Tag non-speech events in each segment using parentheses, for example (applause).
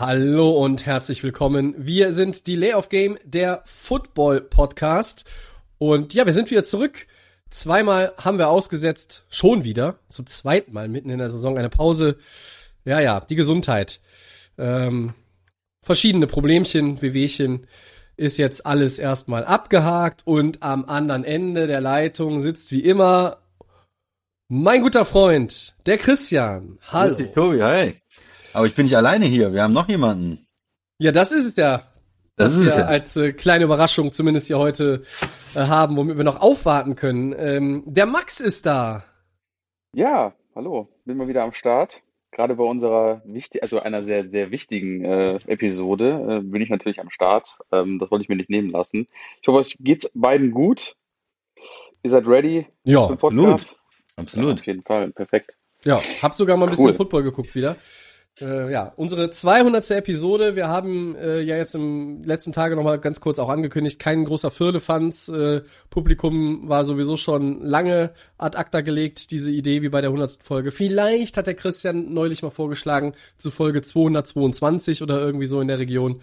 Hallo und herzlich willkommen. Wir sind die Layoff Game, der Football Podcast. Und ja, wir sind wieder zurück. Zweimal haben wir ausgesetzt, schon wieder, zum zweiten Mal mitten in der Saison eine Pause. Ja, ja, die Gesundheit. Ähm, verschiedene Problemchen, Wehwehchen ist jetzt alles erstmal abgehakt und am anderen Ende der Leitung sitzt wie immer mein guter Freund, der Christian. Hallo. Grüß Tobi, hi. Aber ich bin nicht alleine hier, wir haben noch jemanden. Ja, das ist es ja. Das ist wir es ja. als äh, kleine Überraschung zumindest hier heute äh, haben, womit wir noch aufwarten können. Ähm, der Max ist da. Ja, hallo, bin mal wieder am Start. Gerade bei unserer wichtig, also einer sehr, sehr wichtigen äh, Episode äh, bin ich natürlich am Start. Ähm, das wollte ich mir nicht nehmen lassen. Ich hoffe, es geht's beiden gut. Ihr seid ready Ja, für den Podcast? Ja, Absolut. auf jeden Fall, perfekt. ja, hab sogar mal ein bisschen Cool. Football geguckt wieder. Äh, ja, unsere 200. Episode. Wir haben äh, ja jetzt im letzten Tage noch mal ganz kurz auch angekündigt, kein großer Firlefanz. Äh, Publikum war sowieso schon lange ad acta gelegt, diese Idee wie bei der 100. Folge. Vielleicht hat der Christian neulich mal vorgeschlagen zu Folge 222 oder irgendwie so in der Region.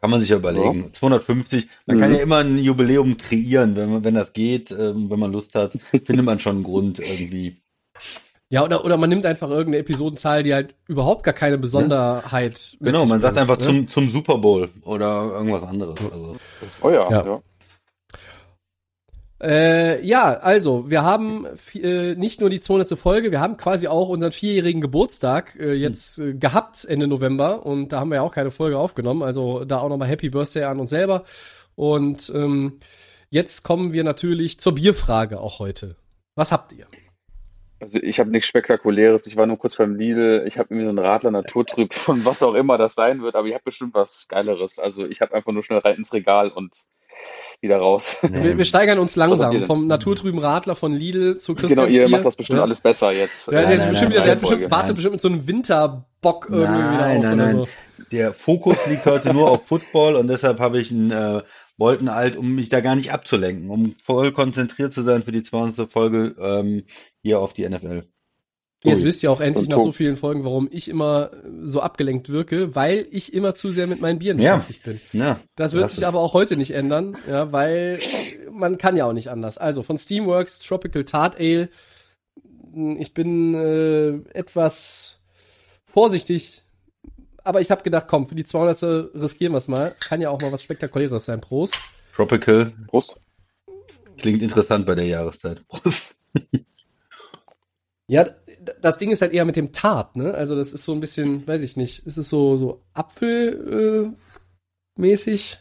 Kann man sich ja überlegen. 250. Man Mhm. kann ja immer ein Jubiläum kreieren, wenn man, wenn das geht, ähm, wenn man Lust hat, (laughs) findet man schon einen Grund irgendwie. Ja, oder, oder man nimmt einfach irgendeine Episodenzahl, die halt überhaupt gar keine Besonderheit mit Genau, sich man sagt bringt, einfach ne? zum, zum Super Bowl oder irgendwas anderes. Also, Oh ja, Ja. ja. Äh, ja, also, wir haben äh, nicht nur die 200. Folge, wir haben quasi auch unseren vierjährigen Geburtstag äh, jetzt äh, gehabt Ende November und da haben wir ja auch keine Folge aufgenommen, also da auch nochmal Happy Birthday an uns selber und ähm, jetzt kommen wir natürlich zur Bierfrage auch heute. Was habt ihr? Also ich habe nichts Spektakuläres. Ich war nur kurz beim Lidl. Ich habe irgendwie so einen Radler Naturtrüb (laughs) von was auch immer das sein wird, aber ich habe bestimmt was Geileres. Also ich habe einfach nur schnell rein ins Regal und wieder raus. Wir, wir steigern uns langsam vom naturtrüben Radler von Lidl zu Genau, Christians ihr Bier. macht das bestimmt Ja. alles besser jetzt. Der, Nein, jetzt nein, bestimmt nein, wieder, der hat bestimmt, wartet bestimmt mit so einem Winterbock irgendwie wieder auf nein, oder nein. so. der Fokus liegt heute nur auf Football und deshalb habe ich einen äh, Bolton alt, um mich da gar nicht abzulenken, um voll konzentriert zu sein für die 200. Folge ähm, hier auf die NFL. Jetzt wisst ihr auch endlich nach so vielen Folgen, warum ich immer so abgelenkt wirke, weil ich immer zu sehr mit meinen Bieren Ja. beschäftigt bin. Ja, Das wird sich aber auch heute nicht ändern, ja, weil man kann ja auch nicht anders. Also von Steamworks Tropical Tart Ale. Ich bin äh, etwas vorsichtig, aber ich habe gedacht, komm, für die 200. riskieren wir es mal. Es kann ja auch mal was Spektakuläres sein. Prost. Tropical Prost. klingt interessant bei der Jahreszeit. Prost. Ja, das Ding ist halt eher mit dem Tart, ne? Also das ist so ein bisschen, weiß ich nicht, ist es so so Apfel äh, mäßig?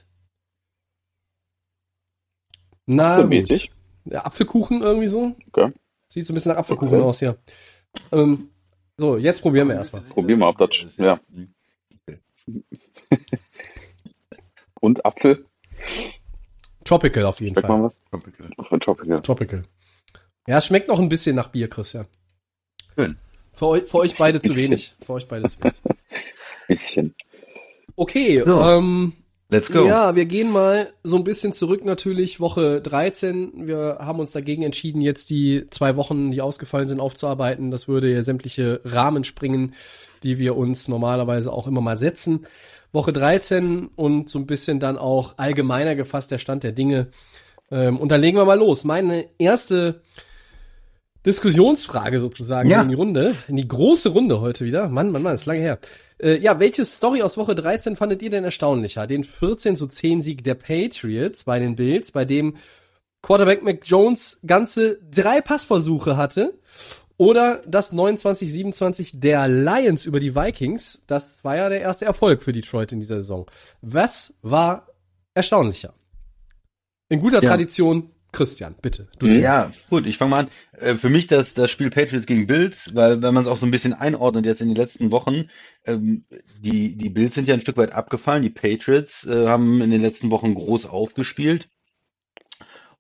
Na, Apfelmäßig? Ja, Apfelkuchen irgendwie so? Okay. Sieht so ein bisschen nach Apfelkuchen Okay. aus hier. Ähm, so, jetzt probieren wir erstmal. Probier mal, ob das, ja. (laughs) Und Apfel? Tropical auf jeden Schmeckt Fall. was? Tropical. Tropical. Tropical. Ja, schmeckt noch ein bisschen nach Bier, Christian. Schön. Für euch, für euch beide zu wenig. Für euch beide zu wenig. (laughs) Bisschen. Okay, So. ähm, Let's go. Ja, wir gehen mal so ein bisschen zurück natürlich, Woche 13. Wir haben uns dagegen entschieden, jetzt die zwei Wochen, die ausgefallen sind, aufzuarbeiten. Das würde ja sämtliche Rahmen springen, die wir uns normalerweise auch immer mal setzen. Woche 13 und so ein bisschen dann auch allgemeiner gefasst der Stand der Dinge. Ähm, und dann legen wir mal los. Meine erste Diskussionsfrage sozusagen Ja. in die Runde, in die große Runde heute wieder. Mann, Mann, Mann, ist lange her. Äh, ja, welche Story aus Woche 13 fandet ihr denn erstaunlicher? Den 14 zu 10 Sieg der Patriots bei den Bills, bei dem Quarterback Mac Jones ganze drei Passversuche hatte? Oder das 29-27 der Lions über die Vikings? Das war ja der erste Erfolg für Detroit in dieser Saison. Was war erstaunlicher? In guter Ja. Tradition, Christian, bitte. Du Mhm. zuerst. Ja, gut, ich fange mal an. Äh, Für mich das, das Spiel Patriots gegen Bills, weil wenn man es auch so ein bisschen einordnet jetzt in den letzten Wochen, ähm, die, die Bills sind ja ein Stück weit abgefallen, die Patriots äh, haben in den letzten Wochen groß aufgespielt.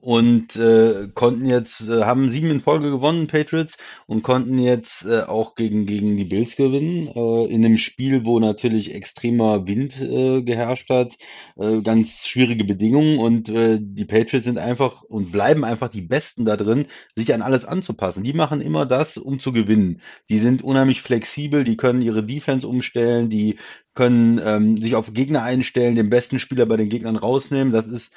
Und äh, konnten jetzt, äh, haben sieben in Folge gewonnen, Patriots, und konnten jetzt äh, auch gegen, gegen die Bills gewinnen, äh, in einem Spiel, wo natürlich extremer Wind äh, geherrscht hat, äh, ganz schwierige Bedingungen und äh, die Patriots sind einfach und bleiben einfach die Besten da drin, sich an alles anzupassen. Die machen immer das, um zu gewinnen. Die sind unheimlich flexibel, die können ihre Defense umstellen, die können ähm, sich auf Gegner einstellen, den besten Spieler bei den Gegnern rausnehmen. Das ist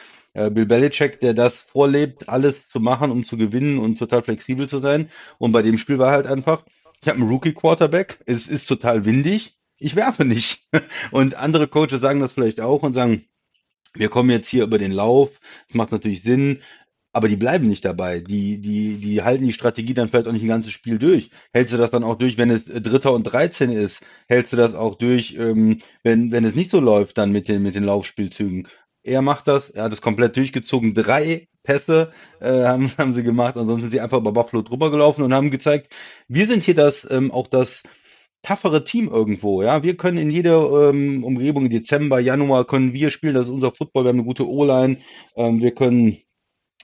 Bill Belichick, der das vorlebt, alles zu machen, um zu gewinnen und total flexibel zu sein. Und bei dem Spiel war halt einfach, ich habe einen Rookie-Quarterback, es ist total windig, ich werfe nicht. (laughs) Und andere Coaches sagen das vielleicht auch und sagen, wir kommen jetzt hier über den Lauf, das macht natürlich Sinn, aber die bleiben nicht dabei. Die, die, die halten die Strategie dann vielleicht auch nicht ein ganzes Spiel durch. Hältst du das dann auch durch, wenn es Dritter und 13 ist? Hältst du das auch durch, ähm, wenn, wenn es nicht so läuft dann mit den, mit den Laufspielzügen? Er macht das, er hat es komplett durchgezogen. Drei Pässe äh, haben, (laughs) haben sie gemacht, ansonsten sind sie einfach über Buffalo drüber gelaufen und haben gezeigt, wir sind hier das, ähm, auch das toughere Team irgendwo, ja. Wir können in jeder ähm, Umgebung, Dezember, Januar, können wir spielen, das ist unser Football, wir haben eine gute O-Line, ähm, wir können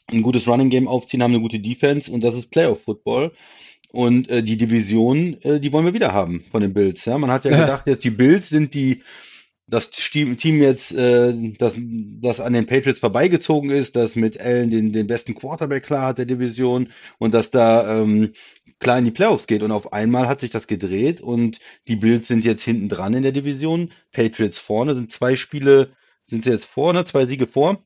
ein gutes Running Game aufziehen, haben eine gute Defense und das ist Playoff Football. Und äh, die Division, äh, die wollen wir wieder haben von den Bills. Ja, man hat ja, ja. gedacht, jetzt die Bills sind die das Team jetzt, äh, das, das an den Patriots vorbeigezogen ist, das mit Allen den, den besten Quarterback klar hat der Division und dass da ähm, klar in die Playoffs geht. Und auf einmal hat sich das gedreht und die Bills sind jetzt hinten dran in der Division. Patriots vorne sind zwei Spiele, sind sie jetzt vorne, zwei Siege vor.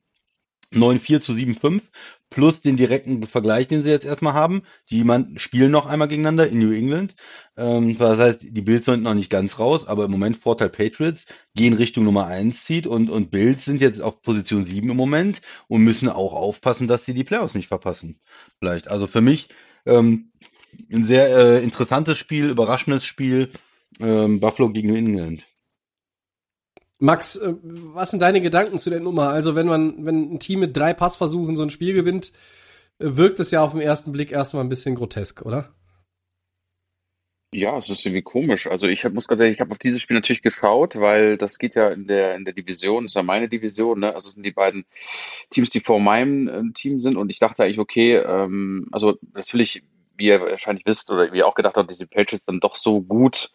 9-4 zu 7-5 plus den direkten Vergleich, den sie jetzt erstmal haben. Die spielen noch einmal gegeneinander in New England. Ähm, das heißt, die Bills sind noch nicht ganz raus, aber im Moment Vorteil Patriots gehen Richtung Nummer 1 zieht und, und Bills sind jetzt auf Position 7 im Moment und müssen auch aufpassen, dass sie die Playoffs nicht verpassen. Vielleicht. Also für mich ähm, ein sehr äh, interessantes Spiel, überraschendes Spiel. Ähm, Buffalo gegen New England. Max, äh, was sind deine Gedanken zu der Nummer? Also, wenn man, wenn ein Team mit drei Passversuchen so ein Spiel gewinnt, äh, wirkt es ja auf den ersten Blick erstmal ein bisschen grotesk, oder? Ja, es ist irgendwie komisch. Also ich hab, muss ganz ehrlich, ich habe auf dieses Spiel natürlich geschaut, weil das geht ja in der in der Division, ist ja meine Division, ne? Also es sind die beiden Teams, die vor meinem äh, Team sind und ich dachte eigentlich, okay, ähm, also natürlich, wie ihr wahrscheinlich wisst oder wie ihr auch gedacht habt, dass die Patriots dann doch so gut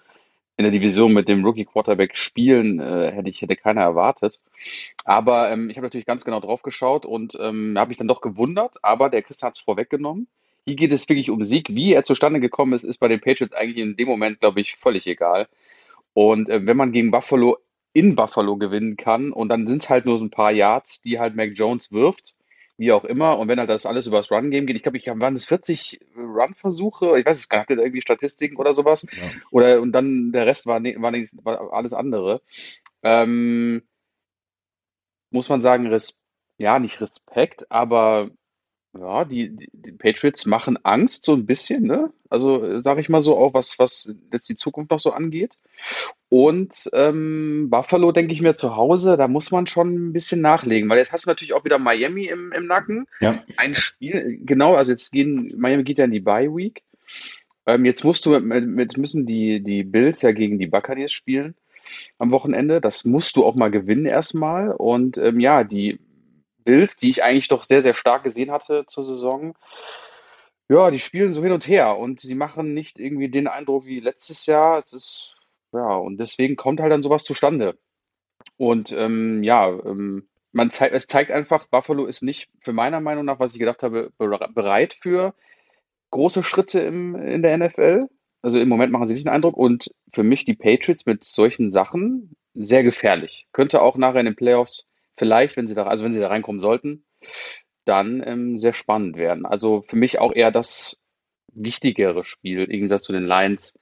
in der Division mit dem Rookie Quarterback spielen, äh, hätte ich hätte keiner erwartet. Aber ähm, ich habe natürlich ganz genau drauf geschaut und ähm, habe mich dann doch gewundert, aber der Christian hat es vorweggenommen. Hier geht es wirklich um Sieg. Wie er zustande gekommen ist, ist bei den Patriots eigentlich in dem Moment, glaube ich, völlig egal. Und äh, wenn man gegen Buffalo in Buffalo gewinnen kann und dann sind es halt nur so ein paar Yards, die halt Mac Jones wirft, wie auch immer. Und wenn halt das alles über das Run-Game geht, ich glaube, ich waren es 40 Run-Versuche, ich weiß es gar nicht, irgendwie Statistiken oder sowas. Ja. Oder und dann der Rest war, war, war alles andere. Ähm, muss man sagen, Res ja, nicht Respekt, aber ja, die, die, die Patriots machen Angst so ein bisschen, ne? Also sage ich mal so auch, was, was jetzt die Zukunft noch so angeht. Und ähm, Buffalo, denke ich mir zu Hause, da muss man schon ein bisschen nachlegen, weil jetzt hast du natürlich auch wieder Miami im, im Nacken. Ja. Ein Spiel, genau, also jetzt gehen, Miami geht ja in die Bye Week. Ähm, jetzt musst du, jetzt müssen die, die Bills ja gegen die Buccaneers spielen am Wochenende. Das musst du auch mal gewinnen erstmal. Und ähm, ja, die Bills, die ich eigentlich doch sehr, sehr stark gesehen hatte zur Saison, ja, die spielen so hin und her und sie machen nicht irgendwie den Eindruck wie letztes Jahr. Es ist, ja, und deswegen kommt halt dann sowas zustande. Und ähm, ja, ähm, man zeigt, es zeigt einfach, Buffalo ist nicht, für meiner Meinung nach, was ich gedacht habe, bereit für große Schritte im, in der NFL. Also im Moment machen sie nicht den Eindruck. Und für mich die Patriots mit solchen Sachen sehr gefährlich. Könnte auch nachher in den Playoffs vielleicht, wenn sie da, also wenn sie da reinkommen sollten, dann ähm, sehr spannend werden. Also für mich auch eher das wichtigere Spiel, im Gegensatz zu den Lions,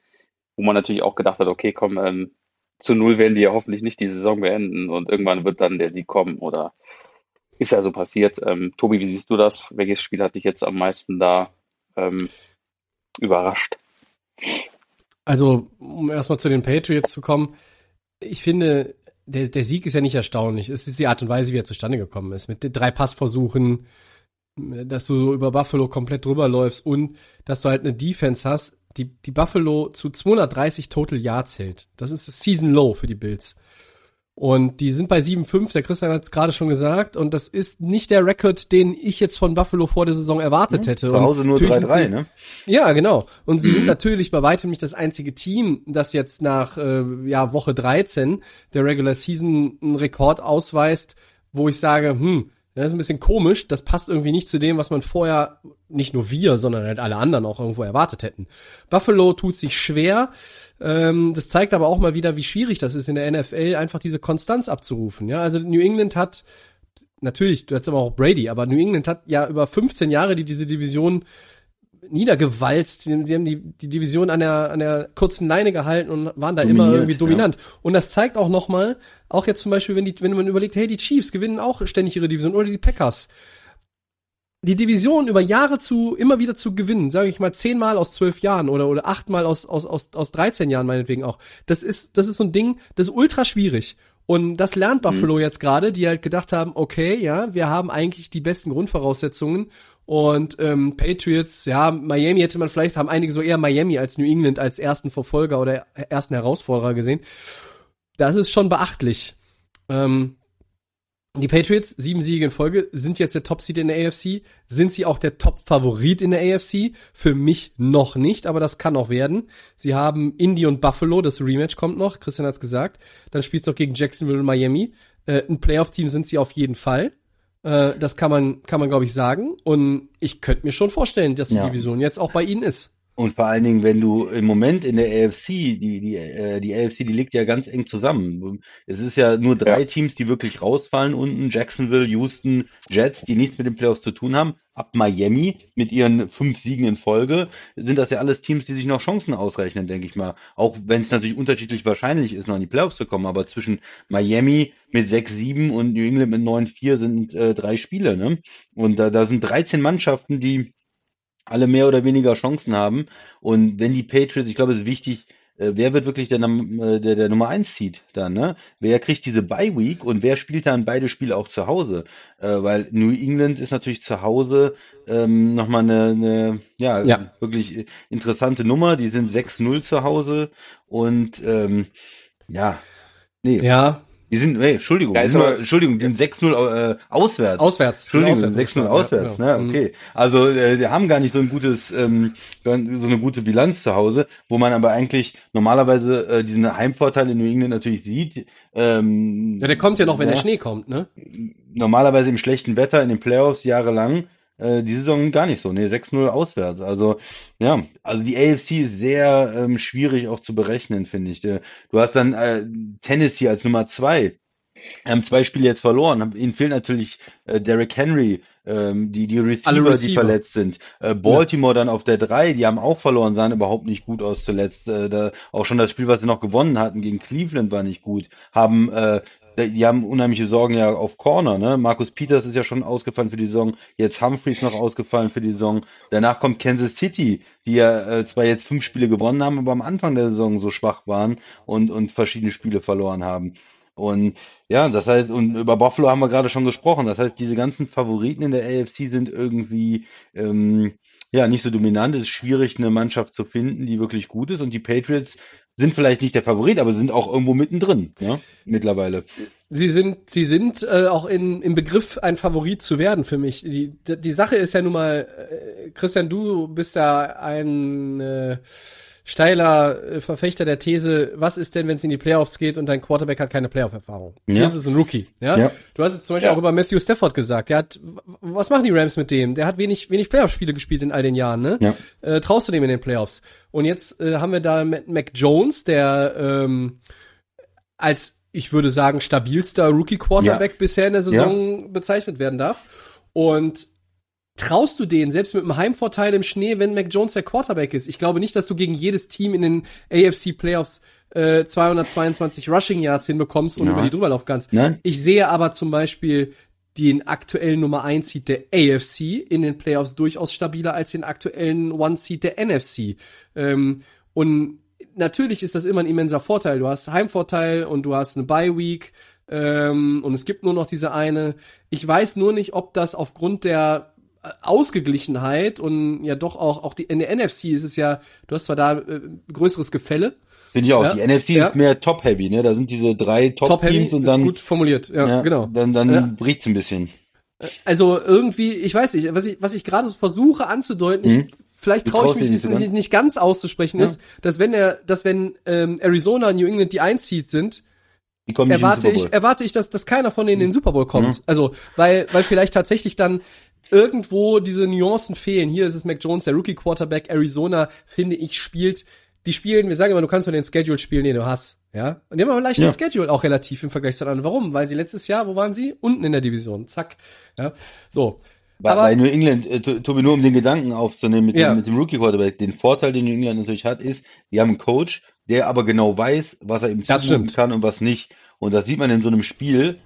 wo man natürlich auch gedacht hat, okay, komm, ähm, zu null werden die ja hoffentlich nicht die Saison beenden und irgendwann wird dann der Sieg kommen oder ist ja so passiert. Ähm, Tobi, wie siehst du das? Welches Spiel hat dich jetzt am meisten da ähm, überrascht? Also, um erstmal zu den Patriots zu kommen, ich finde, der, der Sieg ist ja nicht erstaunlich. Es ist die Art und Weise, wie er zustande gekommen ist. Mit drei Passversuchen, dass du über Buffalo komplett drüber läufst und dass du halt eine Defense hast, die, die Buffalo zu 230 Total Yards hält. Das ist das Season Low für die Bills. Und die sind bei 7-5, der Christian hat es gerade schon gesagt, und das ist nicht der Rekord, den ich jetzt von Buffalo vor der Saison erwartet hätte. Zu Hause nur natürlich sind 3-3, sie- ne? Ja, genau. Und sie sind natürlich bei weitem nicht das einzige Team, das jetzt nach äh, ja, Woche 13 der Regular Season einen Rekord ausweist, wo ich sage, hm, das ist ein bisschen komisch, das passt irgendwie nicht zu dem, was man vorher, nicht nur wir, sondern halt alle anderen auch irgendwo erwartet hätten. Buffalo tut sich schwer. Ähm, das zeigt aber auch mal wieder, wie schwierig das ist in der NFL, einfach diese Konstanz abzurufen. Ja, also New England hat natürlich, du hast aber auch Brady, aber New England hat ja über 15 Jahre die diese Division niedergewalzt. Sie, sie haben die, die Division an der, an der kurzen Leine gehalten und waren da immer Dominiert, irgendwie dominant. Und das zeigt auch nochmal, auch jetzt zum Beispiel, wenn, die, wenn man überlegt, hey, die Chiefs gewinnen auch ständig ihre Division oder die Packers. Die Division über Jahre zu, immer wieder zu gewinnen, sage ich mal, zehnmal aus zwölf Jahren oder, oder achtmal aus, aus, aus, aus 13 Jahren meinetwegen auch. Das ist, das ist so ein Ding, das ist ultra schwierig. Und das lernt Buffalo jetzt gerade, die halt gedacht haben, okay, ja, wir haben eigentlich die besten Grundvoraussetzungen und ähm, Patriots, ja, Miami hätte man vielleicht, haben einige so eher Miami als New England als ersten Verfolger oder ersten Herausforderer gesehen. Das ist schon beachtlich. Ähm, die Patriots, sieben Siege in Folge, sind jetzt der Top-Seed in der AFC. Sind sie auch der Top-Favorit in der AFC? Für mich noch nicht, aber das kann auch werden. Sie haben Indy und Buffalo, das Rematch kommt noch, Christian hat's gesagt. Dann spielt's noch gegen Jacksonville und Miami. Äh, ein Playoff-Team sind sie auf jeden Fall. Äh, das kann man, kann man glaube ich sagen. Und ich könnte mir schon vorstellen, dass die Ja. Division jetzt auch bei ihnen ist. Und vor allen Dingen, wenn du im Moment in der AFC, die, die, äh, die AFC, die liegt ja ganz eng zusammen. Es ist ja nur drei Ja. Teams, die wirklich rausfallen unten. Jacksonville, Houston, Jets, die nichts mit den Playoffs zu tun haben. Ab Miami mit ihren fünf Siegen in Folge sind das ja alles Teams, die sich noch Chancen ausrechnen, denke ich mal. Auch wenn es natürlich unterschiedlich wahrscheinlich ist, noch in die Playoffs zu kommen. Aber zwischen Miami mit 6-7 und New England mit 9-4 sind äh, drei Spiele, ne? Und da, da sind 13 Mannschaften, die alle mehr oder weniger Chancen haben. Und wenn die Patriots, ich glaube, es ist wichtig, äh, wer wird wirklich der, äh, der, der Nummer 1 Seed dann, ne? Wer kriegt diese Bye Week und wer spielt dann beide Spiele auch zu Hause? Äh, weil New England ist natürlich zu Hause ähm, nochmal eine, eine ja, Ja. wirklich interessante Nummer. Die sind 6-0 zu Hause und ähm, ja, nee, Ja, die sind, nee, Entschuldigung, Ja, die sind, aber- Entschuldigung, die sind 6-0 äh, auswärts. auswärts. Entschuldigung, Auswärts 6-0 ja, auswärts, genau. ne? Mhm. Okay. Also äh, die haben gar nicht so ein gutes, ähm, so eine gute Bilanz zu Hause, wo man aber eigentlich normalerweise äh, diesen Heimvorteil in New England natürlich sieht. Ähm, Ja, der kommt ja noch, wenn ja, der Schnee kommt, ne? Normalerweise im schlechten Wetter in den Playoffs jahrelang. Äh, die Saison gar nicht so. Nee, 6-0 auswärts. Also, ja, also die AFC ist sehr ähm, schwierig auch zu berechnen, finde ich. Du hast dann äh, Tennessee als Nummer zwei. Haben zwei Spiele jetzt verloren. Ihnen fehlt natürlich äh, Derrick Henry, ähm, die, die Receiver, Alle die Receiver. verletzt sind. Äh, Baltimore dann auf der drei, die haben auch verloren, sahen überhaupt nicht gut aus zuletzt. Äh, da, auch schon das Spiel, was sie noch gewonnen hatten gegen Cleveland, war nicht gut. Haben äh, die haben unheimliche Sorgen ja auf Corner, ne? Markus Peters ist ja schon ausgefallen für die Saison, jetzt Humphreys noch ausgefallen für die Saison. Danach kommt Kansas City, die ja äh, zwar jetzt fünf Spiele gewonnen haben, aber am Anfang der Saison so schwach waren und, und verschiedene Spiele verloren haben. Und ja, das heißt, und über Buffalo haben wir gerade schon gesprochen. Das heißt, diese ganzen Favoriten in der AFC sind irgendwie ähm, ja nicht so dominant. Es ist schwierig, eine Mannschaft zu finden, die wirklich gut ist. Und die Patriots sind vielleicht nicht der Favorit, aber sind auch irgendwo mittendrin, ja, mittlerweile. Sie sind, sie sind äh, auch in, im Begriff, ein Favorit zu werden für mich. Die, die Sache ist ja nun mal, äh, Christian, du bist da ein äh, steiler äh, Verfechter der These, was ist denn, wenn es in die Playoffs geht und dein Quarterback hat keine Playoff-Erfahrung? Ja. Hier ist es ein Rookie, ja? Ja. Du hast jetzt zum Beispiel Ja. auch über Matthew Stafford gesagt. Der hat, was machen die Rams mit dem? Der hat wenig, wenig Playoff-Spiele gespielt in all den Jahren, ne? Ja. Äh, traust du dem in den Playoffs? Und jetzt äh, haben wir da Mac Jones, der ähm, als, ich würde sagen, stabilster Rookie-Quarterback Ja. bisher in der Saison bezeichnet werden darf. Und traust du den, selbst mit einem Heimvorteil im Schnee, wenn Mac Jones der Quarterback ist? Ich glaube nicht, dass du gegen jedes Team in den AFC Playoffs äh, 222 Rushing Yards hinbekommst und Ja. über die drüber laufen kannst. Nein? Ich sehe aber zum Beispiel den aktuellen Nummer 1 Seed der AFC in den Playoffs durchaus stabiler als den aktuellen One Seed der NFC. Ähm, und natürlich ist das immer ein immenser Vorteil. Du hast Heimvorteil und du hast eine Bye Week ähm, und es gibt nur noch diese eine. Ich weiß nur nicht, ob das aufgrund der Ausgeglichenheit und ja doch auch, auch die, in der NFC ist es ja, du hast zwar da äh, größeres Gefälle. Finde ich auch. Ja, Die NFC ja. ist mehr top-heavy, ne? Da sind diese drei Top-Teams und ist dann, gut formuliert, ja, ja, genau. dann, dann Ja. bricht's ein bisschen. Also irgendwie, ich weiß nicht, was ich, was ich gerade so versuche anzudeuten, Mhm. ich, vielleicht traue ich mich nicht, nicht nicht, ganz auszusprechen, ist, dass wenn er, dass wenn ähm, Arizona und New England die Einzieht sind, erwarte ich, erwarte ich, dass, dass keiner von denen in den Super Bowl kommt. Mhm. Also, weil, weil vielleicht tatsächlich dann irgendwo diese Nuancen fehlen. Hier ist es Mac Jones, der Rookie Quarterback. Arizona, finde ich, spielt, die spielen, wir sagen immer, du kannst nur den Schedule spielen, den du hast. Ja. Und die haben aber leicht Ja. den Schedule auch relativ im Vergleich zu anderen. Warum? Weil sie letztes Jahr, wo waren sie? Unten in der Division. Zack. Ja. So. Bei, aber- bei New England, äh, To- Tobi, nur um den Gedanken aufzunehmen mit, Ja. dem, mit dem Rookie Quarterback, den Vorteil, den New England natürlich hat, ist, die haben einen Coach, der aber genau weiß, was er ihm zumuten kann und was nicht. Und das sieht man in so einem Spiel.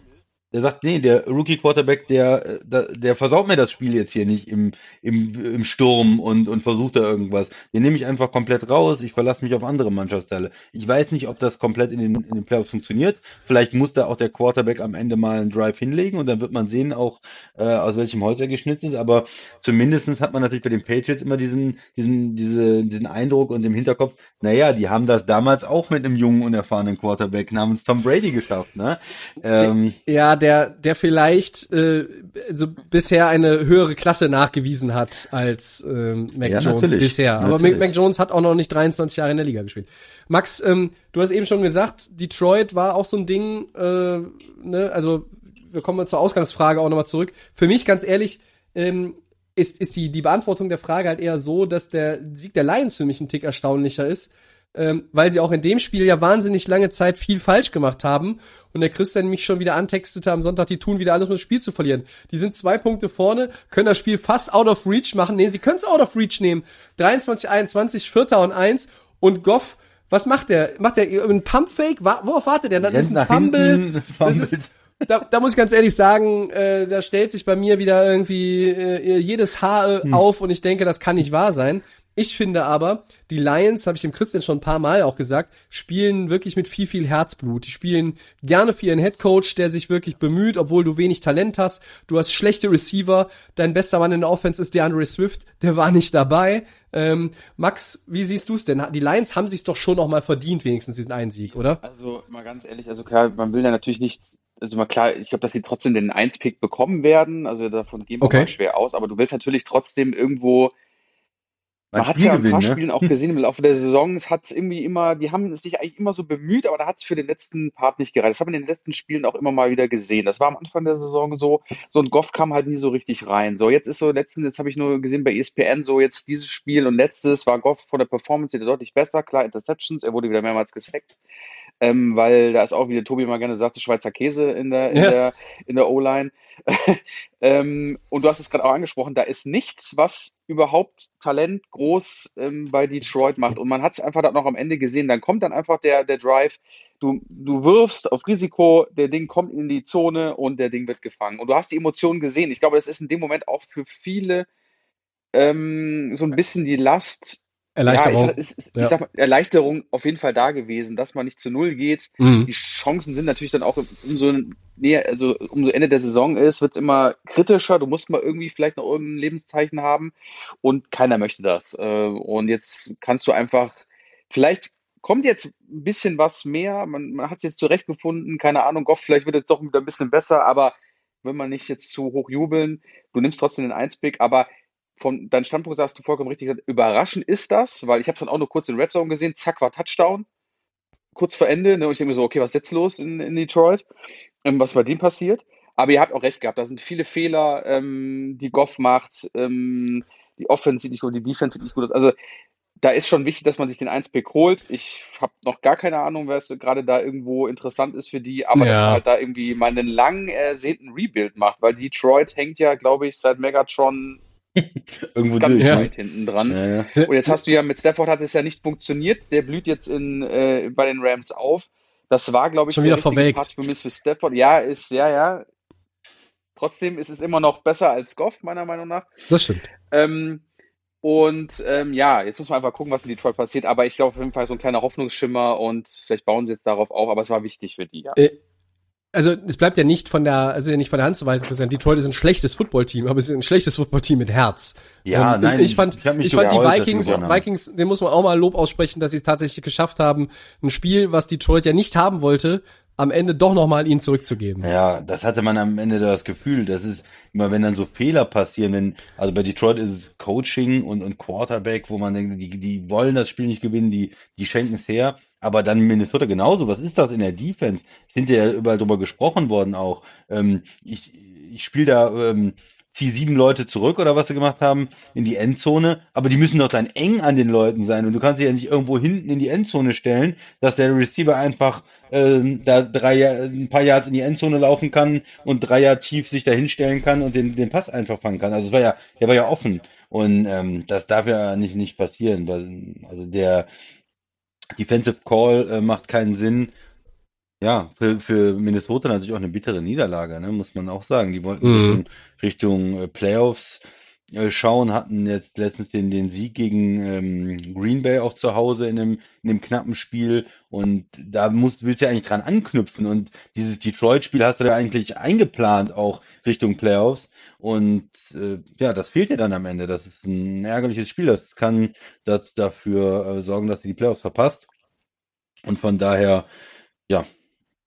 Der sagt, nee, der Rookie Quarterback, der, der, der versaut mir das Spiel jetzt hier nicht im, im, im Sturm und, und versucht da irgendwas. Den nehme ich einfach komplett raus. Ich verlasse mich auf andere Mannschaftsteile. Ich weiß nicht, ob das komplett in den, in den Playoffs funktioniert. Vielleicht muss da auch der Quarterback am Ende mal einen Drive hinlegen und dann wird man sehen, auch äh, aus welchem Holz er geschnitzt ist. Aber zumindestens hat man natürlich bei den Patriots immer diesen, diesen, diese, diesen Eindruck und im Hinterkopf, naja, die haben das damals auch mit einem jungen, unerfahrenen Quarterback namens Tom Brady geschafft. Ne? Ähm, Ja, der, der vielleicht äh, so bisher eine höhere Klasse nachgewiesen hat als ähm, Mac Ja, Jones natürlich. bisher. Aber Mac. Mac Jones hat auch noch nicht 23 Jahre in der Liga gespielt. Max, ähm, du hast eben schon gesagt, Detroit war auch so ein Ding, äh, ne, also wir kommen mal zur Ausgangsfrage auch nochmal zurück. Für mich ganz ehrlich, ähm, ist, ist die, die Beantwortung der Frage halt eher so, dass der Sieg der Lions für mich ein Tick erstaunlicher ist, ähm, weil sie auch in dem Spiel ja wahnsinnig lange Zeit viel falsch gemacht haben und der Christian mich schon wieder antextete am Sonntag, die tun wieder alles, um das Spiel zu verlieren. Die sind zwei Punkte vorne, können das Spiel fast out of reach machen. Nee, sie können es out of reach nehmen. 23, 21, Vierter und eins und Goff, was macht der? Macht der einen Pumpfake? Worauf wartet der? Dann rennt ist ein Fumble. Das ist, da, da muss ich ganz ehrlich sagen, äh, da stellt sich bei mir wieder irgendwie äh, jedes Haar Hm. äh, auf und ich denke, das kann nicht wahr sein. Ich finde aber, die Lions, habe ich dem Christian schon ein paar Mal auch gesagt, spielen wirklich mit viel, viel Herzblut. Die spielen gerne für ihren Headcoach, der sich wirklich bemüht, obwohl du wenig Talent hast. Du hast schlechte Receiver. Dein bester Mann in der Offense ist der Andre Swift. Der war nicht dabei. Ähm, Max, wie siehst du es denn? Die Lions haben sich doch schon noch mal verdient, wenigstens diesen einen Sieg, oder? Also mal ganz ehrlich, also klar, man will ja natürlich nichts, also mal klar, ich glaube, dass sie trotzdem den 1-Pick bekommen werden, also davon gehen wir Okay. mal schwer aus, aber du willst natürlich trotzdem irgendwo, man hat Spiel ja in ein paar ne? Spielen auch gesehen im Laufe der Saison, es hat irgendwie immer, die haben sich eigentlich immer so bemüht, aber da hat es für den letzten Part nicht gereicht. Das hat man in den letzten Spielen auch immer mal wieder gesehen. Das war am Anfang der Saison so, so ein Goff kam halt nie so richtig rein. So, jetzt ist so letztens, jetzt habe ich nur gesehen bei ESPN, so jetzt dieses Spiel und letztes war Goff von der Performance wieder deutlich besser. Klar, Interceptions, er wurde wieder mehrmals gesackt. Ähm, weil da ist auch, wie der Tobi mal gerne sagt, so Schweizer Käse in der, in Ja. der, in der O-Line. (laughs) ähm, und du hast es gerade auch angesprochen, da ist nichts, was überhaupt Talent groß ähm, bei Detroit macht. Und man hat es einfach dann noch am Ende gesehen. Dann kommt dann einfach der, der Drive. Du, du wirfst auf Risiko, der Ding kommt in die Zone und der Ding wird gefangen. Und du hast die Emotionen gesehen. Ich glaube, das ist in dem Moment auch für viele ähm, so ein bisschen die Last. Erleichterung. Ja, ich, ist, ist, Ja. ich sag mal, Erleichterung auf jeden Fall da gewesen, dass man nicht zu Null geht. Mhm. Die Chancen sind natürlich dann auch umso näher, also umso Ende der Saison ist, wird es immer kritischer. Du musst mal irgendwie vielleicht noch irgendein Lebenszeichen haben und keiner möchte das. Äh, Und jetzt kannst du einfach, vielleicht kommt jetzt ein bisschen was mehr. Man, man hat es jetzt zurechtgefunden, keine Ahnung, Goff, vielleicht wird es doch wieder ein bisschen besser, aber will man nicht jetzt zu hoch jubeln. Du nimmst trotzdem den Einspick, aber von deinem Standpunkt sagst du vollkommen richtig, überraschend ist das, weil ich habe es dann auch nur kurz in Red Zone gesehen, zack, war Touchdown kurz vor Ende. Ne? Und ich denke mir so, okay, was ist jetzt los in, in Detroit? Ähm, was bei dem passiert? Aber ihr habt auch recht gehabt, da sind viele Fehler, ähm, die Goff macht. Ähm, die Offense sieht nicht gut, die Defense sieht nicht gut aus. Also da ist schon wichtig, dass man sich den 1-Pick holt. Ich habe noch gar keine Ahnung, wer es gerade da irgendwo interessant ist für die, aber dass Ja. man halt da irgendwie mal einen lang ersehnten Rebuild macht, weil Detroit hängt ja, glaube ich, seit Megatron (laughs) Irgendwo ganz durch. Ja. weit hinten dran. Ja, ja. Und jetzt hast du ja mit Stafford hat es ja nicht funktioniert. Der blüht jetzt in, äh, bei den Rams auf. Das war, glaube ich, Schon der wieder verwelkt. Part für Stafford. Ja, ist, ja, ja. Trotzdem ist es immer noch besser als Goff, meiner Meinung nach. Das stimmt. Ähm, und ähm, ja, jetzt muss man einfach gucken, was in Detroit passiert. Aber ich glaube auf jeden Fall so ein kleiner Hoffnungsschimmer und vielleicht bauen sie jetzt darauf auf. Aber es war wichtig für die, ja. Also es bleibt ja nicht von der, also ja nicht von der Hand zu weisen, Christian. Detroit ist ein schlechtes Footballteam, aber es ist ein schlechtes Footballteam mit Herz. Ja, Und nein, ich fand, ich ich fand die Vikings, haben. Vikings, dem muss man auch mal Lob aussprechen, dass sie es tatsächlich geschafft haben, ein Spiel, was Detroit ja nicht haben wollte, am Ende doch nochmal ihnen zurückzugeben. Ja, das hatte man am Ende das Gefühl. Das ist immer, wenn dann so Fehler passieren, wenn, also bei Detroit ist es Coaching und, und Quarterback, wo man denkt, die, die wollen das Spiel nicht gewinnen, die, die schenken es her. Aber dann Minnesota genauso. Was ist das in der Defense? Sind ja überall drüber gesprochen worden auch. Ähm, ich ich spiele da, ähm, zieh sieben Leute zurück oder was sie gemacht haben in die Endzone, aber die müssen doch dann eng an den Leuten sein und du kannst sie ja nicht irgendwo hinten in die Endzone stellen, dass der Receiver einfach ähm, da drei, ein paar Yards in die Endzone laufen kann und drei Jahre tief sich da hinstellen kann und den, den Pass einfach fangen kann. Also es war ja, der war ja offen und ähm, das darf ja nicht, nicht passieren, weil also der Defensive Call äh, macht keinen Sinn. Ja, für, für Minnesota natürlich auch eine bittere Niederlage, ne, muss man auch sagen. Die wollten Mhm. Richtung, Richtung äh, Playoffs schauen, hatten jetzt letztens den, den Sieg gegen ähm, Green Bay auch zu Hause in einem, in einem knappen Spiel und da musst, willst du ja eigentlich dran anknüpfen und dieses Detroit-Spiel hast du ja eigentlich eingeplant auch Richtung Playoffs und äh, ja, das fehlt dir dann am Ende. Das ist ein ärgerliches Spiel. Das kann das dafür äh, sorgen, dass du die Playoffs verpasst und von daher, ja,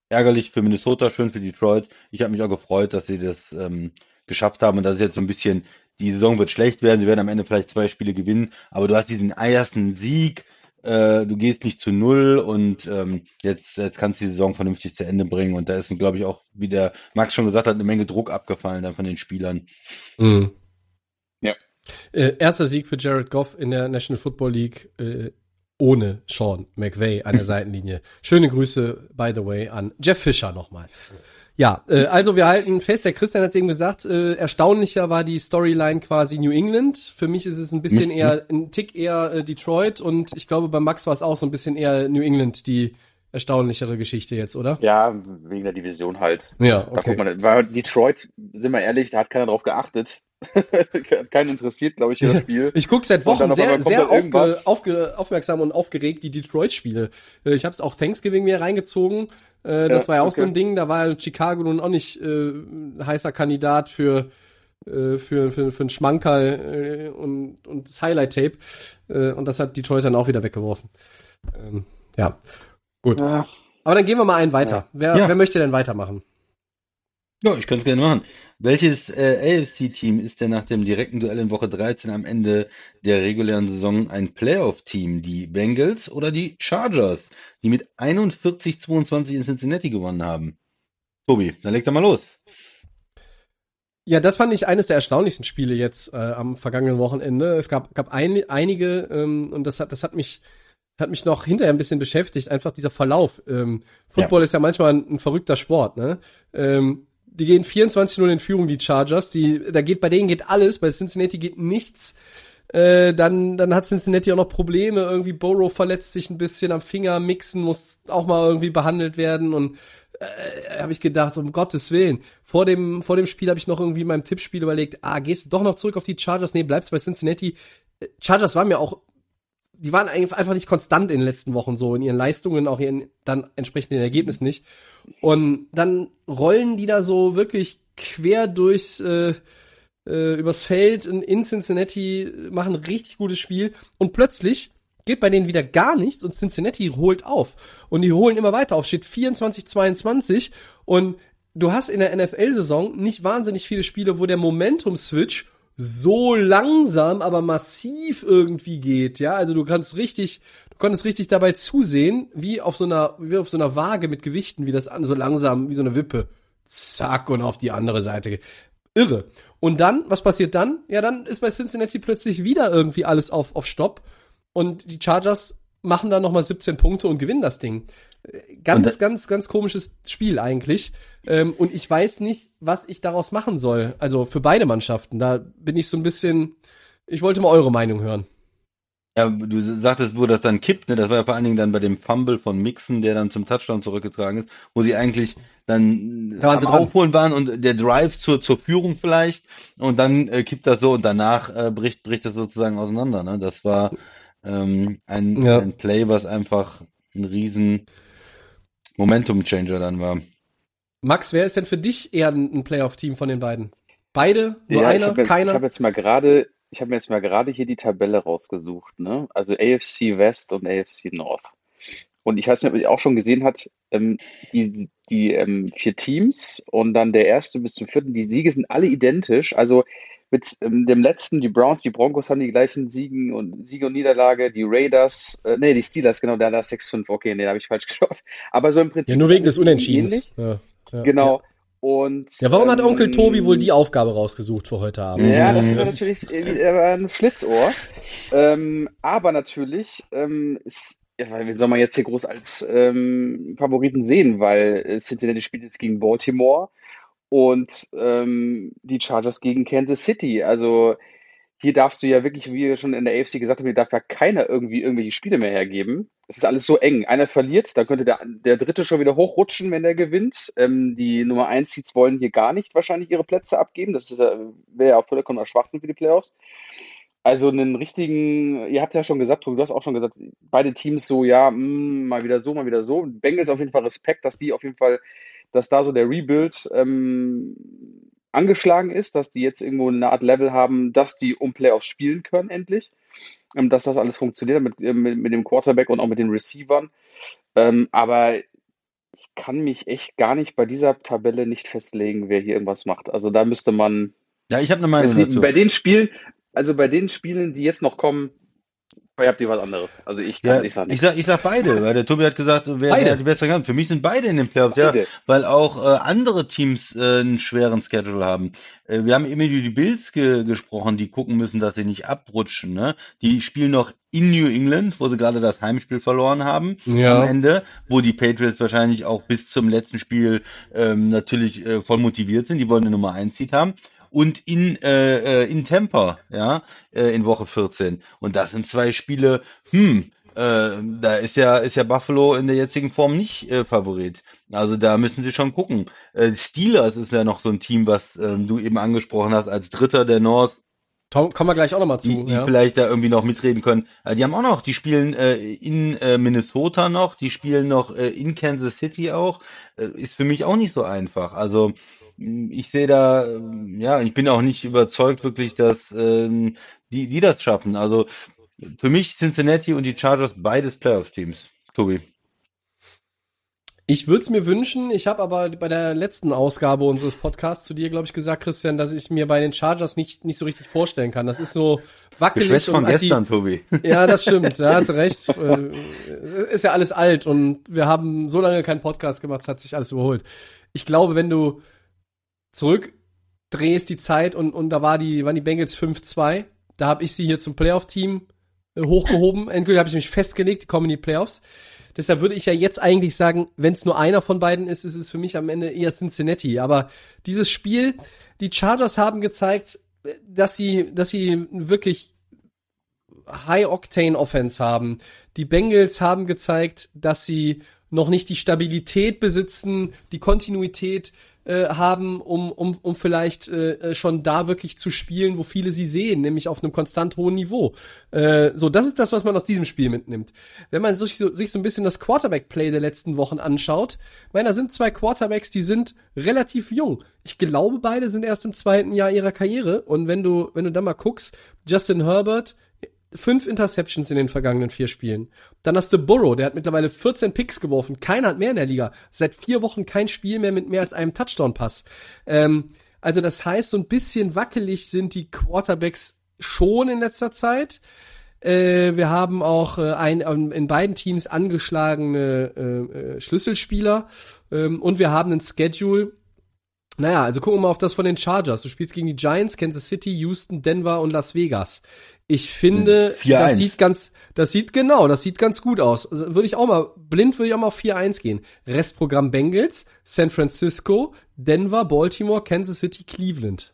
ärgerlich für Minnesota, schön für Detroit. Ich habe mich auch gefreut, dass sie das ähm, geschafft haben und das ist jetzt so ein bisschen, die Saison wird schlecht werden, sie werden am Ende vielleicht zwei Spiele gewinnen, aber du hast diesen ersten Sieg, äh, du gehst nicht zu null und ähm, jetzt, jetzt kannst du die Saison vernünftig zu Ende bringen und da ist, glaube ich, auch, wie der Max schon gesagt hat, eine Menge Druck abgefallen dann von den Spielern. Mhm. Ja. Äh, erster Sieg für Jared Goff in der National Football League äh, ohne Sean McVay an der (laughs) Seitenlinie. Schöne Grüße, by the way, an Jeff Fischer nochmal. Ja, äh, also wir halten fest, der Christian hat eben gesagt, äh, erstaunlicher war die Storyline quasi New England. Für mich ist es ein bisschen eher, ein Tick eher äh, Detroit und ich glaube bei Max war es auch so ein bisschen eher New England, die erstaunlichere Geschichte jetzt, oder? Ja, wegen der Division halt. Ja, Da okay. guckt man, weil Detroit, sind wir ehrlich, da hat keiner drauf geachtet. (laughs) Keinen interessiert, glaube ich, hier das Spiel. Ich gucke seit Wochen sehr, sehr aufge, aufge, aufmerksam und aufgeregt die Detroit-Spiele. Äh, Ich habe es auch Thanksgiving mir reingezogen. Äh, Das Ja, war ja auch okay. so ein Ding. Da war Chicago nun auch nicht äh, ein heißer Kandidat für äh, für, für, für einen Schmankerl und, und das Highlight-Tape. Und das hat Detroit dann auch wieder weggeworfen. Ähm, ja, gut. Ja. Aber dann gehen wir mal einen weiter. Wer, Ja. wer möchte denn weitermachen? Ja, ich könnte es gerne machen. Welches äh, AFC-Team ist denn nach dem direkten Duell in Woche 13 am Ende der regulären Saison ein Playoff-Team? Die Bengals oder die Chargers, die mit 41-22 in Cincinnati gewonnen haben? Tobi, dann leg doch mal los. Ja, das fand ich eines der erstaunlichsten Spiele jetzt äh, am vergangenen Wochenende. Es gab, gab ein, einige ähm, und das hat, das hat mich, hat mich noch hinterher ein bisschen beschäftigt, einfach dieser Verlauf. Ähm, Football ist ja manchmal ein, ein verrückter Sport, ne? Ähm, die gehen 24-0 in Führung, die Chargers. Die, da geht, bei denen geht alles, bei Cincinnati geht nichts. Äh, dann, dann hat Cincinnati auch noch Probleme. Irgendwie Burrow verletzt sich ein bisschen am Finger, Mixen muss auch mal irgendwie behandelt werden und äh, habe ich gedacht, um Gottes Willen. Vor dem, vor dem Spiel habe ich noch irgendwie in meinem Tippspiel überlegt, ah, gehst du doch noch zurück auf die Chargers? Nee, bleibst bei Cincinnati. Äh, Chargers waren mir auch, die waren einfach nicht konstant in den letzten Wochen so, in ihren Leistungen, auch ihren dann entsprechenden Ergebnissen nicht. Und dann rollen die da so wirklich quer durchs, äh, äh, übers Feld in, in Cincinnati, machen richtig gutes Spiel und plötzlich geht bei denen wieder gar nichts und Cincinnati holt auf. Und die holen immer weiter auf, steht 24-22 und du hast in der NFL-Saison nicht wahnsinnig viele Spiele, wo der Momentum-Switch so langsam, aber massiv irgendwie geht, ja, also du kannst richtig, du konntest richtig dabei zusehen, wie auf so einer, wie auf so einer Waage mit Gewichten, wie das so langsam, wie so eine Wippe, zack, und auf die andere Seite geht. Irre. Und dann, was passiert dann? Ja, dann ist bei Cincinnati plötzlich wieder irgendwie alles auf, auf Stopp. Und die Chargers machen dann nochmal 17 Punkte und gewinnen das Ding. Ganz, ganz, ganz komisches Spiel eigentlich. Ähm, und ich weiß nicht, was ich daraus machen soll. Also für beide Mannschaften. Da bin ich so ein bisschen. Ich wollte mal eure Meinung hören. Ja, du sagtest, wo das dann kippt, ne? Das war ja vor allen Dingen dann bei dem Fumble von Mixon, der dann zum Touchdown zurückgetragen ist, wo sie eigentlich dann Da waren sie. Aufholen waren und der Drive zur, zur Führung vielleicht und dann äh, kippt das so und danach äh, bricht, bricht das sozusagen auseinander, ne? Das war ähm, ein, Ja. ein Play, was einfach ein riesen Momentum-Changer dann war. Max, wer ist denn für dich eher ein, Playoff-Team von den beiden? Beide? Nur Ja, ich einer? habe jetzt, ich keiner? hab jetzt mal gerade, ich habe mir jetzt mal gerade hier die Tabelle rausgesucht, ne? Also AFC West und AFC North. Und ich weiß nicht, ob ihr auch schon gesehen hat, ähm, die, die ähm, vier Teams und dann der erste bis zum vierten, die Siege sind alle identisch. Also mit ähm, dem letzten, die Browns, die Broncos haben die gleichen Siegen und Siege und Niederlage, die Raiders, äh, nee, die Steelers, genau, da da 6-5, okay, nee, da habe ich falsch (laughs) geschaut. Aber so im Prinzip ja, nur wegen des Unentschiedens. Ja, ja, Genau. Und Ja, warum hat Onkel ähm, Tobi wohl die Aufgabe rausgesucht für heute Abend? ja, das wäre ist- natürlich äh, äh, ein Schlitzohr. Ähm, aber natürlich ähm, ist, ja, weil wen soll man jetzt hier groß als ähm, Favoriten sehen, weil äh, Cincinnati spielt jetzt gegen Baltimore und ähm, die Chargers gegen Kansas City. Also hier darfst du ja wirklich, wie wir schon in der AFC gesagt haben, hier darf ja keiner irgendwie irgendwelche Spiele mehr hergeben. Es ist alles so eng. Einer verliert, dann könnte der, der dritte schon wieder hochrutschen, wenn der gewinnt. Ähm, die Nummer 1 Seeds wollen hier gar nicht wahrscheinlich ihre Plätze abgeben. Das wäre ja auch vollkommener Schwachsinn für die Playoffs. Also einen richtigen, ihr habt ja schon gesagt, du hast auch schon gesagt, beide Teams so, ja, mh, mal wieder so, mal wieder so. Bengals auf jeden Fall Respekt, dass die auf jeden Fall, dass da so der Rebuild ähm, angeschlagen ist, dass die jetzt irgendwo eine Art Level haben, dass die um Playoffs spielen können, endlich. Ähm, dass das alles funktioniert mit, äh, mit, mit dem Quarterback und auch mit den Receivern. Ähm, aber ich kann mich echt gar nicht bei dieser Tabelle nicht festlegen, wer hier irgendwas macht. Also da müsste man Ja, ich habe eine Meinung dazu. bei den Spielen, also bei den Spielen, die jetzt noch kommen, habt ihr was anderes. Also ich kann Ja, nicht sagen. ich sag, ich sag beide, weil der Tobi hat gesagt, wer Beide. die bessere kann. Für mich sind beide in den Playoffs, ja, Beide. weil auch äh, andere Teams äh, einen schweren Schedule haben. Äh, wir haben eben über die Bills ge gesprochen, die gucken müssen, dass sie nicht abrutschen. Ne? Die spielen noch in New England, wo sie gerade das Heimspiel verloren haben Ja. am Ende, wo die Patriots wahrscheinlich auch bis zum letzten Spiel ähm, natürlich äh, voll motiviert sind. Die wollen eine Nummer 1 Seed haben. Und in, äh, äh, in Tampa, ja, äh, in Woche 14. Und das sind zwei Spiele, hm, äh, da ist ja, ist ja Buffalo in der jetzigen Form nicht äh, Favorit. Also da müssen sie schon gucken. Äh, Steelers ist ja noch so ein Team, was ähm, du eben angesprochen hast, als Dritter der North, Tom, kommen wir gleich auch nochmal zu. die, die ja. vielleicht da irgendwie noch mitreden können. Äh, die haben auch noch, die spielen in Minnesota noch, die spielen noch in Kansas City auch. Ist für mich auch nicht so einfach. Also ich sehe da, ähm, ja, ich bin auch nicht überzeugt wirklich, dass ähm, die, die das schaffen. Also für mich Cincinnati und die Chargers beides Playoff-Teams. Tobi. Ich würde es mir wünschen, ich habe aber bei der letzten Ausgabe unseres Podcasts zu dir, glaube ich, gesagt, Christian, dass ich mir bei den Chargers nicht, nicht so richtig vorstellen kann. Das ist so wackelig Geschwätz von gestern, Tobi. Ja, das stimmt, da hast du recht. Äh, Ist ja alles alt und wir haben so lange keinen Podcast gemacht, es hat sich alles überholt. Ich glaube, wenn du zurückdrehst die Zeit und, und da war die, waren die Bengals 5-2, da habe ich sie hier zum Playoff-Team äh, hochgehoben. Endgültig habe ich mich festgelegt, die kommen in die Playoffs. Deshalb würde ich ja jetzt eigentlich sagen, wenn es nur einer von beiden ist, ist es für mich am Ende eher Cincinnati. Aber dieses Spiel, die Chargers haben gezeigt, äh, dass sie, dass sie wirklich High-Octane-Offense haben. Die Bengals haben gezeigt, dass sie noch nicht die Stabilität besitzen, die Kontinuität äh, haben, um, um, um vielleicht äh, schon da wirklich zu spielen, wo viele sie sehen, nämlich auf einem konstant hohen Niveau. Äh, so, das ist das, was man aus diesem Spiel mitnimmt. Wenn man sich so, sich so ein bisschen das Quarterback-Play der letzten Wochen anschaut, ich meine, da sind zwei Quarterbacks, die sind relativ jung. Ich glaube, beide sind erst im zweiten Jahr ihrer Karriere. Und wenn du, wenn du da mal guckst, Justin Herbert, fünf Interceptions in den vergangenen vier Spielen. Dann hast du Burrow, der hat mittlerweile 14 Picks geworfen. Keiner hat mehr in der Liga. Seit vier Wochen kein Spiel mehr mit mehr als einem Touchdown-Pass. Ähm, also das heißt, so ein bisschen wackelig sind die Quarterbacks schon in letzter Zeit. Äh, wir haben auch äh, ein, ähm, in beiden Teams angeschlagene äh, äh, Schlüsselspieler ähm, und wir haben ein Schedule, naja, also gucken wir mal auf das von den Chargers. Du spielst gegen die Giants, Kansas City, Houston, Denver und Las Vegas. Ich finde, 4-1. das sieht ganz, das sieht genau, das sieht ganz gut aus. Also würde ich auch mal, blind würde ich auch mal auf 4-1 gehen. Restprogramm Bengals, San Francisco, Denver, Baltimore, Kansas City, Cleveland.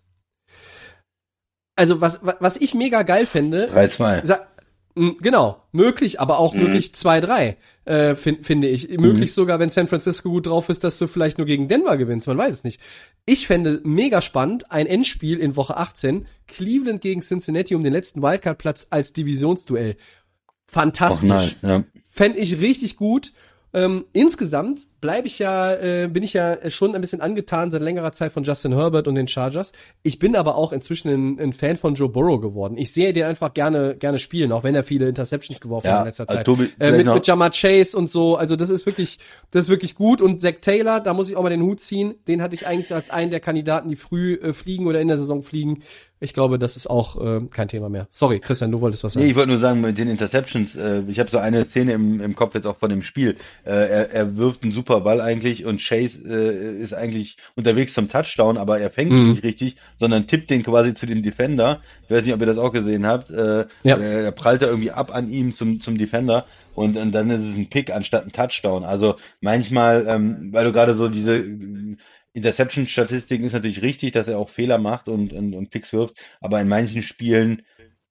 Also was, was was ich mega geil fände, 3-2. Genau, möglich, aber auch Mhm. möglich 2-3, äh, fin finde ich. Möglich sogar, wenn San Francisco gut drauf ist, dass du vielleicht nur gegen Denver gewinnst, man weiß es nicht. Ich fände mega spannend, ein Endspiel in Woche 18, Cleveland gegen Cincinnati um den letzten Wildcard-Platz als Divisionsduell. Och Fantastisch. nein, ja. Fände ich richtig gut. Ähm, insgesamt bleibe ich ja, äh, bin ich ja schon ein bisschen angetan seit längerer Zeit von Justin Herbert und den Chargers. Ich bin aber auch inzwischen ein, ein Fan von Joe Burrow geworden. Ich sehe den einfach gerne, gerne spielen, auch wenn er viele Interceptions geworfen Ja, hat in letzter also Zeit. Tobi, äh, vielleicht mit, mit Jamar Chase und so. Also das ist wirklich, das ist wirklich gut. Und Zach Taylor, da muss ich auch mal den Hut ziehen. Den hatte ich eigentlich als einen der Kandidaten, die früh äh, fliegen oder in der Saison fliegen. Ich glaube, das ist auch äh, kein Thema mehr. Sorry, Christian, du wolltest was Nee, sagen. ich wollte nur sagen, mit den Interceptions, äh, ich habe so eine Szene im, im Kopf jetzt auch von dem Spiel. Äh, er, er wirft einen super Ball eigentlich und Chase äh, ist eigentlich unterwegs zum Touchdown, aber er fängt ihn Mhm. nicht richtig, sondern tippt den quasi zu dem Defender. Ich weiß nicht, ob ihr das auch gesehen habt. Äh, Ja. er, er prallt da irgendwie ab an ihm zum, zum Defender und, und dann ist es ein Pick anstatt ein Touchdown. Also manchmal, ähm, weil du gerade so diese äh, Interception-Statistiken ist natürlich richtig, dass er auch Fehler macht und, und, und Picks wirft, aber in manchen Spielen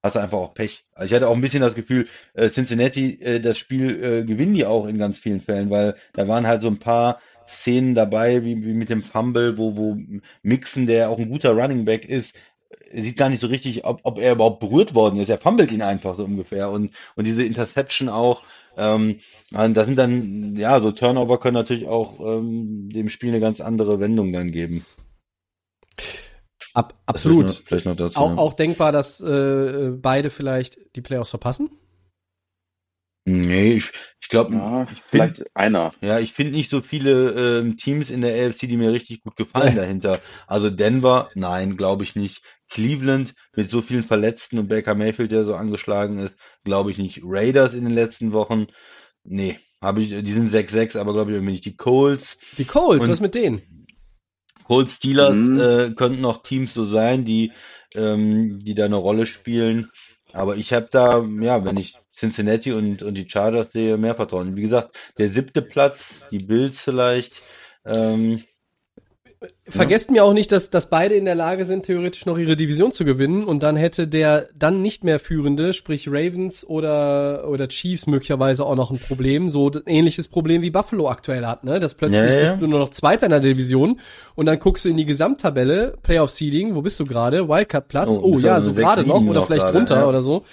hast du einfach auch Pech. Also ich hatte auch ein bisschen das Gefühl, äh, Cincinnati, äh, das Spiel äh, gewinnen die auch in ganz vielen Fällen, weil da waren halt so ein paar Szenen dabei, wie, wie mit dem Fumble, wo, wo Mixon, der auch ein guter Running Back ist, sieht gar nicht so richtig, ob, ob er überhaupt berührt worden ist. Er fummelt ihn einfach so ungefähr. Und, und diese Interception auch, ähm, das sind dann, ja, so Turnover können natürlich auch ähm, dem Spiel eine ganz andere Wendung dann geben. Ab, absolut. Vielleicht noch, vielleicht noch dazu. Auch, ja. auch denkbar, dass äh, beide vielleicht die Playoffs verpassen. Nee, ich, ich glaube, Ja, ich find, vielleicht einer. ja, ich finde nicht so viele ähm, Teams in der AFC, die mir richtig gut gefallen dahinter. Also Denver, nein, glaube ich nicht. Cleveland mit so vielen Verletzten und Baker Mayfield, der so angeschlagen ist, glaube ich nicht. Raiders in den letzten Wochen, nee, habe ich, die sind 6-6, aber glaube ich irgendwie nicht. Die Colts, Die Colts, was mit denen? Colts Steelers Mhm. äh, könnten noch Teams so sein, die, ähm, die da eine Rolle spielen. Aber ich habe da, ja, wenn ich Cincinnati und, und die Chargers sehe, mehr Vertrauen. Wie gesagt, der siebte Platz, die Bills vielleicht. Ähm, Vergesst mir auch nicht, dass, dass beide in der Lage sind, theoretisch noch ihre Division zu gewinnen und dann hätte der dann nicht mehr führende, sprich Ravens oder, oder Chiefs möglicherweise auch noch ein Problem, so ein ähnliches Problem wie Buffalo aktuell hat, ne? Das plötzlich Ja, ja, ja. bist du nur noch Zweiter in der Division und dann guckst du in die Gesamttabelle, Playoff Seeding, wo bist du gerade? Wildcard Platz? Oh, Oh, ja, also so gerade noch oder noch vielleicht gerade, drunter ja. oder so.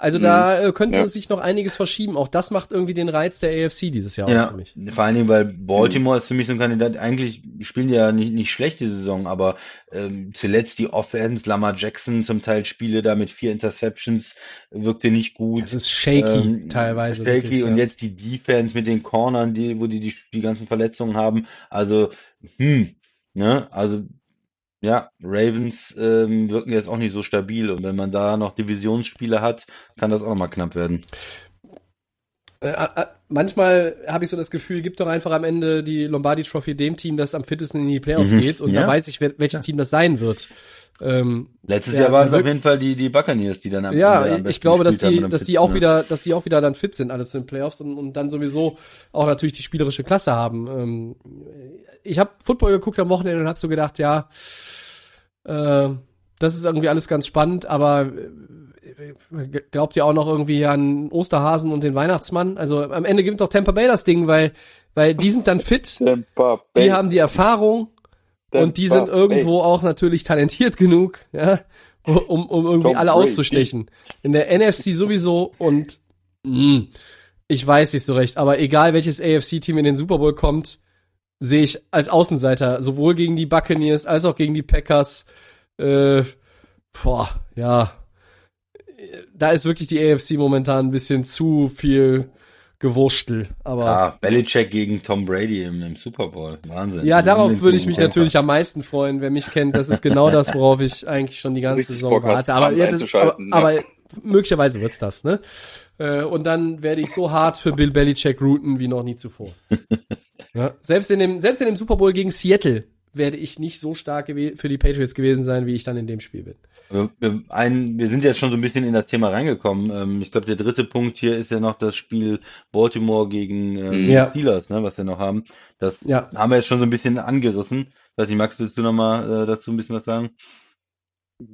Also da äh, könnte Ja. sich noch einiges verschieben. Auch das macht irgendwie den Reiz der AFC dieses Jahr aus ja, für mich. vor allen Dingen, weil Baltimore ist für mich so ein Kandidat. Eigentlich spielen die ja nicht, nicht schlecht die Saison, aber ähm, zuletzt die Offense, Lamar Jackson zum Teil Spiele da mit vier Interceptions, wirkte nicht gut. Es ist shaky Ähm, teilweise. Shaky wirklich, und ja. jetzt die Defense mit den Cornern, die, wo die, die die ganzen Verletzungen haben. Also, hm, ne, also ja, Ravens ähm, wirken jetzt auch nicht so stabil und wenn man da noch Divisionsspiele hat, kann das auch noch mal knapp werden. Äh, äh, manchmal habe ich so das Gefühl, gibt doch einfach am Ende die Lombardi Trophy dem Team, das am fittesten in die Playoffs Mhm, geht und ja. da weiß ich, wer, welches Team das sein wird. Ähm, Letztes Ja, Jahr waren es auf jeden Fall die, die Buccaneers, die dann am ja, am ich glaube, dass die, dass die auch wieder, dass die auch wieder dann fit sind, alles in den Playoffs und, und dann sowieso auch natürlich die spielerische Klasse haben. Ähm, ich habe Football geguckt am Wochenende und habe so gedacht, ja, äh, das ist irgendwie alles ganz spannend, aber äh, glaubt ihr auch noch irgendwie an Osterhasen und den Weihnachtsmann? Also am Ende gibt doch Tampa Bay das Ding, weil, weil die sind dann fit, Tampa die Bay, haben die Erfahrung und die Tampa sind irgendwo auch natürlich talentiert genug, ja, um, um irgendwie Tom alle Brady. auszustechen. In der NFC sowieso und mh, ich weiß nicht so recht, aber egal welches AFC-Team in den Super Bowl kommt, sehe ich als Außenseiter sowohl gegen die Buccaneers als auch gegen die Packers. Äh, boah, ja, da ist wirklich die AFC momentan ein bisschen zu viel Gewurstel. Aber Ja, Belichick gegen Tom Brady im, im Super Bowl. Wahnsinn. ja, darauf würde ich mich natürlich am meisten freuen. Wer mich kennt, das ist genau das, worauf ich eigentlich schon die ganze Richtig Saison Bock warte. Aber, ja, das, aber, ja. aber möglicherweise wird's das, ne? Äh, Und dann werde ich so hart für Bill Belichick routen wie noch nie zuvor. (laughs) ja, selbst in dem, selbst in dem Super Bowl gegen Seattle werde ich nicht so stark für die Patriots gewesen sein, wie ich dann in dem Spiel bin. Wir, wir, ein, wir sind jetzt schon so ein bisschen in das Thema reingekommen. Ähm, ich glaube, der dritte Punkt hier ist ja noch das Spiel Baltimore gegen Mhm. Ja. Steelers, ne, was wir noch haben. Das Ja. haben wir jetzt schon so ein bisschen angerissen. Weiß nicht, Max, willst du noch mal äh, dazu ein bisschen was sagen?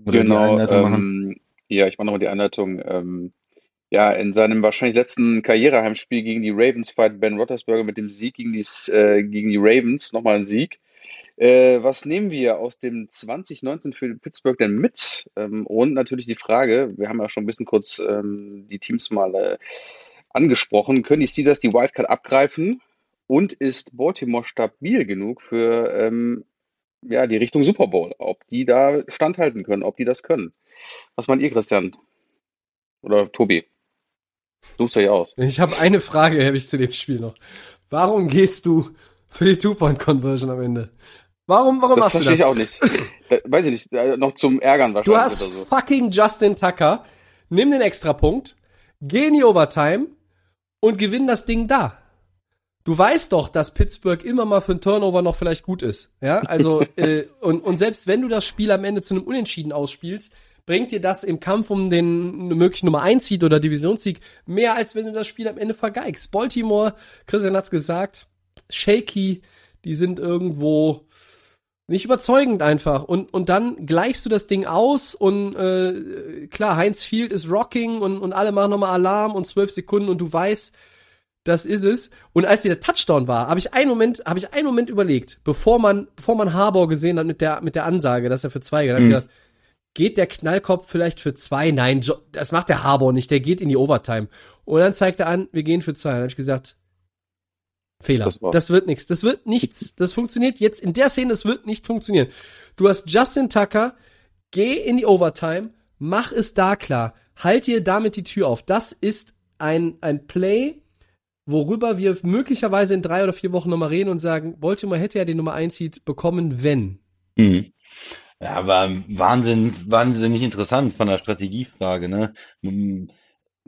Oder Genau, Einleitung ähm, ja, ich mache nochmal die Einleitung. Ähm, ja, in seinem wahrscheinlich letzten Karriereheimspiel gegen die Ravens feiert Ben Roethlisberger mit dem Sieg gegen die, äh, gegen die Ravens nochmal einen Sieg. Äh, was nehmen wir aus dem 2019 für Pittsburgh denn mit? Ähm, und natürlich die Frage, wir haben ja schon ein bisschen kurz ähm, die Teams mal äh, angesprochen, können die Steelers die Wildcard abgreifen? Und ist Baltimore stabil genug für ähm, ja, die Richtung Super Bowl? Ob die da standhalten können, ob die das können? Was meint ihr, Christian? Oder Tobi? Such's euch aus. Ich habe eine Frage, habe ich zu dem Spiel noch. Warum gehst du für die Two-Point-Conversion am Ende? Warum, warum Das machst du verstehe das? ich auch nicht. Da, (laughs) weiß ich nicht. äh, Noch zum Ärgern wahrscheinlich Du hast oder so. fucking Justin Tucker, nimm den Extrapunkt, geh in die Overtime und gewinn das Ding da. Du weißt doch, dass Pittsburgh immer mal für einen Turnover noch vielleicht gut ist. Ja, also, (laughs) äh, und, und selbst wenn du das Spiel am Ende zu einem Unentschieden ausspielst, bringt dir das im Kampf um den möglichen Nummer 1 Seed oder Divisionssieg mehr, als wenn du das Spiel am Ende vergeigst. Baltimore, Christian hat's gesagt, shaky, die sind irgendwo nicht überzeugend einfach. Und, und dann gleichst du das Ding aus und äh, klar, Heinz Field ist rocking und, und alle machen nochmal Alarm und zwölf Sekunden und du weißt, das ist es. Und als der Touchdown war, habe ich einen Moment, habe ich einen Moment überlegt, bevor man, bevor man Harbour gesehen hat mit der, mit der Ansage, dass er für zwei geht, Mhm. gedacht, geht der Knallkopf vielleicht für zwei? Nein, das macht der Harbour nicht, der geht in die Overtime. Und dann zeigt er an, wir gehen für zwei. Dann habe ich gesagt, Fehler. Das Das, wird nichts. Das wird nichts. Das funktioniert jetzt in der Szene, das wird nicht funktionieren. Du hast Justin Tucker, geh in die Overtime, mach es da klar. Halt dir damit die Tür auf. Das ist ein, ein Play, worüber wir möglicherweise in drei oder vier Wochen nochmal reden und sagen, Baltimore hätte ja den Nummer 1 Seed bekommen, wenn. Mhm. Ja, war Wahnsinn, wahnsinnig interessant von der Strategiefrage, ne?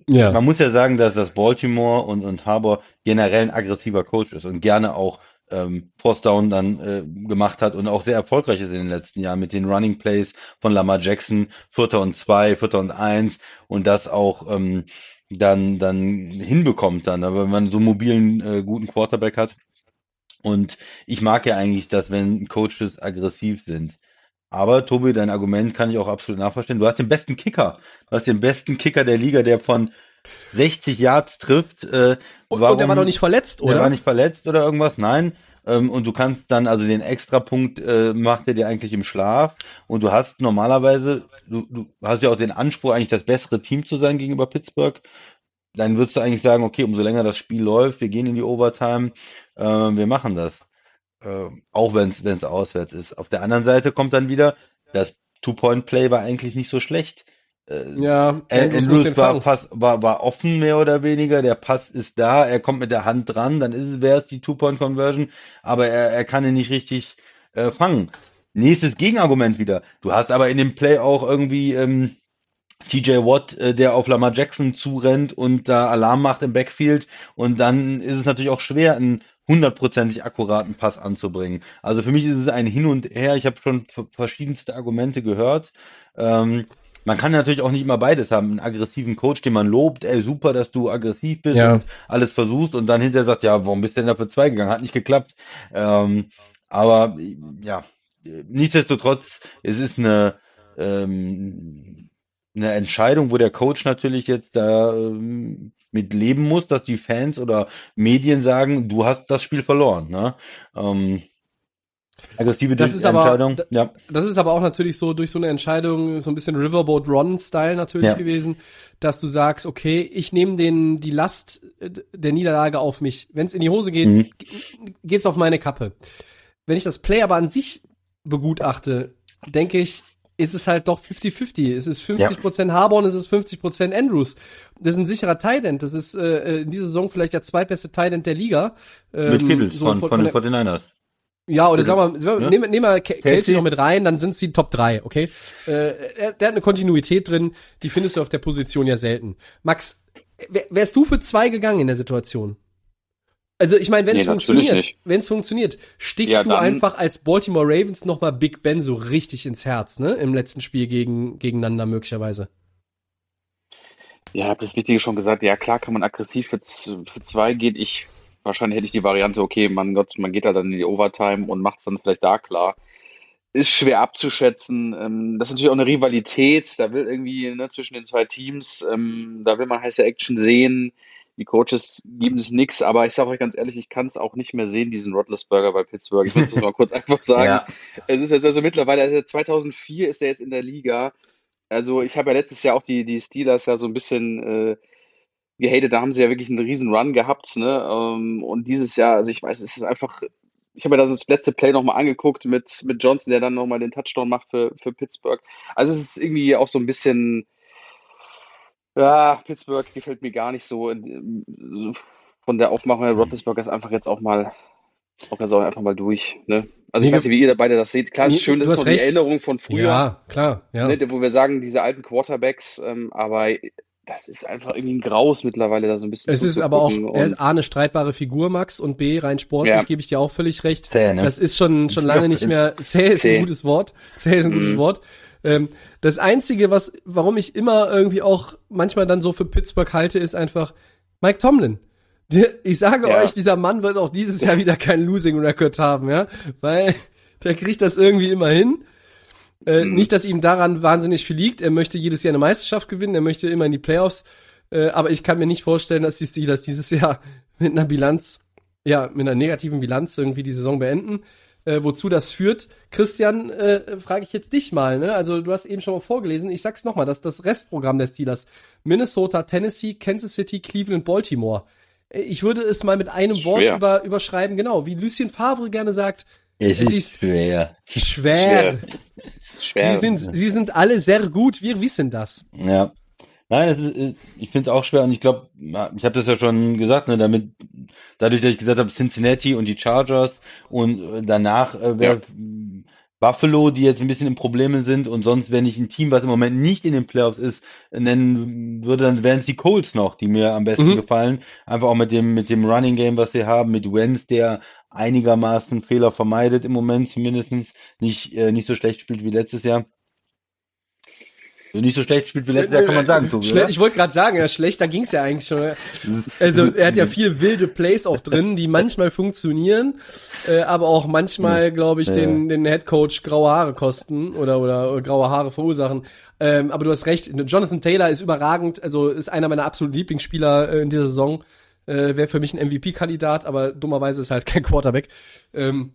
Ja. Man muss ja sagen, dass das Baltimore und, und Harbour generell ein aggressiver Coach ist und gerne auch ähm, Force Down dann äh, gemacht hat und auch sehr erfolgreich ist in den letzten Jahren mit den Running Plays von Lamar Jackson, Vierter und zwei, Vierter und eins und das auch ähm, dann dann hinbekommt dann, aber wenn man so einen mobilen äh, guten Quarterback hat und ich mag ja eigentlich, dass wenn Coaches aggressiv sind. Aber Tobi, dein Argument kann ich auch absolut nachvollziehen. Du hast den besten Kicker. Du hast den besten Kicker der Liga, der von 60 Yards trifft. Äh, Und, warum, und der war doch nicht verletzt, Der war oder? nicht verletzt oder irgendwas? Nein. Ähm, und du kannst dann, also den Extrapunkt äh, macht er dir eigentlich im Schlaf. Und du hast normalerweise, du, du hast ja auch den Anspruch, eigentlich das bessere Team zu sein gegenüber Pittsburgh. Dann würdest du eigentlich sagen, okay, umso länger das Spiel läuft, wir gehen in die Overtime, äh, wir machen das. Äh, auch wenn es auswärts ist. Auf der anderen Seite kommt dann wieder, das Two-Point-Play war eigentlich nicht so schlecht. Äh, Ja, Andrews war, fast, war, war offen mehr oder weniger, der Pass ist da, er kommt mit der Hand dran, dann ist es, wäre es die Two-Point-Conversion, aber er, er kann ihn nicht richtig äh, fangen. Nächstes Gegenargument wieder. Du hast aber in dem Play auch irgendwie ähm, TJ Watt, äh, der auf Lamar Jackson zurennt und da Alarm macht im Backfield und dann ist es natürlich auch schwer, einen hundertprozentig akkuraten Pass anzubringen. Also für mich ist es ein Hin und Her. Ich habe schon verschiedenste Argumente gehört. Ähm, man kann natürlich auch nicht immer beides haben. Einen aggressiven Coach, den man lobt, ey, super, dass du aggressiv bist Ja. und alles versuchst und dann hinterher sagt, ja, warum bist du denn da für zwei gegangen? Hat nicht geklappt. Ähm, aber ja, nichtsdestotrotz, es ist eine, ähm, eine Entscheidung, wo der Coach natürlich jetzt da ähm, mit leben muss, dass die Fans oder Medien sagen, du hast das Spiel verloren. Ne? Ähm, aggressive Das ist aber- Entscheidung. da- ja. Das ist aber auch natürlich so durch so eine Entscheidung so ein bisschen Riverboat Ron-Style natürlich Ja. gewesen, dass du sagst, okay, ich nehme den die Last äh, der Niederlage auf mich. Wenn es in die Hose geht, Mhm. ge- geht's auf meine Kappe. Wenn ich das Play aber an sich begutachte, denke ich, ist es halt doch 50-50. Es ist 50% Harborn, es ist 50% Andrews. Das ist ein sicherer Tight End. Das ist äh, in dieser Saison vielleicht der zweitbeste Tight End der Liga. Mit Ähm, Kittles so von, von, der- den 49ers. ja, oder sagen wir, ne? nehmen, nehmen wir Ke- Kelsey Kelsey? noch mit rein, dann sind sie Top 3, okay? Äh, der, der hat eine Kontinuität drin, die findest du auf der Position ja selten. Max, wär, wärst du für zwei gegangen in der Situation? Also ich meine, wenn es Nee, funktioniert, wenn es funktioniert, stichst Ja, du einfach als Baltimore Ravens nochmal Big Ben so richtig ins Herz, ne? Im letzten Spiel gegen, gegeneinander möglicherweise. Ja, ich habe das Wichtige schon gesagt. Ja, klar kann man aggressiv für, für zwei gehen. Ich, wahrscheinlich hätte ich die Variante, okay, mein Gott, man geht da dann in die Overtime und macht es dann vielleicht da klar. Ist schwer abzuschätzen. Ähm, das ist natürlich auch eine Rivalität. Da will irgendwie ne, zwischen den zwei Teams, ähm, da will man heiße Action sehen. Die Coaches geben es nix, aber ich sage euch ganz ehrlich, ich kann es auch nicht mehr sehen, diesen Roethlisberger bei Pittsburgh. Ich muss das mal kurz einfach (laughs) sagen. Ja. Es ist jetzt also mittlerweile, also 2004 ist er jetzt in der Liga. Also ich habe ja letztes Jahr auch die, die Steelers ja so ein bisschen äh, gehatet, da haben sie ja wirklich einen riesen Run gehabt, ne? Ähm, und dieses Jahr, also ich weiß, es ist einfach, ich habe mir das letzte Play nochmal angeguckt mit, mit Johnson, der dann nochmal den Touchdown macht für, für Pittsburgh. Also es ist irgendwie auch so ein bisschen, ja, Pittsburgh gefällt mir gar nicht so. Von der Aufmachung der Roethlisberger ist einfach jetzt auch mal, auch auch einfach mal durch, ne? Also ich Nee, weiß nicht, wie ihr beide das seht. Klar, es ist schön, das ist noch die. Erinnerung von früher Ja, klar, ja. ne, wo wir sagen, diese alten Quarterbacks, ähm, aber das ist einfach irgendwie ein Graus mittlerweile da so ein bisschen Es ist aber auch, er ist A, eine streitbare Figur, Max, und B, rein sportlich, Ja. gebe ich dir auch völlig recht. Zäh, ne? Das ist schon, schon lange nicht mehr, (laughs) zäh ist ein gutes Wort. Zäh ist ein gutes Mhm. Wort. Ähm, das Einzige, was, warum ich immer irgendwie auch manchmal dann so für Pittsburgh halte, ist einfach Mike Tomlin. Ich sage Ja. euch, dieser Mann wird auch dieses Jahr wieder keinen Losing Record haben, ja, weil der kriegt das irgendwie immer hin. Äh, Mhm. Nicht, dass ihm daran wahnsinnig viel liegt. Er möchte jedes Jahr eine Meisterschaft gewinnen. Er möchte immer in die Playoffs. Äh, aber ich kann mir nicht vorstellen, dass die Steelers dieses Jahr mit einer Bilanz, ja, mit einer negativen Bilanz irgendwie die Saison beenden. Äh, wozu das führt. Christian, äh, frage ich jetzt dich mal. Ne? Also du hast eben schon mal vorgelesen. Ich sag's nochmal, das ist das Restprogramm der Steelers. Minnesota, Tennessee, Kansas City, Cleveland, Baltimore. Äh, Ich würde es mal mit einem Wort Schwer. über, überschreiben, genau, wie Lucien Favre gerne sagt, Es Es ist ist- schwer. schwer. Schwer. Sie sind, sie sind alle sehr gut. Wir wissen das. Ja. Nein, ist, ist- ich finde es auch schwer und ich glaube, ich habe das ja schon gesagt, ne, damit, dadurch, dass ich gesagt habe, Cincinnati und die Chargers und äh, danach äh, wäre Buffalo, die jetzt ein bisschen in Problemen sind und sonst, wenn ich ein Team, was im Moment nicht in den Playoffs ist, nennen würde, dann wären es die Colts noch, die mir am besten Mhm. gefallen. Einfach auch mit dem, mit dem Running Game, was sie haben, mit Wenz, der einigermaßen Fehler vermeidet im Moment zumindestens nicht, äh, nicht so schlecht spielt wie letztes Jahr. Nicht so schlecht spielt wie letztes Jahr, kann man sagen, Tobi, Schle oder? ich wollte gerade sagen, ja, schlechter ging's ja eigentlich schon. Also er hat ja viel wilde Plays auch drin, die manchmal funktionieren, äh, aber auch manchmal, glaube ich, den, den Head Coach graue Haare kosten oder, oder graue Haare verursachen. Ähm, aber du hast recht, Jonathan Taylor ist überragend, also ist einer meiner absoluten Lieblingsspieler äh, in dieser Saison. Äh, Wäre für mich ein MVP-Kandidat, aber dummerweise ist halt kein Quarterback. Ähm,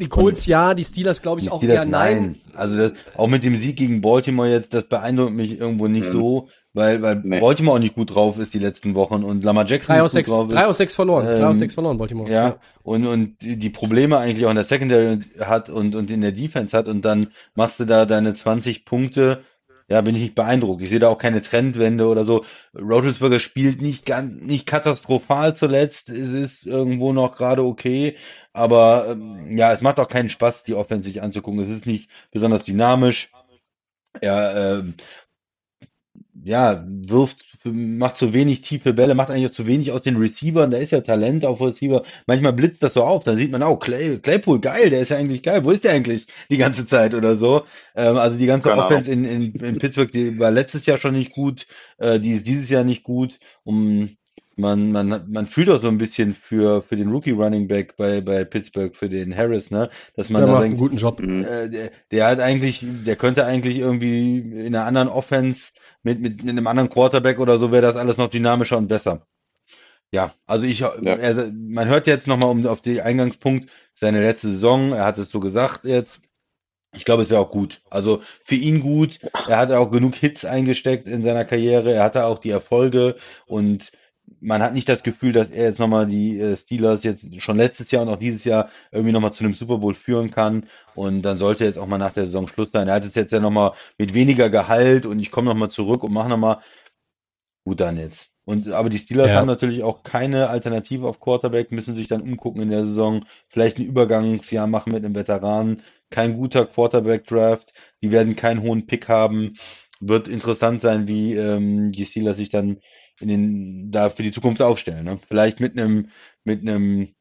die Colts ja, die Steelers glaube ich Die auch Steelers, eher nein. Also das, auch mit dem Sieg gegen Baltimore jetzt, das beeindruckt mich irgendwo nicht so, weil, weil Nee. Baltimore auch nicht gut drauf ist die letzten Wochen und Lamar Jackson Drei nicht aus gut sechs, drauf ist. drei aus sechs verloren, drei aus Ähm, sechs verloren, Baltimore. Ja, und, und die die Probleme eigentlich auch in der Secondary hat und, und in der Defense hat und dann machst du da deine 20 Punkte, ja, bin ich nicht beeindruckt. Ich sehe da auch keine Trendwende oder so. Rotelsberger spielt nicht ganz, nicht katastrophal zuletzt. Es ist irgendwo noch gerade okay. Aber ähm, ja, es macht auch keinen Spaß, die Offense sich anzugucken. Es ist nicht besonders dynamisch. Er ähm, ja, wirft, macht zu wenig tiefe Bälle, macht eigentlich auch zu wenig aus den Receivern. Da ist ja Talent auf Receiver. Manchmal blitzt das so auf, dann sieht man auch, Clay, Claypool, geil, der ist ja eigentlich geil. Wo ist der eigentlich die ganze Zeit oder so? Ähm, also die ganze Keine Offense in, in, in Pittsburgh, die war letztes Jahr schon nicht gut, äh, die ist dieses Jahr nicht gut. Um, man, man, man fühlt auch so ein bisschen für, für den Rookie Running Back bei, bei Pittsburgh, für den Harris, ne? Dass man Der da macht denkt, einen guten Job. Mhm. äh, der, der hat eigentlich, der könnte eigentlich irgendwie in einer anderen Offense mit, mit, mit einem anderen Quarterback oder so wäre das alles noch dynamischer und besser. Ja, also ich, er, man hört jetzt nochmal um auf den Eingangspunkt seine letzte Saison, er hat es so gesagt jetzt. Ich glaube, es wäre auch gut. Also für ihn gut. Er hatte auch genug Hits eingesteckt in seiner Karriere. Er hatte auch die Erfolge und man hat nicht das Gefühl, dass er jetzt nochmal die äh, Steelers jetzt schon letztes Jahr und auch dieses Jahr irgendwie nochmal zu einem Super Bowl führen kann. Und dann sollte jetzt auch mal nach der Saison Schluss sein. Er hat es jetzt ja nochmal mit weniger Gehalt und ich komme nochmal zurück und mache nochmal gut dann jetzt. Und aber die Steelers Ja. haben natürlich auch keine Alternative auf Quarterback, müssen sich dann umgucken in der Saison, vielleicht ein Übergangsjahr machen mit einem Veteranen. Kein guter Quarterback-Draft. Die werden keinen hohen Pick haben. Wird interessant sein, wie ähm, die Steelers sich dann in den, da für die Zukunft aufstellen. Ne? Vielleicht mit einem, mit einem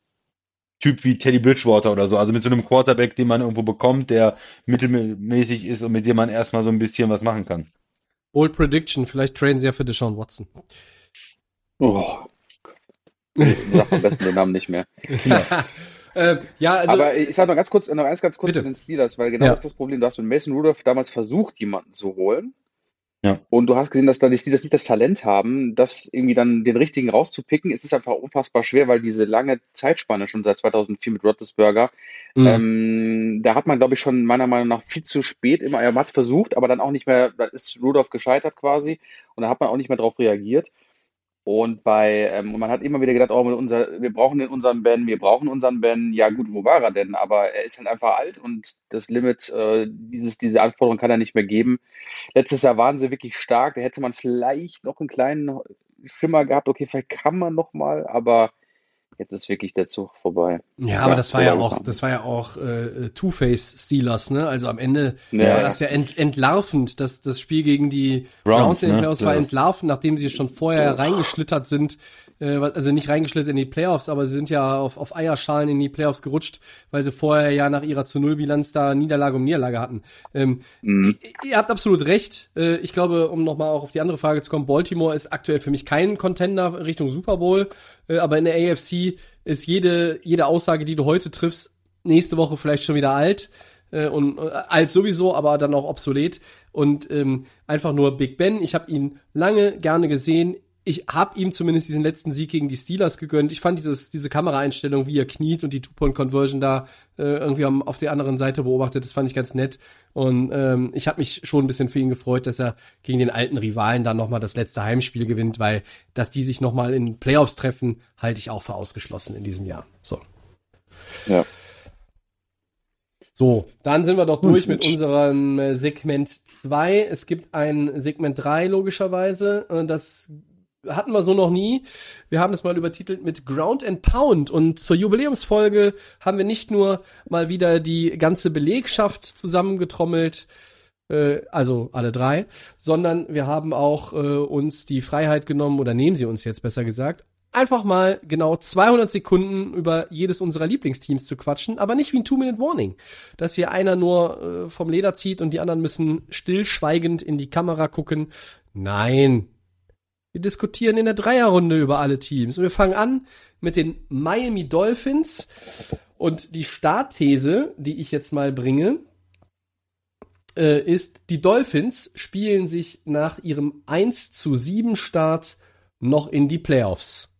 Typ wie Teddy Bridgewater oder so, also mit so einem Quarterback, den man irgendwo bekommt, der mittelmäßig ist und mit dem man erstmal so ein bisschen was machen kann. Bold Prediction, vielleicht trainen sie ja für Deshaun Watson. Oh. Sag am besten den Namen nicht mehr. (laughs) ähm, ja, also Aber ich sag noch ganz kurz, noch eins ganz kurz Bitte. zu den Steelers, weil genau Ja. das ist das Problem. Du hast mit Mason Rudolph damals versucht, jemanden zu holen. Ja. Und du hast gesehen, dass da die Steelers nicht das Talent haben, das irgendwie dann den richtigen rauszupicken. Es ist einfach unfassbar schwer, weil diese lange Zeitspanne schon seit 2004 mit Roethlisberger, mh, ähm, da hat man, glaube ich, schon meiner Meinung nach viel zu spät immer, er hat es versucht, aber dann auch nicht mehr, da ist Rudolph gescheitert quasi und da hat man auch nicht mehr drauf reagiert. Und bei, ähm, man hat immer wieder gedacht, oh, unser, wir brauchen den, unseren Ben, wir brauchen unseren Ben. Ja, gut, wo war er denn? Aber er ist halt einfach alt und das Limit, äh, dieses, diese Anforderung kann er nicht mehr geben. Letztes Jahr waren sie wirklich stark. Da hätte man vielleicht noch einen kleinen Schimmer gehabt, okay, vielleicht kann man noch mal, aber jetzt ist wirklich der Zug vorbei. Ja, aber das war ja auch, das war ja auch äh, Two-Face Steelers, ne? Also am Ende Ja. war das ja ent, entlarvend, dass das Spiel gegen die Browns, Browns ne? War Ja. entlarvend, nachdem sie schon vorher reingeschlittert sind. Äh, also nicht reingeschlittert in die Playoffs, aber sie sind ja auf, auf Eierschalen in die Playoffs gerutscht, weil sie vorher ja nach ihrer zu Null Bilanz da Niederlage um Niederlage hatten. Ähm, Mhm. Ihr habt absolut recht. Äh, Ich glaube, um nochmal auch auf die andere Frage zu kommen, Baltimore ist aktuell für mich kein Contender Richtung Super Bowl, äh, aber in der AFC ist jede, jede Aussage, die du heute triffst, nächste Woche vielleicht schon wieder alt. Und alt sowieso, aber dann auch obsolet. Und ähm, einfach nur Big Ben. Ich habe ihn lange gerne gesehen. Ich habe ihm zumindest diesen letzten Sieg gegen die Steelers gegönnt. Ich fand dieses, diese Kameraeinstellung, wie er kniet und die Two-Point-Conversion da äh, irgendwie am, auf der anderen Seite beobachtet, das fand ich ganz nett. Und ähm, ich habe mich schon ein bisschen für ihn gefreut, dass er gegen den alten Rivalen dann nochmal das letzte Heimspiel gewinnt, weil dass die sich nochmal in Playoffs treffen, halte ich auch für ausgeschlossen in diesem Jahr. So. Ja. So, dann sind wir doch durch mit unserem äh, Segment 2. Es gibt ein Segment 3 logischerweise. Äh, Das hatten wir so noch nie. Wir haben das mal übertitelt mit Ground and Pound. Und zur Jubiläumsfolge haben wir nicht nur mal wieder die ganze Belegschaft zusammengetrommelt, äh, also alle drei, sondern wir haben auch äh, uns die Freiheit genommen, oder nehmen sie uns jetzt besser gesagt, einfach mal genau 200 Sekunden über jedes unserer Lieblingsteams zu quatschen, aber nicht wie ein Two-Minute-Warning, dass hier einer nur äh, vom Leder zieht und die anderen müssen stillschweigend in die Kamera gucken. Nein. Wir diskutieren in der Dreierrunde über alle Teams. Und wir fangen an mit den Miami Dolphins. Und die Startthese, die ich jetzt mal bringe, äh, ist, die Dolphins spielen sich nach ihrem 1 zu 7 Start noch in die Playoffs.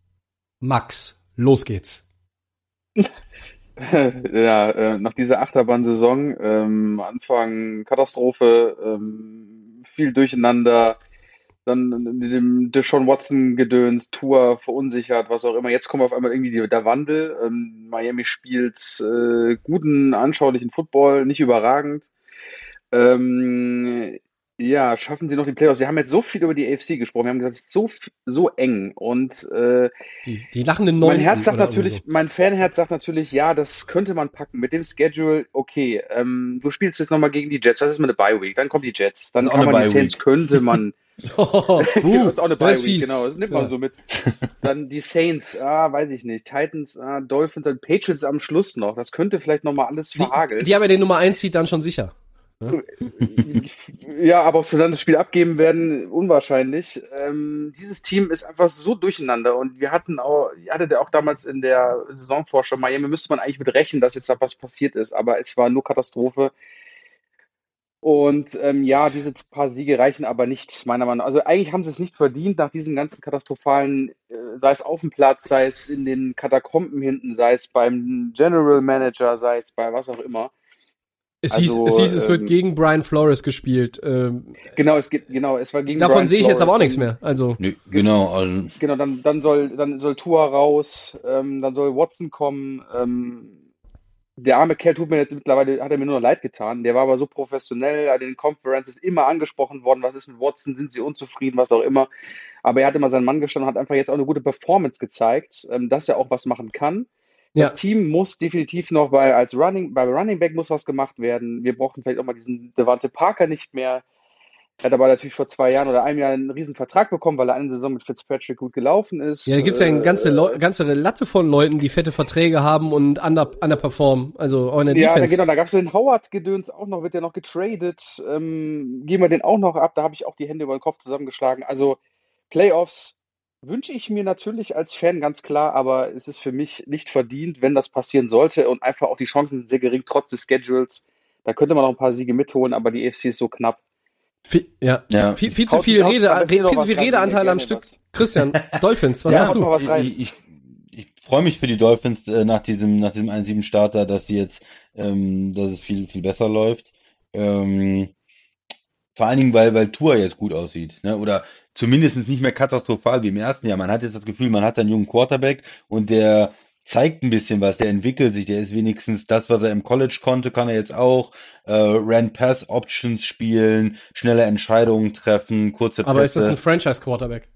Max, los geht's. (laughs) Ja, äh, nach dieser Achterbahnsaison, ähm, Anfang Katastrophe, ähm, viel Durcheinander, dann mit dem Deshaun Watson Gedöns, Tour verunsichert, was auch immer. Jetzt kommt auf einmal irgendwie die, der Wandel. Ähm, Miami spielt äh, guten, anschaulichen Football, nicht überragend. Ähm, ja, schaffen sie noch die Playoffs? Wir haben jetzt so viel über die AFC gesprochen. Wir haben gesagt, es ist so, so eng und äh, Die, die lachenden mein Neunten. Herz sagt natürlich, irgendwie mein Fanherz sagt natürlich, ja, das könnte man packen mit dem Schedule. Okay, ähm, du spielst jetzt nochmal gegen die Jets. Das ist mal eine Bye Week. Dann kommen die Jets. Dann kann man eine die Saints könnte man. (laughs) (laughs) Oh, uh, ist auch eine das Bye Week. Genau, das nimmt Ja. man so mit. (laughs) Dann die Saints. Ah, weiß ich nicht. Titans, ah, Dolphins, dann Patriots am Schluss noch. Das könnte vielleicht nochmal alles Die, verhageln. die aber den Nummer 1 zieht dann schon sicher. Ja, aber ob sie dann das Spiel abgeben werden, unwahrscheinlich. Ähm, dieses Team ist einfach so durcheinander und wir hatten auch, ihr hattet ja auch damals in der Saisonvorschau Miami, müsste man eigentlich mit rechnen, dass jetzt da was passiert ist, aber es war nur Katastrophe. Und ähm, ja, diese paar Siege reichen aber nicht, meiner Meinung nach. Also eigentlich haben sie es nicht verdient nach diesem ganzen katastrophalen, äh, sei es auf dem Platz, sei es in den Katakomben hinten, sei es beim General Manager, sei es bei was auch immer. Es, Also, hieß, es hieß, es wird ähm, gegen Brian Flores gespielt. Ähm, Genau, es geht, genau, es war gegen davon Brian sehe ich jetzt aber auch nichts mehr. Also, Nee, genau, also, Genau, dann, dann soll, dann soll Tua raus, ähm, dann soll Watson kommen. Der arme Kerl tut mir jetzt mittlerweile, hat er mir nur noch leid getan. Der war aber so professionell, an den Conferences immer angesprochen worden, was ist mit Watson, sind sie unzufrieden, was auch immer. Aber er hat immer seinen Mann gestanden, hat einfach jetzt auch eine gute Performance gezeigt, ähm, dass er auch was machen kann. Das Ja. Team muss definitiv noch, weil als Running, bei Running Back muss was gemacht werden. Wir brauchen vielleicht auch mal diesen Devante Parker nicht mehr. Er hat aber natürlich vor zwei Jahren oder einem Jahr einen riesen Vertrag bekommen, weil er eine Saison mit Fitzpatrick gut gelaufen ist. ja, da gibt's ja eine Äh, ganze, Leu- ganze Latte von Leuten, die fette Verträge haben und under, underperformen. Also auch in der Ja, da, Defense. genau, da gab es den Howard-Gedöns auch noch, wird ja noch getradet. Ähm, geben wir den auch noch ab, da habe ich auch die Hände über den Kopf zusammengeschlagen. Also Playoffs wünsche ich mir natürlich als Fan ganz klar, aber es ist für mich nicht verdient, wenn das passieren sollte und einfach auch die Chancen sind sehr gering, trotz des Schedules. Da könnte man noch ein paar Siege mitholen, aber die AFC ist so knapp. Viel, ja. Ja. Viel, viel zu viel Rede, viel zu viel Redeanteil am Stück. was. Christian, (laughs) Dolphins, was Ja, hast du? mal was rein. Ich, ich, ich freue mich für die Dolphins äh, nach diesem, nach diesem 1-7-Starter, dass sie jetzt, ähm, dass es viel, viel besser läuft. Ähm, Vor allen Dingen, weil, weil Tour jetzt gut aussieht, ne? Oder zumindest nicht mehr katastrophal wie im ersten Jahr. Man hat jetzt das Gefühl, man hat einen jungen Quarterback und der zeigt ein bisschen was, der entwickelt sich, der ist wenigstens das, was er im College konnte, kann er jetzt auch. Äh, Rand Pass Options spielen, schnelle Entscheidungen treffen, kurze Aber ist das ein Franchise Quarterback?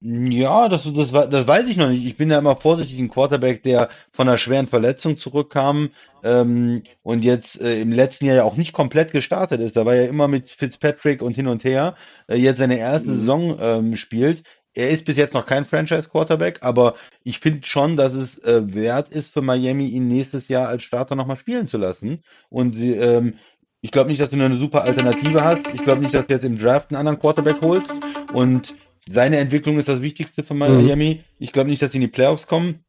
Ja, das, das, das weiß ich noch nicht. Ich bin ja immer vorsichtig, ein Quarterback, der von einer schweren Verletzung zurückkam ähm, und jetzt äh, im letzten Jahr ja auch nicht komplett gestartet ist. Da war ja immer mit Fitzpatrick und hin und her, äh, jetzt seine erste Mhm. Saison ähm, spielt. Er ist bis jetzt noch kein Franchise-Quarterback, aber ich finde schon, dass es äh, wert ist für Miami, ihn nächstes Jahr als Starter nochmal spielen zu lassen. Und sie, ähm, ich glaube nicht, dass du eine super Alternative hast. Ich glaube nicht, dass du jetzt im Draft einen anderen Quarterback holst. Und seine Entwicklung ist das Wichtigste für Miami. Ich glaube nicht, dass sie in die Playoffs kommen.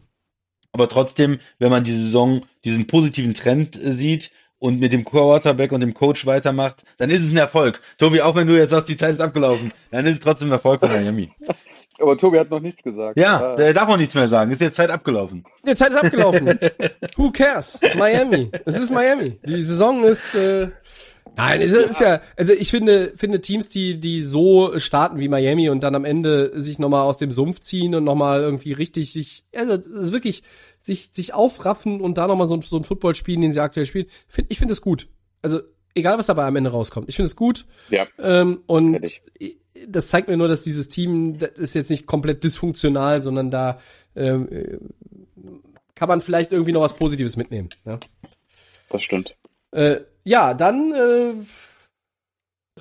Aber trotzdem, wenn man die Saison, diesen positiven Trend äh, sieht und mit dem Quarterback und dem Coach weitermacht, dann ist es ein Erfolg. Tobi, auch wenn du jetzt sagst, die Zeit ist abgelaufen, dann ist es trotzdem ein Erfolg für Miami. (laughs) Aber Tobi hat noch nichts gesagt. Ja, Ah. der darf auch nichts mehr sagen. Ist jetzt Zeit abgelaufen. Die Zeit ist abgelaufen. (laughs) Who cares? Miami. Es ist Miami. Die Saison ist. Äh, nein, es ist ja. Also ich finde, finde Teams, die die so starten wie Miami und dann am Ende sich nochmal aus dem Sumpf ziehen und nochmal irgendwie richtig sich, also ist wirklich sich sich aufraffen und da nochmal so, ein- so ein Football spielen, den sie aktuell spielen. Find, ich finde es gut. Also egal was dabei am Ende rauskommt. Ich finde es gut. Ja, Ähm, und Fertig. Das zeigt mir nur, dass dieses Team das ist jetzt nicht komplett dysfunktional, sondern da ähm, äh, kann man vielleicht irgendwie noch was Positives mitnehmen. Ja, das stimmt. äh, ja dann äh,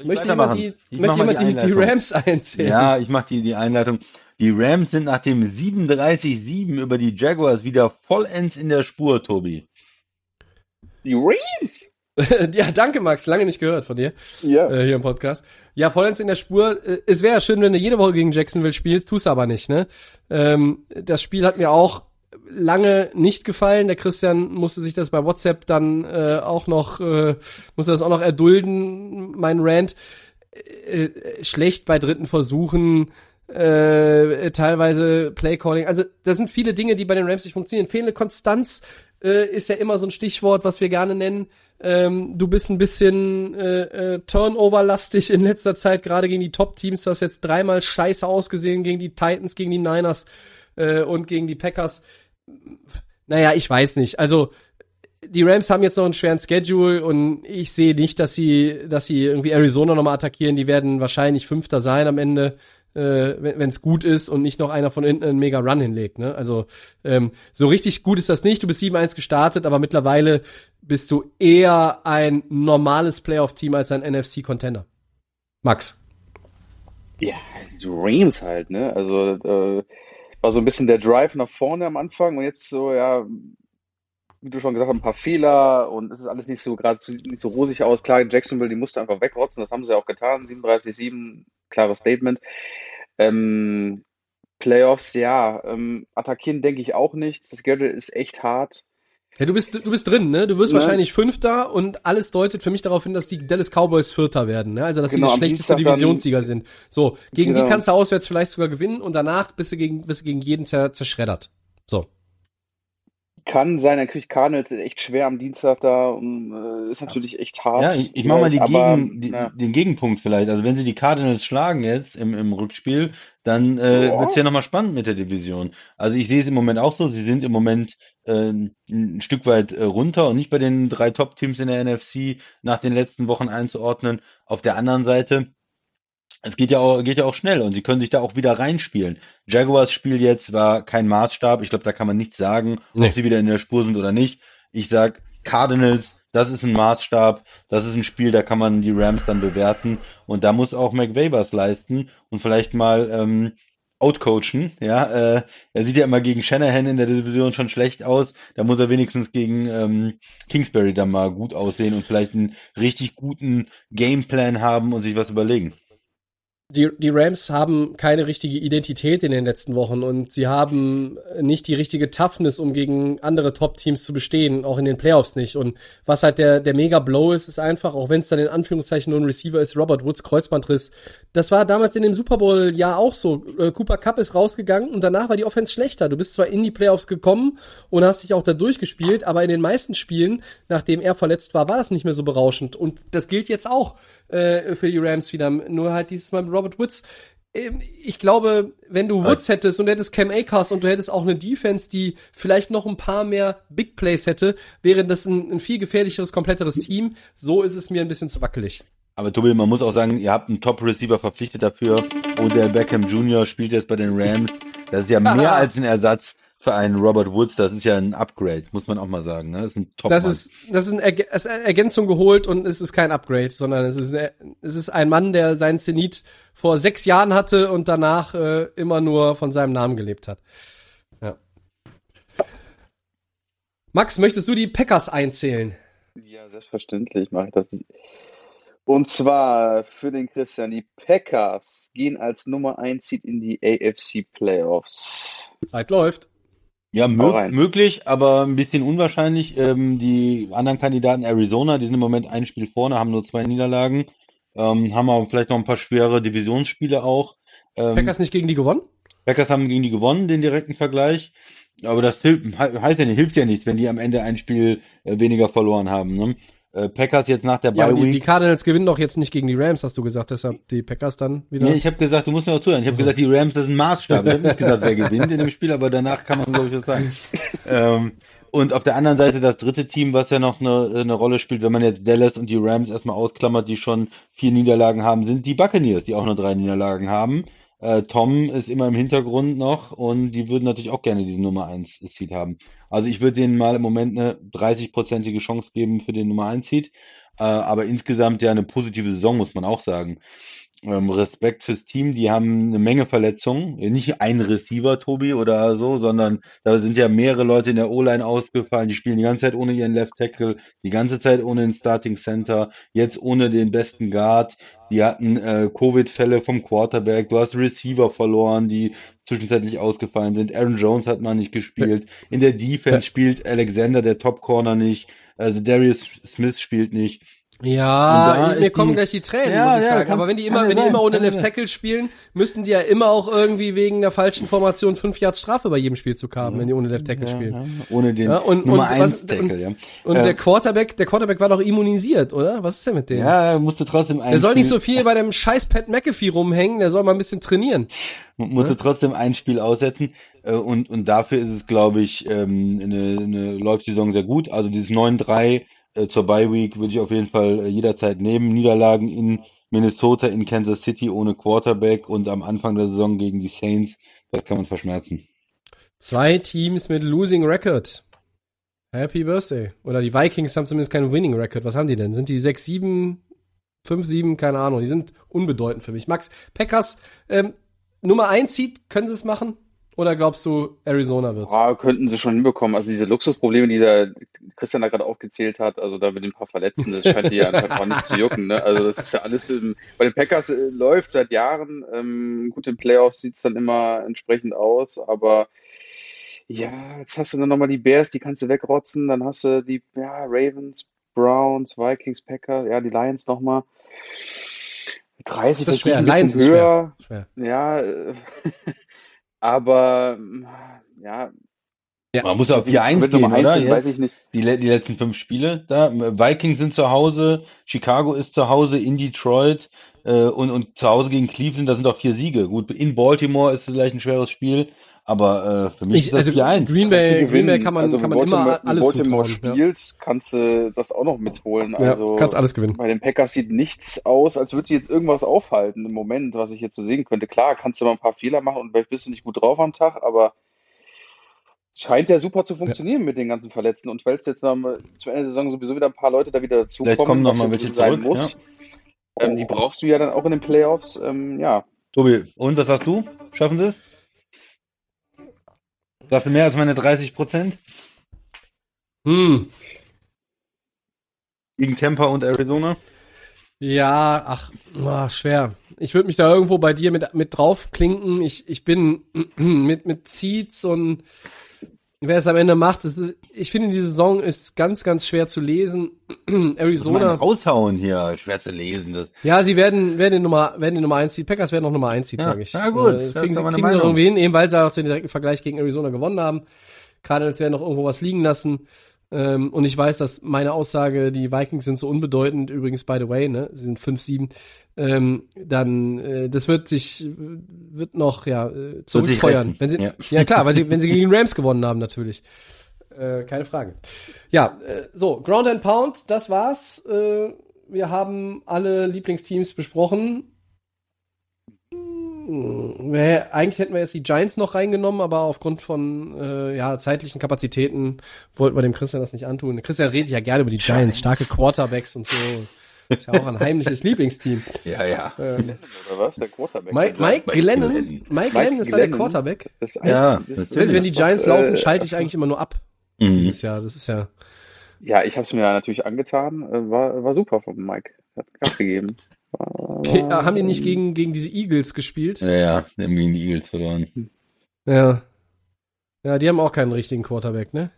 möchte jemand die, Ich möchte jemand die, die. Rams einzählen. Ja, ich mache die, die Einleitung. Die Rams sind nach dem 37-7 über die Jaguars wieder vollends in der Spur, Tobi. Die Rams! (laughs) ja, danke Max, lange nicht gehört von dir Ja. äh, hier im Podcast. Ja, vollends in der Spur. Äh, es wäre ja schön, wenn du jede Woche gegen Jacksonville spielst, tust aber nicht, ne? Ähm, das Spiel hat mir auch lange nicht gefallen. Der Christian musste sich das bei WhatsApp dann äh, auch noch, äh, musste das auch noch erdulden, mein Rant. Äh, schlecht bei dritten Versuchen, äh, teilweise Playcalling. Also das sind viele Dinge, die bei den Rams nicht funktionieren. Fehlende Konstanz äh, ist ja immer so ein Stichwort, was wir gerne nennen. Ähm, du bist ein bisschen äh, äh, Turnover-lastig in letzter Zeit, gerade gegen die Top-Teams. Du hast jetzt dreimal scheiße ausgesehen gegen die Titans, gegen die Niners äh, und gegen die Packers. Naja, ich weiß nicht. Also die Rams haben jetzt noch einen schweren Schedule und ich sehe nicht, dass sie, dass sie irgendwie Arizona nochmal attackieren. Die werden wahrscheinlich Fünfter sein am Ende, äh, wenn es gut ist und nicht noch einer von hinten einen mega Run hinlegt. Ne? Also ähm, so richtig gut ist das nicht. Du bist 7-1 gestartet, aber mittlerweile bist du eher ein normales Playoff-Team als ein NFC-Contender. Max. Ja, die Rams halt, ne? Also äh, war so ein bisschen der Drive nach vorne am Anfang und jetzt so, ja, wie du schon gesagt hast, ein paar Fehler und es ist alles nicht so gerade nicht so rosig aus. Klar, Jacksonville, die musste einfach wegrotzen, das haben sie auch getan. 37-7, klares Statement. Ähm, Playoffs, ja, ähm, attackieren denke ich auch nicht. Das Schedule ist echt hart. Ja, du bist, du bist drin, ne? Du wirst Ne? wahrscheinlich Fünfter und alles deutet für mich darauf hin, dass die Dallas Cowboys Vierter werden, ne? Also, dass Genau, die das schlechteste Divisionssieger sind. So, gegen die Genau. kannst du auswärts vielleicht sogar gewinnen und danach bist du gegen, bist du gegen jeden zer zerschreddert. So. Kann sein, dann kriegt Cardinals echt schwer am Dienstag da und äh, ist natürlich echt hart. Ja, ich, ich mache mal die aber, Gegen, die, ja. den Gegenpunkt vielleicht. Also wenn sie die Cardinals schlagen jetzt im, im Rückspiel, dann äh, Ja. wird's ja nochmal spannend mit der Division. Also ich sehe es im Moment auch so, sie sind im Moment äh, ein Stück weit äh, runter und nicht bei den drei Top-Teams in der NFC nach den letzten Wochen einzuordnen. Auf der anderen Seite, es geht ja auch, geht ja auch schnell und sie können sich da auch wieder reinspielen. Jaguars Spiel jetzt war kein Maßstab. Ich glaube, da kann man nichts sagen, Nee. ob sie wieder in der Spur sind oder nicht. Ich sag Cardinals, das ist ein Maßstab, das ist ein Spiel, da kann man die Rams dann bewerten und da muss auch McVay was leisten und vielleicht mal ähm, outcoachen. Ja, äh, er sieht ja immer gegen Shanahan in der Division schon schlecht aus. Da muss er wenigstens gegen ähm, Kingsbury dann mal gut aussehen und vielleicht einen richtig guten Gameplan haben und sich was überlegen. Die, die Rams haben keine richtige Identität in den letzten Wochen und sie haben nicht die richtige Toughness, um gegen andere Top-Teams zu bestehen, auch in den Playoffs nicht. Und was halt der, der Mega-Blow ist, ist einfach, auch wenn es dann in Anführungszeichen nur ein Receiver ist, Robert Woods Kreuzbandriss. Das war damals in dem Super Bowl-Jahr auch so. Äh, Cooper Cup ist rausgegangen und danach war die Offense schlechter. Du bist zwar in die Playoffs gekommen und hast dich auch da durchgespielt, aber in den meisten Spielen, nachdem er verletzt war, war das nicht mehr so berauschend. Und das gilt jetzt auch. Äh, für die Rams wieder. Nur halt dieses Mal mit Robert Woods. Ähm, Ich glaube, wenn du Woods hättest und du hättest Cam Akers und du hättest auch eine Defense, die vielleicht noch ein paar mehr Big Plays hätte, wäre das ein, ein viel gefährlicheres, kompletteres Team. So ist es mir ein bisschen zu wackelig. Aber Tobi, man muss auch sagen, ihr habt einen Top-Receiver verpflichtet dafür. Odell Beckham Jr. spielt jetzt bei den Rams. Das ist ja (laughs) mehr als ein Ersatz für einen Robert Woods. Das ist ja ein Upgrade, muss man auch mal sagen. Ne? Das ist ein top Das ist, das ist, eine Ergänzung geholt und es ist kein Upgrade, sondern es ist, eine, es ist ein Mann, der seinen Zenit vor sechs Jahren hatte und danach äh, immer nur von seinem Namen gelebt hat. Ja. Max, möchtest du die Packers einzählen? Ja, selbstverständlich mache ich das. Und zwar für den Christian, die Packers gehen als Nummer 1 Seed in die AFC Playoffs. Zeit läuft. Ja, mö möglich, aber ein bisschen unwahrscheinlich. Ähm, die anderen Kandidaten Arizona, die sind im Moment ein Spiel vorne, haben nur zwei Niederlagen, ähm, haben aber vielleicht noch ein paar schwere Divisionsspiele auch. Ähm, Packers nicht gegen die gewonnen? Packers haben gegen die gewonnen, den direkten Vergleich. Aber das hilft, he- heißt ja nicht, hilft ja nichts, wenn die am Ende ein Spiel äh, weniger verloren haben. Ne? Äh, Packers jetzt nach der Ja, Bye aber die, Week. die Cardinals gewinnen doch jetzt nicht gegen die Rams, hast du gesagt, deshalb die Packers dann wieder. Nee, ich habe gesagt, du musst mir auch zuhören. Ich habe Also. gesagt, die Rams, das ist ein Maßstab. Ich habe nicht gesagt, wer gewinnt in dem Spiel, aber danach kann man, glaube ich, was sagen. (laughs) ähm, und auf der anderen Seite das dritte Team, was ja noch eine, eine Rolle spielt, wenn man jetzt Dallas und die Rams erstmal ausklammert, die schon vier Niederlagen haben, sind die Buccaneers, die auch nur drei Niederlagen haben. Äh, Tom ist immer im Hintergrund noch und die würden natürlich auch gerne diesen Nummer 1 Seed haben. Also ich würde denen mal im Moment eine 30-prozentige Chance geben für den Nummer 1 Seed. Äh, aber insgesamt ja eine positive Saison, muss man auch sagen. Ähm, Respekt fürs Team, die haben eine Menge Verletzungen. Nicht ein Receiver, Tobi, oder so, sondern da sind ja mehrere Leute in der O-Line ausgefallen. Die spielen die ganze Zeit ohne ihren Left Tackle, die ganze Zeit ohne den Starting Center, jetzt ohne den besten Guard. Die hatten äh, Covid-Fälle vom Quarterback. Du hast Receiver verloren, die zwischenzeitlich ausgefallen sind. Aaron Jones hat mal nicht gespielt. In der Defense spielt Alexander, der Top Corner, nicht. Also Darius Smith spielt nicht. Ja, Und mir ist kommen die- gleich die Tränen, Ja, muss ich ja, sagen. kann- Aber wenn die immer, wenn die sein, immer ohne Left. Tackle spielen, müssten die ja immer auch irgendwie wegen der falschen Formation fünf Yards Strafe bei jedem Spielzug haben, wenn die ohne Left Tackle spielen. Ja, ohne den und- Nummer und was- 1 Tackle, ja. Und Äh, der Quarterback, der Quarterback war doch immunisiert, oder? Was ist denn mit dem? Ja, er musste trotzdem ein der soll nicht Spiel- so viel bei dem scheiß Pat McAfee rumhängen, der soll mal ein bisschen trainieren. musste trotzdem ein Spiel aussetzen äh, und und dafür ist es, glaube ich, ähm, eine, eine läuft die Saison sehr gut. Also dieses 9-3 äh, zur Bye Week würde ich auf jeden Fall äh, jederzeit nehmen. Niederlagen in Minnesota, in Kansas City ohne Quarterback und am Anfang der Saison gegen die Saints, das kann man verschmerzen. Zwei Teams mit Losing Record. Happy Birthday. Oder die Vikings haben zumindest keinen Winning Record. Was haben die denn? Sind die 6-7, 5-7? Keine Ahnung. Die sind unbedeutend für mich. Max, Packers, ähm, Nummer 1 Seed, können sie es machen? Oder glaubst du, Arizona wird's? Ah, könnten sie schon hinbekommen. Also diese Luxusprobleme, die der Christian da gerade aufgezählt hat, also da mit den paar Verletzten, das scheint die ja (laughs) einfach auch nicht zu jucken. Ne? Also das ist ja alles, im, bei den Packers äh, läuft seit Jahren. Ähm, gut, in Playoffs sieht's dann immer entsprechend aus, aber ja, jetzt hast du dann nochmal die Bears, die kannst du wegrotzen, dann hast du die ja, Ravens, Browns, Vikings, Packers, ja, die Lions nochmal. 30 Das ist schwer. ein bisschen Lions höher. Schwer. Ja, äh, aber ja, Man muss auf 4-1 wird gehen, eins oder? Jetzt? weiß ich nicht. Die, die letzten fünf Spiele da. Vikings sind zu Hause, Chicago ist zu Hause, in Detroit äh, und, und zu Hause gegen Cleveland, da sind auch vier Siege. Gut, in Baltimore ist vielleicht ein schweres Spiel, aber äh, für mich Ich, ist das also 4-1. Green Kannst du Bay, Green. Bay kann man, also, kann wenn man Baltimore, immer wenn alles Baltimore zutrauen. spielt, kannst du das auch noch mitholen. Ja, Also ja, kannst alles gewinnen. bei den Packers sieht nichts aus, als würde sie jetzt irgendwas aufhalten im Moment, was ich jetzt so sehen könnte. Klar, kannst du mal ein paar Fehler machen und vielleicht bist du nicht gut drauf am Tag, aber es scheint ja super zu funktionieren mit den ganzen Verletzten. Und weil es jetzt noch mal zum Ende der Saison sowieso wieder ein paar Leute da wieder dazukommen, Vielleicht kommen noch was mal ja welche sein zurück, muss, ähm, die brauchst du ja dann auch in den Playoffs. Ähm, ja, Tobi, und was sagst du? Schaffen sie es? Sagst du mehr als meine 30 Prozent? Hm. Gegen Tampa und Arizona? Ja, ach, ah, schwer. Ich würde mich da irgendwo bei dir mit, mit draufklinken. Ich, ich bin (clears throat) mit, mit Seeds und wer es am Ende macht, ist, ich finde, die Saison ist ganz, ganz schwer zu lesen. (clears throat) Arizona, raushauen hier, schwer zu lesen. Das. ja, sie werden, werden die Nummer, werden die Nummer 1 Seed. Packers werden noch Nummer 1 Seed, Ja, sage ich. na gut, Äh, das kriegen sie, kriegen sie irgendwie hin, eben weil sie auch den direkten Vergleich gegen Arizona gewonnen haben. Cardinals werden noch irgendwo was liegen lassen. Ähm, und ich weiß, dass meine Aussage, die Vikings sind so unbedeutend, übrigens, by the way, ne, sie sind 5-7, ähm, dann, äh, das wird sich, wird noch, ja, äh, zurückfeuern. Wenn sie, ja. ja. klar, weil sie, wenn sie gegen die Rams gewonnen haben, natürlich. Äh, keine Frage. Ja, äh, so, Ground and Pound, das war's. Äh, wir haben alle Lieblingsteams besprochen. Hm, Eigentlich hätten wir jetzt die Giants noch reingenommen, aber aufgrund von äh, ja, zeitlichen Kapazitäten wollten wir dem Christian das nicht antun. Christian redet ja gerne über die Giants, starke Quarterbacks und so. Ist ja auch ein heimliches Lieblingsteam. (laughs) Ja, ja. Ähm, Oder was? Der Quarterback. Mike, Mike Mike Glennon, Glennon. Mike Glennon ist da der Glennon. Quarterback. Das ist Ja, das Wenn, wenn die ist Giants doch, laufen, äh, schalte ich eigentlich immer nur ab Mhm. dieses Jahr. Das ist ja. Ja, ich habe es mir natürlich angetan. Äh, War, war super von Mike. Hat Gas gegeben. Okay, äh, haben die nicht gegen, gegen diese Eagles gespielt? Ja, ja, die haben gegen die Eagles verloren. Ja. Ja, die haben auch keinen richtigen Quarterback, ne?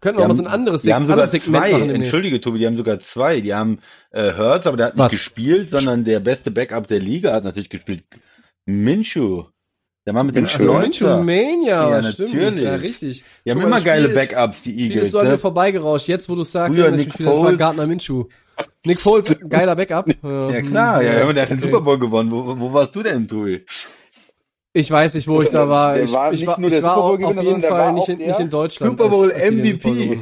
Könnten wir Die mal so haben- ein anderes, Die haben sogar zwei, entschuldige Tobi, die haben sogar zwei. Die haben äh, Hurts, aber der hat nicht Was? gespielt, sondern der beste Backup der Liga hat natürlich gespielt. Minshew. Der Mann mit dem. Also. Minshew Mania, Ja, was stimmt. natürlich. Ja, richtig. Die haben Guck immer geile Backups, die Spiel ist Eagles. so an mir Ne? vorbeigerauscht. Jetzt, wo du sagst, Früher ich Nick wieder, das war Foles. Gardner Minshew. Nick Foles, (laughs) geiler Backup. Ja klar, ja, ja, der hat den okay. Super Bowl gewonnen. Wo, wo warst du denn, Tobi? Ich weiß nicht, wo ich da war. Ich, war ich nicht war, nur ich der war Super auf jeden Fall nicht auch in, nicht in Deutschland. Super Bowl als, als MVP.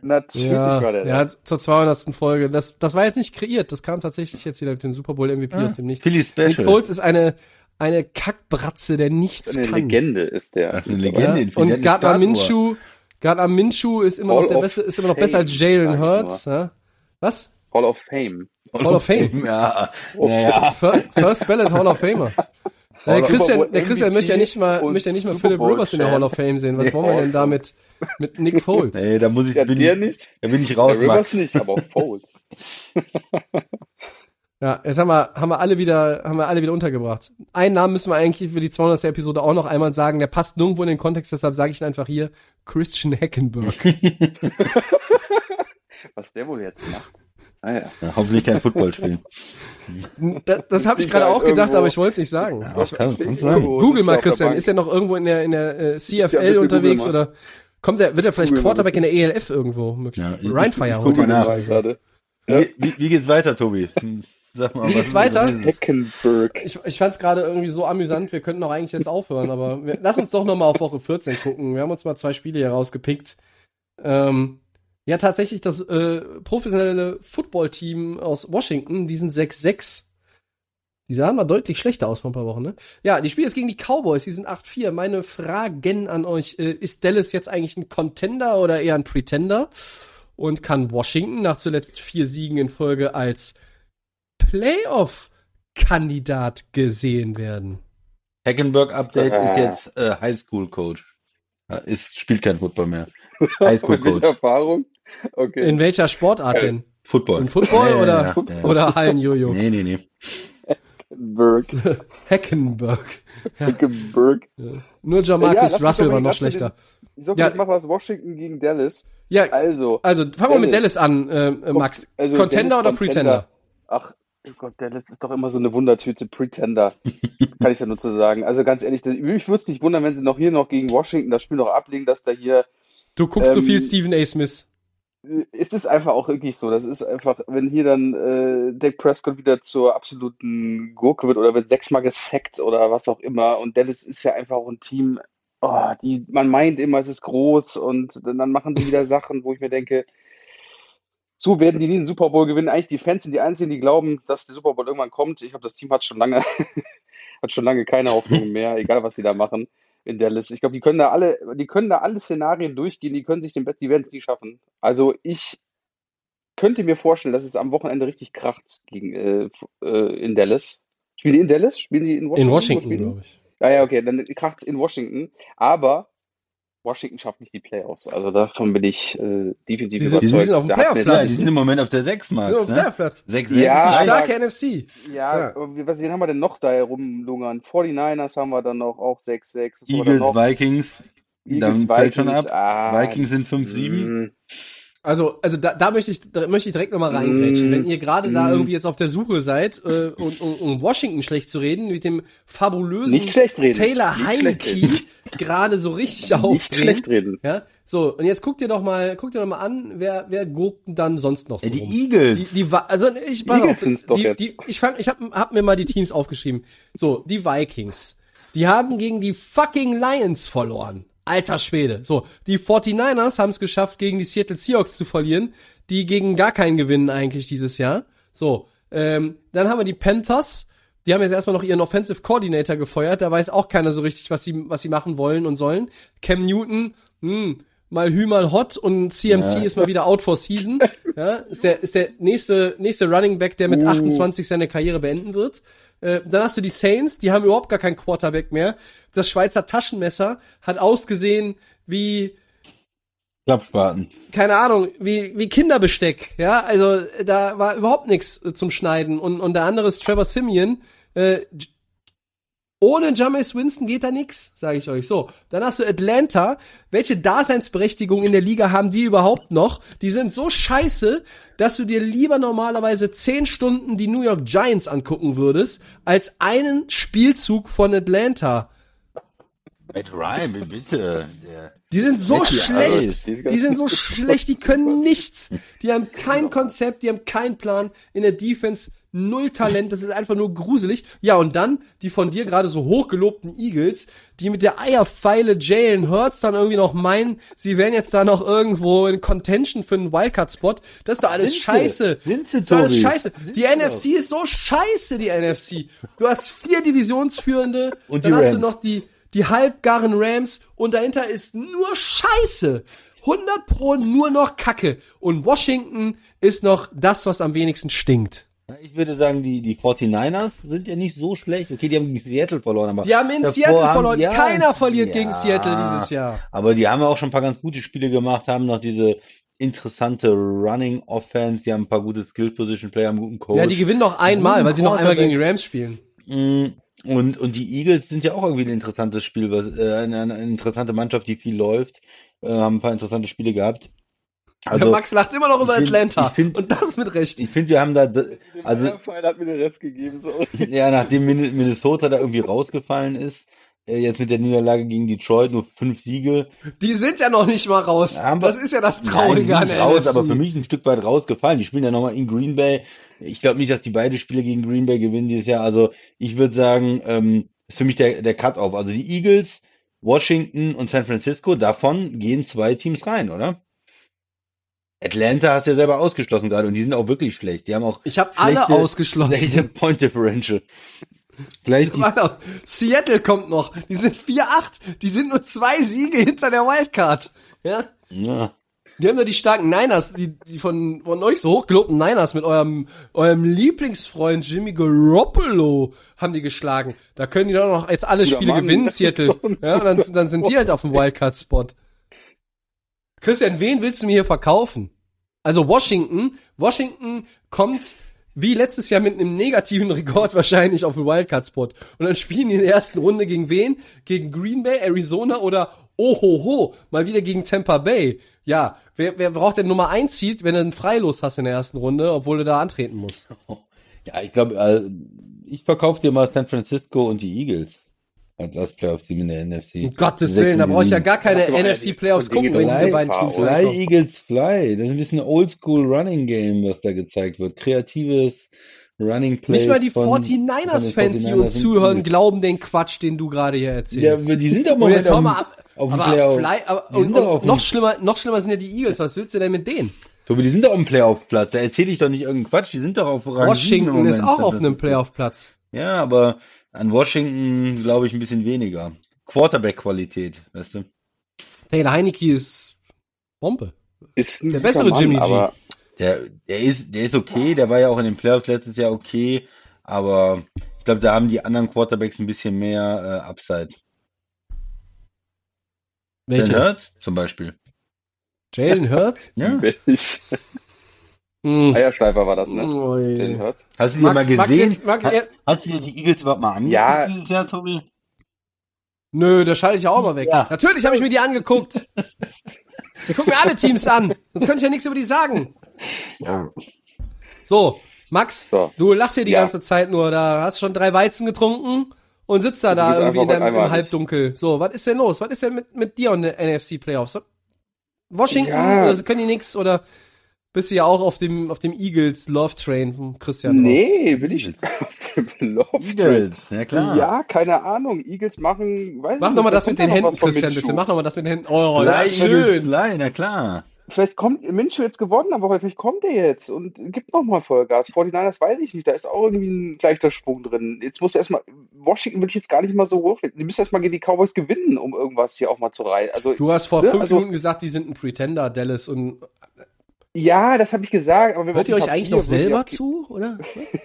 Natürlich Ja, war der ja, da. zur 200. Folge. Das, das war jetzt nicht kreiert. Das kam tatsächlich jetzt wieder mit dem Super Bowl MVP Ah, aus dem Nichts. Philly Nick. Foles ist eine, eine Kackbratze, der nichts Eine kann. Legende ist der. Das ist eine Ja? Legende. Der Und hat eine Gardner. Minshew, Gardner Minshew ist immer noch der beste, ist immer noch besser als Jalen Hurts. Ja? Was? Hall of Fame. Hall of Fame. (laughs) Ja, Oh. naja. Fir- First Ballot Hall of Famer. Der Hall Christian, der Christian möchte ja nicht mal, möchte ja nicht mal Philip Rivers in der. Hall of Fame sehen. Was wollen wir denn da mit, mit Nick (laughs) Foles? Nee, da muss ich, Ja, bin, der ich, nicht. da bin ich raus, Der Rivers Max. nicht, aber Foles. (laughs) Ja, jetzt haben wir, haben wir alle wieder, haben wir alle wieder untergebracht. Einen Namen müssen wir eigentlich für die 200. Episode auch noch einmal sagen. Der passt nirgendwo in den Kontext, deshalb sage ich ihn einfach hier. Christian Hackenberg. Was der wohl jetzt macht. Ah ja. Ja, hoffentlich kein Football spielen. das das habe ich gerade auch gedacht, irgendwo. aber ich wollte es nicht sagen. Ja, Ich, kann, kann sein. Google mal, Christian. Ist er noch irgendwo in der, in der äh, CFL unterwegs oder kommt er, wird er vielleicht Google mal, Quarterback in der ELF irgendwo? Möglich. Ja, ich- Ryan ich- Fire ich holt guck mal. Wie, wie, wie geht's weiter, Tobi? Hm, Sag mal, Wie geht's weiter? Heckenberg. Ich, ich fand es gerade irgendwie so amüsant, wir könnten auch eigentlich jetzt aufhören, aber wir, lass uns doch nochmal auf Woche 14 gucken. Wir haben uns mal zwei Spiele hier rausgepickt. Ähm, ja, tatsächlich das äh, professionelle Footballteam aus Washington, die sind 6-6. Die sahen mal deutlich schlechter aus vor ein paar Wochen, ne? Ja, die spielen jetzt gegen die Cowboys, die sind 8-4. Meine Fragen an euch, äh, ist Dallas jetzt eigentlich ein Contender oder eher ein Pretender? Und kann Washington nach zuletzt vier Siegen in Folge als Playoff-Kandidat gesehen werden? Hackenberg-Update Ah. ist jetzt äh, Highschool-Coach. Ja, Ist, spielt kein Football mehr. (laughs) Highschool-Coach. Erfahrung? Okay. In welcher Sportart denn? Football. In Football Ja, oder, ja, ja. oder Hallenjojo? Nee, nee, nee. Berg. Hackenberg. Heckenberg. (laughs) (laughs) Nur Ja, Jamarcus Russell war noch schlechter. Ich sag Ja. mal, ich mach was. Washington gegen Dallas. Ja, Also, also fangen wir mit Dallas. An, äh, äh, Max. also Contender Dallas oder Pretender? Ach, oh Gott, Dallas ist doch immer so eine Wundertüte. Pretender. (laughs) Kann ich ja nur zu sagen. Also ganz ehrlich, das- mich würde es nicht wundern, wenn sie noch hier noch gegen Washington das Spiel noch ablegen, dass da hier Du guckst so Ähm, viel Stephen A. Smith. Ist es einfach auch wirklich so. Das ist einfach, wenn hier dann äh, Dak Prescott wieder zur absoluten Gurke wird oder wird sechsmal gesackt oder was auch immer. Und Dallas ist ja einfach auch ein Team, oh, die, man meint immer, es ist groß und dann, dann machen die wieder (laughs) Sachen, wo ich mir denke, so werden die nie den Super Bowl gewinnen. Eigentlich die Fans sind die einzigen, die glauben, dass der Super Bowl irgendwann kommt. Ich glaube, das Team hat schon lange, (laughs) hat schon lange keine Hoffnung mehr, egal was die da machen in Dallas. Ich glaube, die können da alle, die können da alle Szenarien durchgehen, die können sich den Best, die werden es nie schaffen. Also ich könnte mir vorstellen, dass es am Wochenende richtig kracht gegen äh, äh, in Dallas. Spielen die in Dallas? Spielen die in Washington? In Washington, glaube ich. Ja, ja, okay, dann kracht es in Washington. Aber Washington schafft nicht die Playoffs. Also davon bin ich äh, definitiv Die sind- überzeugt. die sind auf dem Playoff-Platz. Ja, das- die sind im Moment auf der 6, Max. So, ne? Playoff-Platz. 6, Ja, Die aber- starke NFC. Ja, Ja. was wen haben wir denn noch da herumlungern? 49ers haben wir dann noch, auch 6-6. Was haben wir dann Eagles, noch? Vikings. Eagles, dann fällt schon ab. Ah, Vikings sind 5-7. Also, also da, da möchte ich, da möchte ich direkt nochmal reingrätschen. Mm, Wenn ihr gerade da mm. irgendwie jetzt auf der Suche seid, äh, und, um, um Washington schlecht zu reden, mit dem fabulösen Nicht. Taylor Nicht Heineke (laughs) gerade so richtig Nicht aufdrehen. schlecht reden. Ja, so, und jetzt guck dir doch mal, guck dir doch mal an, wer, wer guckt denn dann sonst noch so Ja, die rum? Eagles. Die, die, also ich, pass Eagles auf, sind's doch die, jetzt. Die, ich fang, ich hab, hab mir mal die Teams aufgeschrieben. So, die Vikings. Die haben gegen die fucking Lions verloren. Alter Schwede. So, die 49ers haben es geschafft, gegen die Seattle Seahawks zu verlieren, die gegen gar keinen gewinnen eigentlich dieses Jahr. So, ähm, dann haben wir die Panthers. Die haben jetzt erstmal noch ihren Offensive Coordinator gefeuert. Da weiß auch keiner so richtig, was sie, was sie machen wollen und sollen. Cam Newton, hm, mal Hü, mal Hot und CMC ist mal wieder out for season. (laughs) Ja, ist der, ist der nächste, nächste Running Back, der mit Uh. 28 seine Karriere beenden wird. Äh, dann hast du die Saints, die haben überhaupt gar keinen Quarterback mehr. Das Schweizer Taschenmesser hat ausgesehen wie, Klappspaten. keine Ahnung, wie, wie Kinderbesteck, ja, also da war überhaupt nichts zum Schneiden und, und der andere ist Trevor Simeon, äh, ohne Jameis Winston geht da nix, sage ich euch. So, dann hast du Atlanta. Welche Daseinsberechtigung in der Liga haben die überhaupt noch? Die sind so scheiße, dass du dir lieber normalerweise zehn Stunden die New York Giants angucken würdest, als einen Spielzug von Atlanta. Matt Ryan, bitte. Die sind so Matty schlecht. Ice, die sind so schlecht, die (laughs) können nichts. Die haben kein Konzept, die haben keinen Plan. In der Defense null Talent, das ist einfach nur gruselig. Ja, und dann die von dir gerade so hochgelobten Eagles, die mit der Eierpfeile Jalen Hurts dann irgendwie noch meinen, sie wären jetzt da noch irgendwo in Contention für einen Wildcard-Spot. Das ist doch alles Sind sie? scheiße. Sind sie, das ist doch alles scheiße. Sind Die NFC ist so scheiße, die NFC. Du hast vier Divisionsführende, (laughs) Und dann hast du Rams. noch die, die halbgaren Rams und dahinter ist nur Scheiße. 100 pro nur noch Kacke. Und Washington ist noch das, was am wenigsten stinkt. Ich würde sagen, die, die 49ers sind ja nicht so schlecht. Okay, die haben gegen Seattle verloren, aber. Die haben in Seattle haben- verloren. ja, Keiner verliert ja, gegen Seattle dieses Jahr. Aber die haben auch schon ein paar ganz gute Spiele gemacht, haben noch diese interessante Running Offense, die haben ein paar gute Skill Position Player, haben einen guten Coach. Ja, die gewinnen noch einmal, weil sie noch einmal gegen die Rams spielen. Mm, Und, und die Eagles sind ja auch irgendwie ein interessantes Spiel, was, äh, eine, eine interessante Mannschaft, die viel läuft, äh, haben ein paar interessante Spiele gehabt. Also, Max lacht immer noch über find- Atlanta. find- und das mit Recht. ich finde, wir haben da, also, hat mir den Rest gegeben, so. (laughs) ja, nachdem Min- Minnesota da irgendwie rausgefallen ist, äh, jetzt mit der Niederlage gegen Detroit, nur fünf Siege. Die sind ja noch nicht mal raus. Wir- das ist ja das Nein, Traurige die an sind der raus, NFC. aber für mich ein Stück weit rausgefallen. Die spielen ja nochmal in Green Bay. Ich glaube nicht, dass die beide Spiele gegen Green Bay gewinnen dieses Jahr. Also ich würde sagen, ähm, ist für mich der, der Cut-Off. Also die Eagles, Washington und San Francisco, davon gehen zwei Teams rein, oder? Atlanta hast du ja selber ausgeschlossen gerade und die sind auch wirklich schlecht. Die haben auch Ich habe alle ausgeschlossen. schlechte Point Differential. Alter, Seattle kommt noch. Die sind 4-8. Die sind nur zwei Siege hinter der Wildcard. Ja. ja. Die haben nur die starken Niners, die, die von, von euch so hochgelobten Niners mit eurem, eurem Lieblingsfreund Jimmy Garoppolo haben die geschlagen. Da können die doch noch jetzt alle Spiele Mann. gewinnen, Seattle. Ja, dann, dann sind die halt auf dem Wildcard-Spot. Christian, wen willst du mir hier verkaufen? Also Washington, Washington kommt wie letztes Jahr mit einem negativen Rekord wahrscheinlich auf den Wildcard-Spot. Und dann spielen die in der ersten Runde gegen wen? Gegen Green Bay, Arizona oder ohoho, mal wieder gegen Tampa Bay. Ja, wer, wer braucht denn Nummer 1 Seed, wenn du einen Freilos hast in der ersten Runde, obwohl du da antreten musst? (laughs) Ja, ich glaube, äh, ich verkaufe dir mal San Francisco und die Eagles als das Playoff-Team in der NFC. Um Gottes Willen, da brauche ich ja gar keine Ja, NFC-Playoffs gucken, wenn diese beiden Teams faul. Fly. Eagles Fly. Das ist ein bisschen Oldschool Running Game, was da gezeigt wird. Kreatives Running Play. Nicht mal die von, 49ers-Fans, die 49ers uns sind zuhören, glauben den Quatsch, den du gerade hier Ja, erzählst. aber die sind doch mal jetzt hau mal ab. auf dem aber Playoff. Fly, aber, und, sind und noch schlimmer, noch schlimmer sind ja die Eagles. Was willst du denn mit denen? Tobi, die sind doch auf dem Playoff-Platz. Da erzähle ich doch nicht irgendeinen Quatsch. Die sind doch auf Rang Washington ist auch auf einem Playoff-Platz. Ja, aber an Washington glaube ich ein bisschen weniger. Quarterback-Qualität, weißt du? Taylor Heineke ist Bombe. Ist Der bessere Mann, Jimmy G. Der, der ist, der ist okay, der war ja auch in den Playoffs letztes Jahr okay, aber ich glaube, da haben die anderen Quarterbacks ein bisschen mehr äh, Upside. Welche? Jalen Hurts zum Beispiel. Jalen Hurts? Ja. Hm. Eierschleifer war das, ne? Ui. Den hört's. Hast du dir Max- mal Max gesehen? jetzt- Max, Ha- er- hast du dir die Eagles überhaupt mal angeguckt Ja. dieses Jahr, Tobi? Nö, da schalte ich ja auch mal weg. Ja. Natürlich habe ich mir die angeguckt. Wir gucken mir alle Teams an. Sonst könnte ich ja nichts über die sagen. Ja. So, Max, So. du lachst hier die Ja. ganze Zeit nur. Da hast schon drei Weizen getrunken und sitzt da, Du da irgendwie in deinem, im. Halbdunkel. So, was ist denn los? Was ist denn mit, mit dir und den NFC Playoffs? Was- Washington, Ja. also können die nix oder bist du ja auch auf dem, auf dem Eagles Love Train von Christian? drauf? Nee, will ich (laughs) auf dem Love Train. Ja klar. Ja, keine Ahnung. Eagles machen, weiß Mach nicht, doch mal da das mit den Händen, Christian, bitte. Mach doch mal das mit den Händen. Oh, das ist schön. Blei, na klar. Vielleicht kommt Minshew jetzt gewonnen, aber vielleicht kommt er jetzt und gibt noch mal Vollgas. 49ers weiß ich nicht, da ist auch irgendwie ein leichter Sprung drin. Jetzt muss erstmal, Washington will ich jetzt gar nicht mal so hoch. Die müssen erstmal gegen die Cowboys gewinnen, um irgendwas hier auch mal zu rein. Also, Du hast vor Ne, fünf also- Minuten gesagt, die sind ein Pretender, Dallas. Und ja, das habe ich gesagt. Hört ihr euch eigentlich noch selber auch- zu, oder?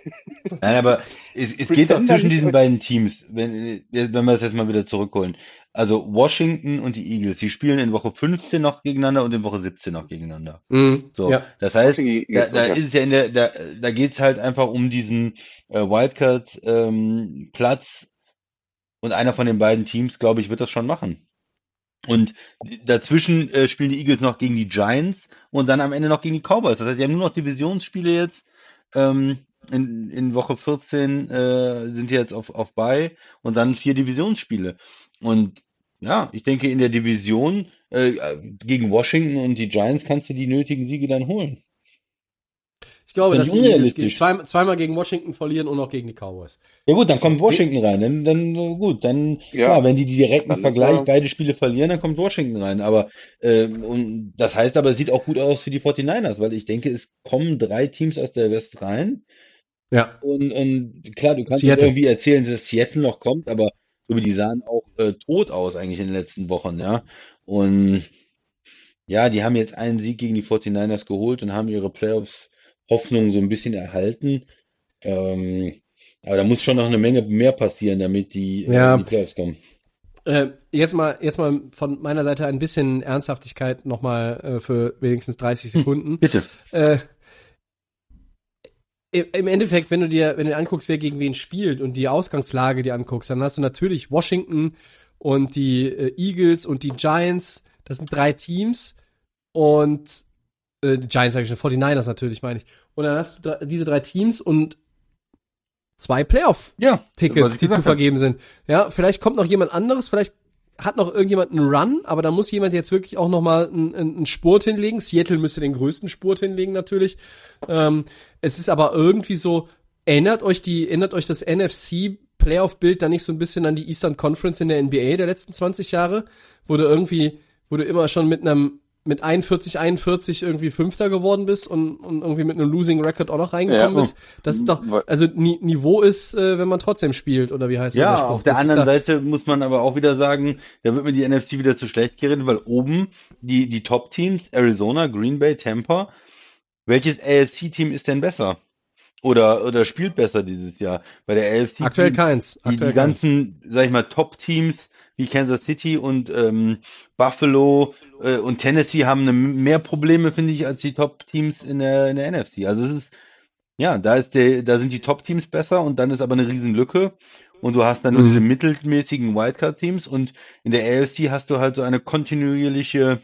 (laughs) Nein, aber es, es geht auch zwischen diesen beiden Teams, wenn, wenn wir das jetzt mal wieder zurückholen. Also Washington und die Eagles, die spielen in Woche 15 noch gegeneinander und in Woche 17 noch gegeneinander. Mhm. So, Ja. das heißt, da, da ist es ja in der, da, da geht's halt einfach um diesen äh, Wildcard ähm, Platz und einer von den beiden Teams, glaube ich, wird das schon machen. Und dazwischen äh, spielen die Eagles noch gegen die Giants und dann am Ende noch gegen die Cowboys. Das heißt, die haben nur noch Divisionsspiele jetzt. Ähm, in, in Woche 14 äh, sind die jetzt auf, auf Bye und dann vier Divisionsspiele. Und ja, ich denke, in der Division äh, gegen Washington und die Giants kannst du die nötigen Siege dann holen. Ich glaube, Bin dass gegen, zwei, zweimal gegen Washington verlieren und auch gegen die Cowboys. Ja gut, dann kommt Washington rein. Dann, dann äh, gut, dann Ja. klar, wenn die die direkten Vergleich ja- beide Spiele verlieren, dann kommt Washington rein. Aber ähm, und das heißt aber, es sieht auch gut aus für die 49ers, weil ich denke, es kommen drei Teams aus der West rein. Ja. Und, und klar, du kannst irgendwie erzählen, dass Seattle noch kommt, aber über die sahen auch äh, tot aus eigentlich in den letzten Wochen, ja. Und ja, die haben jetzt einen Sieg gegen die 49ers geholt und haben ihre Playoffs-Hoffnung so ein bisschen erhalten. Ähm, aber da muss schon noch eine Menge mehr passieren, damit die äh, Ja. die Playoffs kommen. Äh, jetzt mal, jetzt mal von meiner Seite ein bisschen Ernsthaftigkeit nochmal äh, für wenigstens 30 Sekunden. Bitte. Äh, im im Endeffekt, wenn du dir, wenn du dir anguckst, wer gegen wen spielt und die Ausgangslage dir anguckst, dann hast du natürlich Washington und die äh, Eagles und die Giants. Das sind drei Teams und äh, Giants sag ich schon, 49ers natürlich, meine ich. Und dann hast du diese drei Teams und zwei Playoff Ja, die zu vergeben sind. Ja, vielleicht kommt noch jemand anderes, vielleicht hat noch irgendjemand einen Run, aber da muss jemand jetzt wirklich auch noch mal einen, einen einen Spurt hinlegen. Seattle müsste den größten Spurt hinlegen natürlich. Ähm, es ist aber irgendwie so, erinnert euch die, erinnert euch das NFC Playoff-Bild da nicht so ein bisschen an die Eastern Conference in der NBA der letzten 20 Jahre, wo du irgendwie, wo du immer schon mit einem mit 41, 41 irgendwie Fünfter geworden bist und, und irgendwie mit einem Losing Record auch noch reingekommen Ja. bist. Das ist doch, also Ni Niveau ist, äh, wenn man trotzdem spielt, oder wie heißt Ja, der Spruch? auf der Das anderen ja- Seite muss man aber auch wieder sagen, da wird mir die NFC wieder zu schlecht geredet, weil oben die, die Top-Teams, Arizona, Green Bay, Tampa, welches AFC-Team ist denn besser? Oder, oder spielt besser dieses Jahr? Bei der AFC Aktuell keins. die, Aktuell die ganzen, sag ich mal, Top-Teams wie Kansas City und ähm, Buffalo äh, und Tennessee haben eine, mehr Probleme, finde ich, als die Top-Teams in der, in der NFC. Also es ist, ja, da ist der, da sind die Top-Teams besser und dann ist aber eine Riesenlücke und du hast dann nur Mhm. diese mittelmäßigen Wildcard-Teams und in der AFC hast du halt so eine kontinuierliche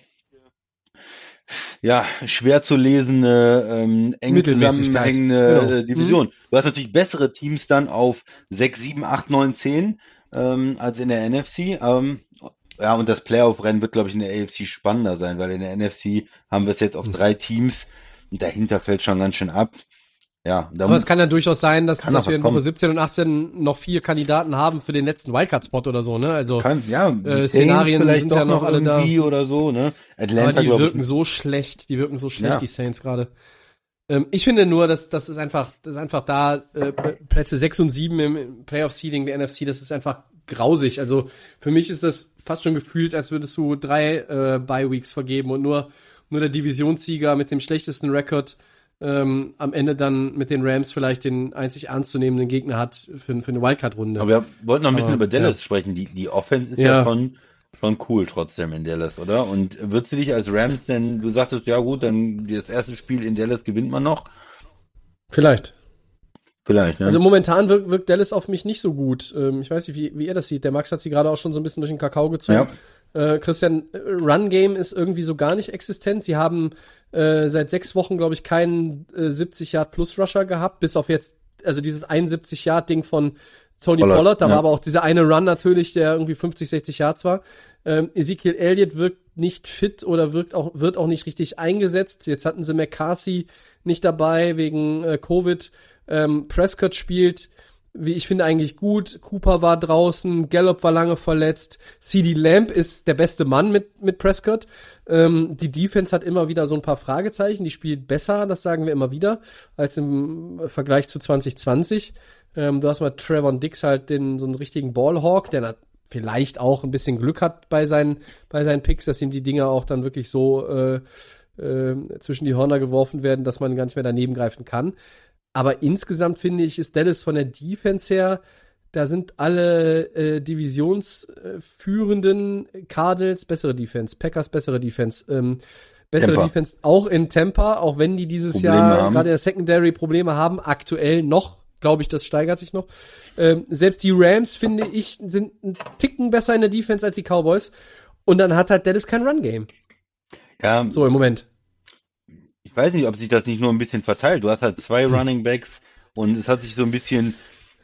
ja, schwer zu lesende, ähm, eng zusammenhängende genau. äh, Division. Du hast natürlich bessere Teams dann auf 6, 7, 8, 9, 10 ähm, als in der NFC. Ähm, ja, und das Playoff-Rennen wird, glaube ich, in der AFC spannender sein, weil in der NFC haben wir es jetzt auf Mhm. drei Teams und dahinter fällt schon ganz schön ab. Ja, Aber es kann ja durchaus sein, dass, dass wir in kommen. Woche 17 und 18 noch vier Kandidaten haben für den letzten Wildcard-Spot oder so, ne? Also, kann, ja, Saints Szenarien vielleicht sind ja noch alle da. oder so, ne? Atlanta, aber die wirken ich. so schlecht, die wirken so schlecht, Ja. die Saints gerade. Ähm, ich finde nur, dass das ist einfach, das ist einfach da äh, Plätze 6 und 7 im, Playoff-Seeding der NFC, das ist einfach grausig. Also für mich ist das fast schon gefühlt, als würdest du drei äh, Bye-Weeks vergeben und nur, nur der Divisionssieger mit dem schlechtesten Rekord ähm, am Ende dann mit den Rams vielleicht den einzig ernstzunehmenden Gegner hat für, für eine Wildcard-Runde. Aber wir wollten noch ein bisschen Aber, über Dallas ja. sprechen. Die, die Offense ist ja, Ja. schon, schon cool trotzdem in Dallas, oder? Und würdest du dich als Rams denn, du sagtest, ja gut, dann das erste Spiel in Dallas gewinnt man noch? Vielleicht. Vielleicht, ne? Also momentan wirkt, wirkt Dallas auf mich nicht so gut. Ähm, ich weiß nicht, wie, wie ihr das sieht. Der Max hat sie gerade auch schon so ein bisschen durch den Kakao gezogen. ja. Äh, Christian, äh, Run Game ist irgendwie so gar nicht existent. Sie haben äh, seit sechs Wochen, glaube ich, keinen äh, 70 Yard Plus Rusher gehabt, bis auf jetzt, also dieses 71 Yard Ding von Tony Pollard. Pollard da ja. war aber auch dieser eine Run natürlich, der irgendwie 50, 60 Yards war. Ähm, Ezekiel Elliott wirkt nicht fit oder wirkt auch, wird auch nicht richtig eingesetzt. Jetzt hatten sie McCarthy nicht dabei wegen äh, Covid. Ähm, Prescott spielt wie ich finde, eigentlich gut. Cooper war draußen, Gallup war lange verletzt, CD Lamb ist der beste Mann mit, mit Prescott. Ähm, die Defense hat immer wieder so ein paar Fragezeichen, die spielt besser, das sagen wir immer wieder, als im Vergleich zu 2020. Ähm, du hast mal Trevor Dix halt den, so einen richtigen Ballhawk, der vielleicht auch ein bisschen Glück hat bei seinen, bei seinen Picks, dass ihm die Dinger auch dann wirklich so äh, äh, zwischen die Hörner geworfen werden, dass man gar nicht mehr daneben greifen kann. Aber insgesamt finde ich, ist Dallas von der Defense her, da sind alle äh, divisionsführenden Cardinals bessere Defense, Packers bessere Defense, ähm, bessere Temper. Defense auch in Tampa, auch wenn die dieses Probleme Jahr gerade in der Secondary Probleme haben, aktuell noch, glaube ich, das steigert sich noch. Ähm, selbst die Rams, finde ich, sind ein Ticken besser in der Defense als die Cowboys. Und dann hat halt Dallas kein Run-Game. Ja. So im Moment ich weiß nicht, ob sich das nicht nur ein bisschen verteilt. Du hast halt zwei Running Backs und es hat sich so ein bisschen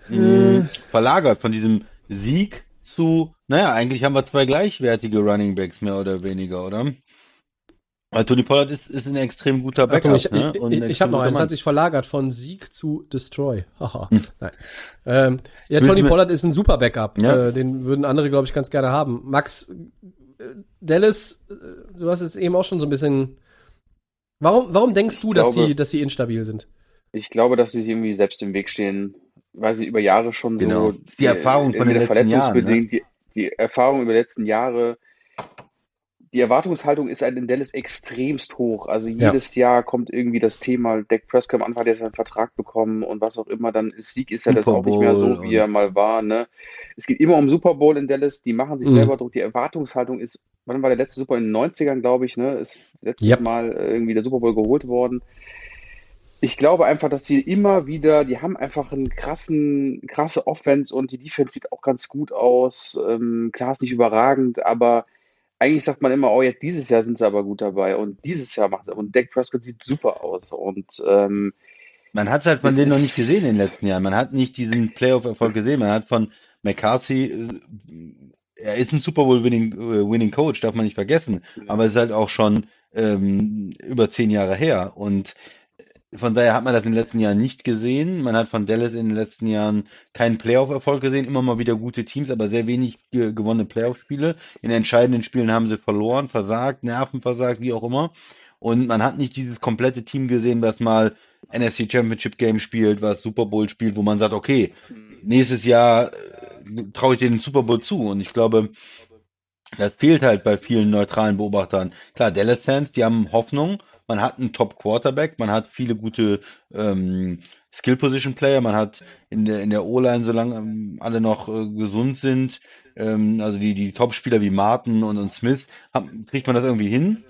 mh, hm, verlagert von diesem Sieg zu, naja, eigentlich haben wir zwei gleichwertige Running Backs mehr oder weniger, oder? Weil Tony Pollard ist, ist ein extrem guter Backup. Achtung, ich, ne? ich, ich, ich habe noch eins, hat sich verlagert von Sieg zu Destroy. Haha. hm. Nein. Ähm, ja, Tony Pollard ist ein super Backup. Ja. Äh, den würden andere, glaube ich, ganz gerne haben. Max, äh, Dallas, äh, du hast es eben auch schon so ein bisschen Warum, warum denkst du, dass, glaube, sie, dass sie instabil sind? Ich glaube, dass sie irgendwie selbst im Weg stehen, weil sie über Jahre schon genau. so. Die Erfahrung von den letzten verletzungsbedingt, Jahren, ne? die, die Erfahrung über die letzten Jahre, die Erwartungshaltung ist halt in Dallas extremst hoch. Also jedes ja. Jahr kommt irgendwie das Thema, Dak Prescott am Anfang hat jetzt einen Vertrag bekommen und was auch immer, dann ist Sieg ist ja das auch nicht mehr so, wie er mal war. Ne? Es geht immer um Super Bowl in Dallas, die machen sich mhm. selber Druck. Die Erwartungshaltung ist, wann war der letzte Super Bowl? in den 90ern, glaube ich, ne? Ist letztes yep. Mal irgendwie der Super Bowl geholt worden. Ich glaube einfach, dass sie immer wieder, die haben einfach einen krassen, krasse Offense und die Defense sieht auch ganz gut aus. Ähm, klar ist nicht überragend, aber eigentlich sagt man immer, oh, jetzt dieses Jahr sind sie aber gut dabei und dieses Jahr macht es. Und Dak Prescott sieht super aus und ähm, man hat es halt von denen noch nicht gesehen in den letzten Jahren. Man hat nicht diesen Playoff-Erfolg gesehen. Man hat von McCarthy, äh, er ist ein Super Bowl Winning, äh, Coach, darf man nicht vergessen. Aber es ist halt auch schon ähm, über zehn Jahre her. Und von daher hat man das in den letzten Jahren nicht gesehen. Man hat von Dallas in den letzten Jahren keinen Playoff-Erfolg gesehen, immer mal wieder gute Teams, aber sehr wenig ge gewonnene Playoff-Spiele. In entscheidenden Spielen haben sie verloren, versagt, Nerven versagt, wie auch immer. Und man hat nicht dieses komplette Team gesehen, was mal NFC Championship Game spielt, was Super Bowl spielt, wo man sagt, okay, nächstes Jahr äh, traue ich den Super Bowl zu. Und ich glaube, das fehlt halt bei vielen neutralen Beobachtern. Klar, Dallas Fans, die haben Hoffnung, man hat einen Top Quarterback, man hat viele gute ähm, Skill Position Player, man hat in der in der O-Line, solange ähm, alle noch äh, gesund sind, ähm, also die die Top Spieler wie Martin und, und Smith, hab, kriegt man das irgendwie hin.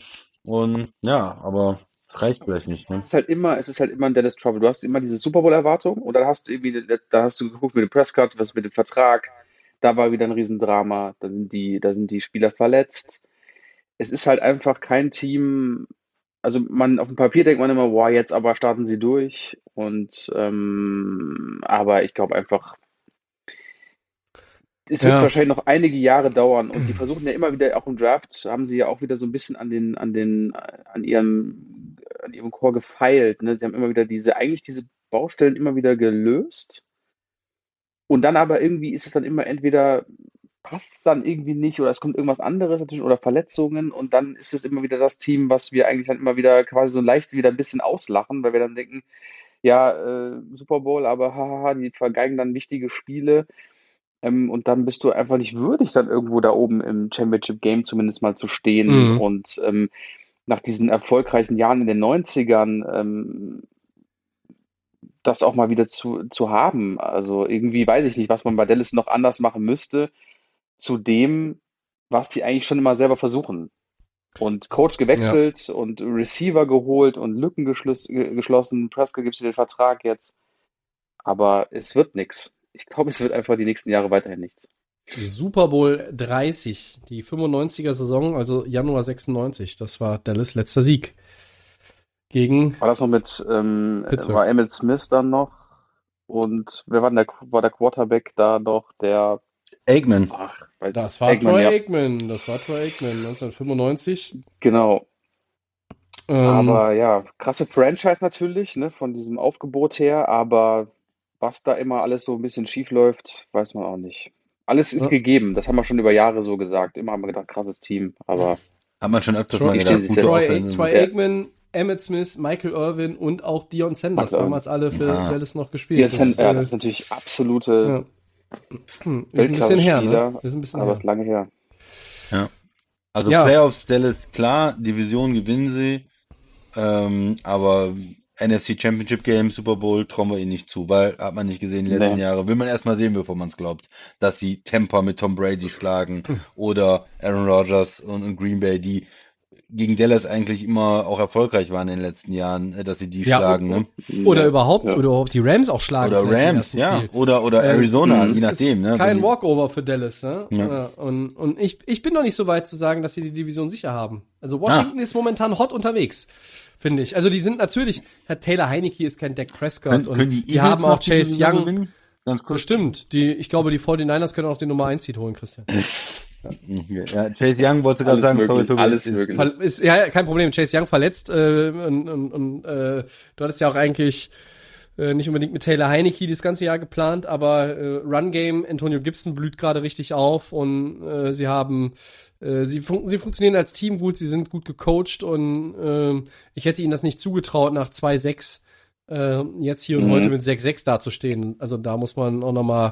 Und ja, aber reicht vielleicht nicht. Ne? Es ist halt immer, es ist halt immer ein Dallas Trouble. Du hast immer diese Super Bowl Erwartung und dann hast du irgendwie, da hast du geguckt mit dem Prescott, was mit dem Vertrag, da war wieder ein Riesendrama, da sind die, da sind die Spieler verletzt. Es ist halt einfach kein Team, also man auf dem Papier denkt man immer, wow, jetzt aber starten sie durch. Und ähm, aber ich glaube einfach, es wird ja. wahrscheinlich noch einige Jahre dauern und die (clears throat) versuchen ja immer wieder, auch im Draft, haben sie ja auch wieder so ein bisschen an den, an den, an ihrem, an ihrem Chor gefeilt. Ne? Sie haben immer wieder diese, eigentlich diese Baustellen immer wieder gelöst. Und dann aber irgendwie ist es dann immer entweder passt es dann irgendwie nicht oder es kommt irgendwas anderes natürlich oder Verletzungen und dann ist es immer wieder das Team, was wir eigentlich dann immer wieder quasi so leicht wieder ein bisschen auslachen, weil wir dann denken, ja, äh, Super Bowl, aber haha, die vergeigen dann wichtige Spiele ähm, und dann bist du einfach nicht würdig, dann irgendwo da oben im Championship Game zumindest mal zu stehen mhm. und ähm, nach diesen erfolgreichen Jahren in den 90ern ähm, das auch mal wieder zu, zu haben. Also irgendwie weiß ich nicht, was man bei Dallas noch anders machen müsste zu dem, was die eigentlich schon immer selber versuchen. Und Coach gewechselt ja. und Receiver geholt und Lücken geschlossen. Prescott gibt es den Vertrag jetzt. Aber es wird nichts. Ich glaube, es wird einfach die nächsten Jahre weiterhin nichts. Super Bowl 30, die 95er Saison, also Januar 96. Das war Dallas letzter Sieg. Gegen. War das noch mit, ähm, Pittsburgh. war Emmett Smith dann noch? Und wer war denn der, war der Quarterback da noch? Der, Eggman. ach, Das war Eggman, Troy ja. Aikman. Das war Troy Aikman 1995. Genau. Ähm, Aber ja, krasse Franchise natürlich, ne, von diesem Aufgebot her, aber was da immer alles so ein bisschen schief läuft, weiß man auch nicht. Alles ist Ja. gegeben, das haben wir schon über Jahre so gesagt. Immer haben wir gedacht, krasses Team, aber Hat man schon öfters Troy, mal gedacht. Troy. Troy Ja. Aikman, Emmett Smith, Michael Irvin und auch Dion Sanders, damals alle für Ah. Dallas noch gespielt. sind, ja, äh, das ist natürlich absolute, ja. Hm, ist ein bisschen her, ne? Ist ein bisschen aber her. ist lange her. Also Ja. Playoffs, Dallas, klar, Division gewinnen sie, ähm, aber NFC Championship Game, Super Bowl trauen wir ihnen nicht zu, weil hat man nicht gesehen die letzten Nee. Jahre. Will man erstmal sehen, bevor man es glaubt, dass sie Tampa mit Tom Brady schlagen (clears throat) oder Aaron Rodgers und, und Green Bay, die gegen Dallas eigentlich immer auch erfolgreich waren in den letzten Jahren, äh, dass sie die Ja, schlagen, und- ne? Oder Ja. überhaupt, Ja. oder überhaupt die Rams auch schlagen. Oder Rams, ersten ja, Spiel. oder oder Ähm, Arizona, mhm. je nachdem, ist ne? kein Walkover für Dallas, ne? Ja. Ja. Und, und ich, ich bin noch nicht so weit zu sagen, dass sie die Division sicher haben. Also Washington ist momentan hot unterwegs, finde ich. Also die sind natürlich, Herr Taylor Heineke ist kein Dak Prescott Können, und können die, die haben auch Chase Young. gewinnen? Ganz kurz. Bestimmt. Die, ich glaube, die 49ers können auch den Nummer 1 Seed holen, Christian. (laughs) Ja, Chase Young wollte gerade sagen, sorry, möglich, Tobi, alles möglich. Ist, ja, kein Problem. Chase Young verletzt äh, und, und, und äh, du hattest ja auch eigentlich äh, nicht unbedingt mit Taylor Heineke das ganze Jahr geplant, aber äh, Run Game, Antonio Gibson blüht gerade richtig auf und äh, sie haben äh, sie, fun sie funktionieren als Team gut, sie sind gut gecoacht und äh, ich hätte ihnen das nicht zugetraut, nach 2-6 äh, jetzt hier und Mhm. heute mit 6-6 dazustehen. Also da muss man auch noch mal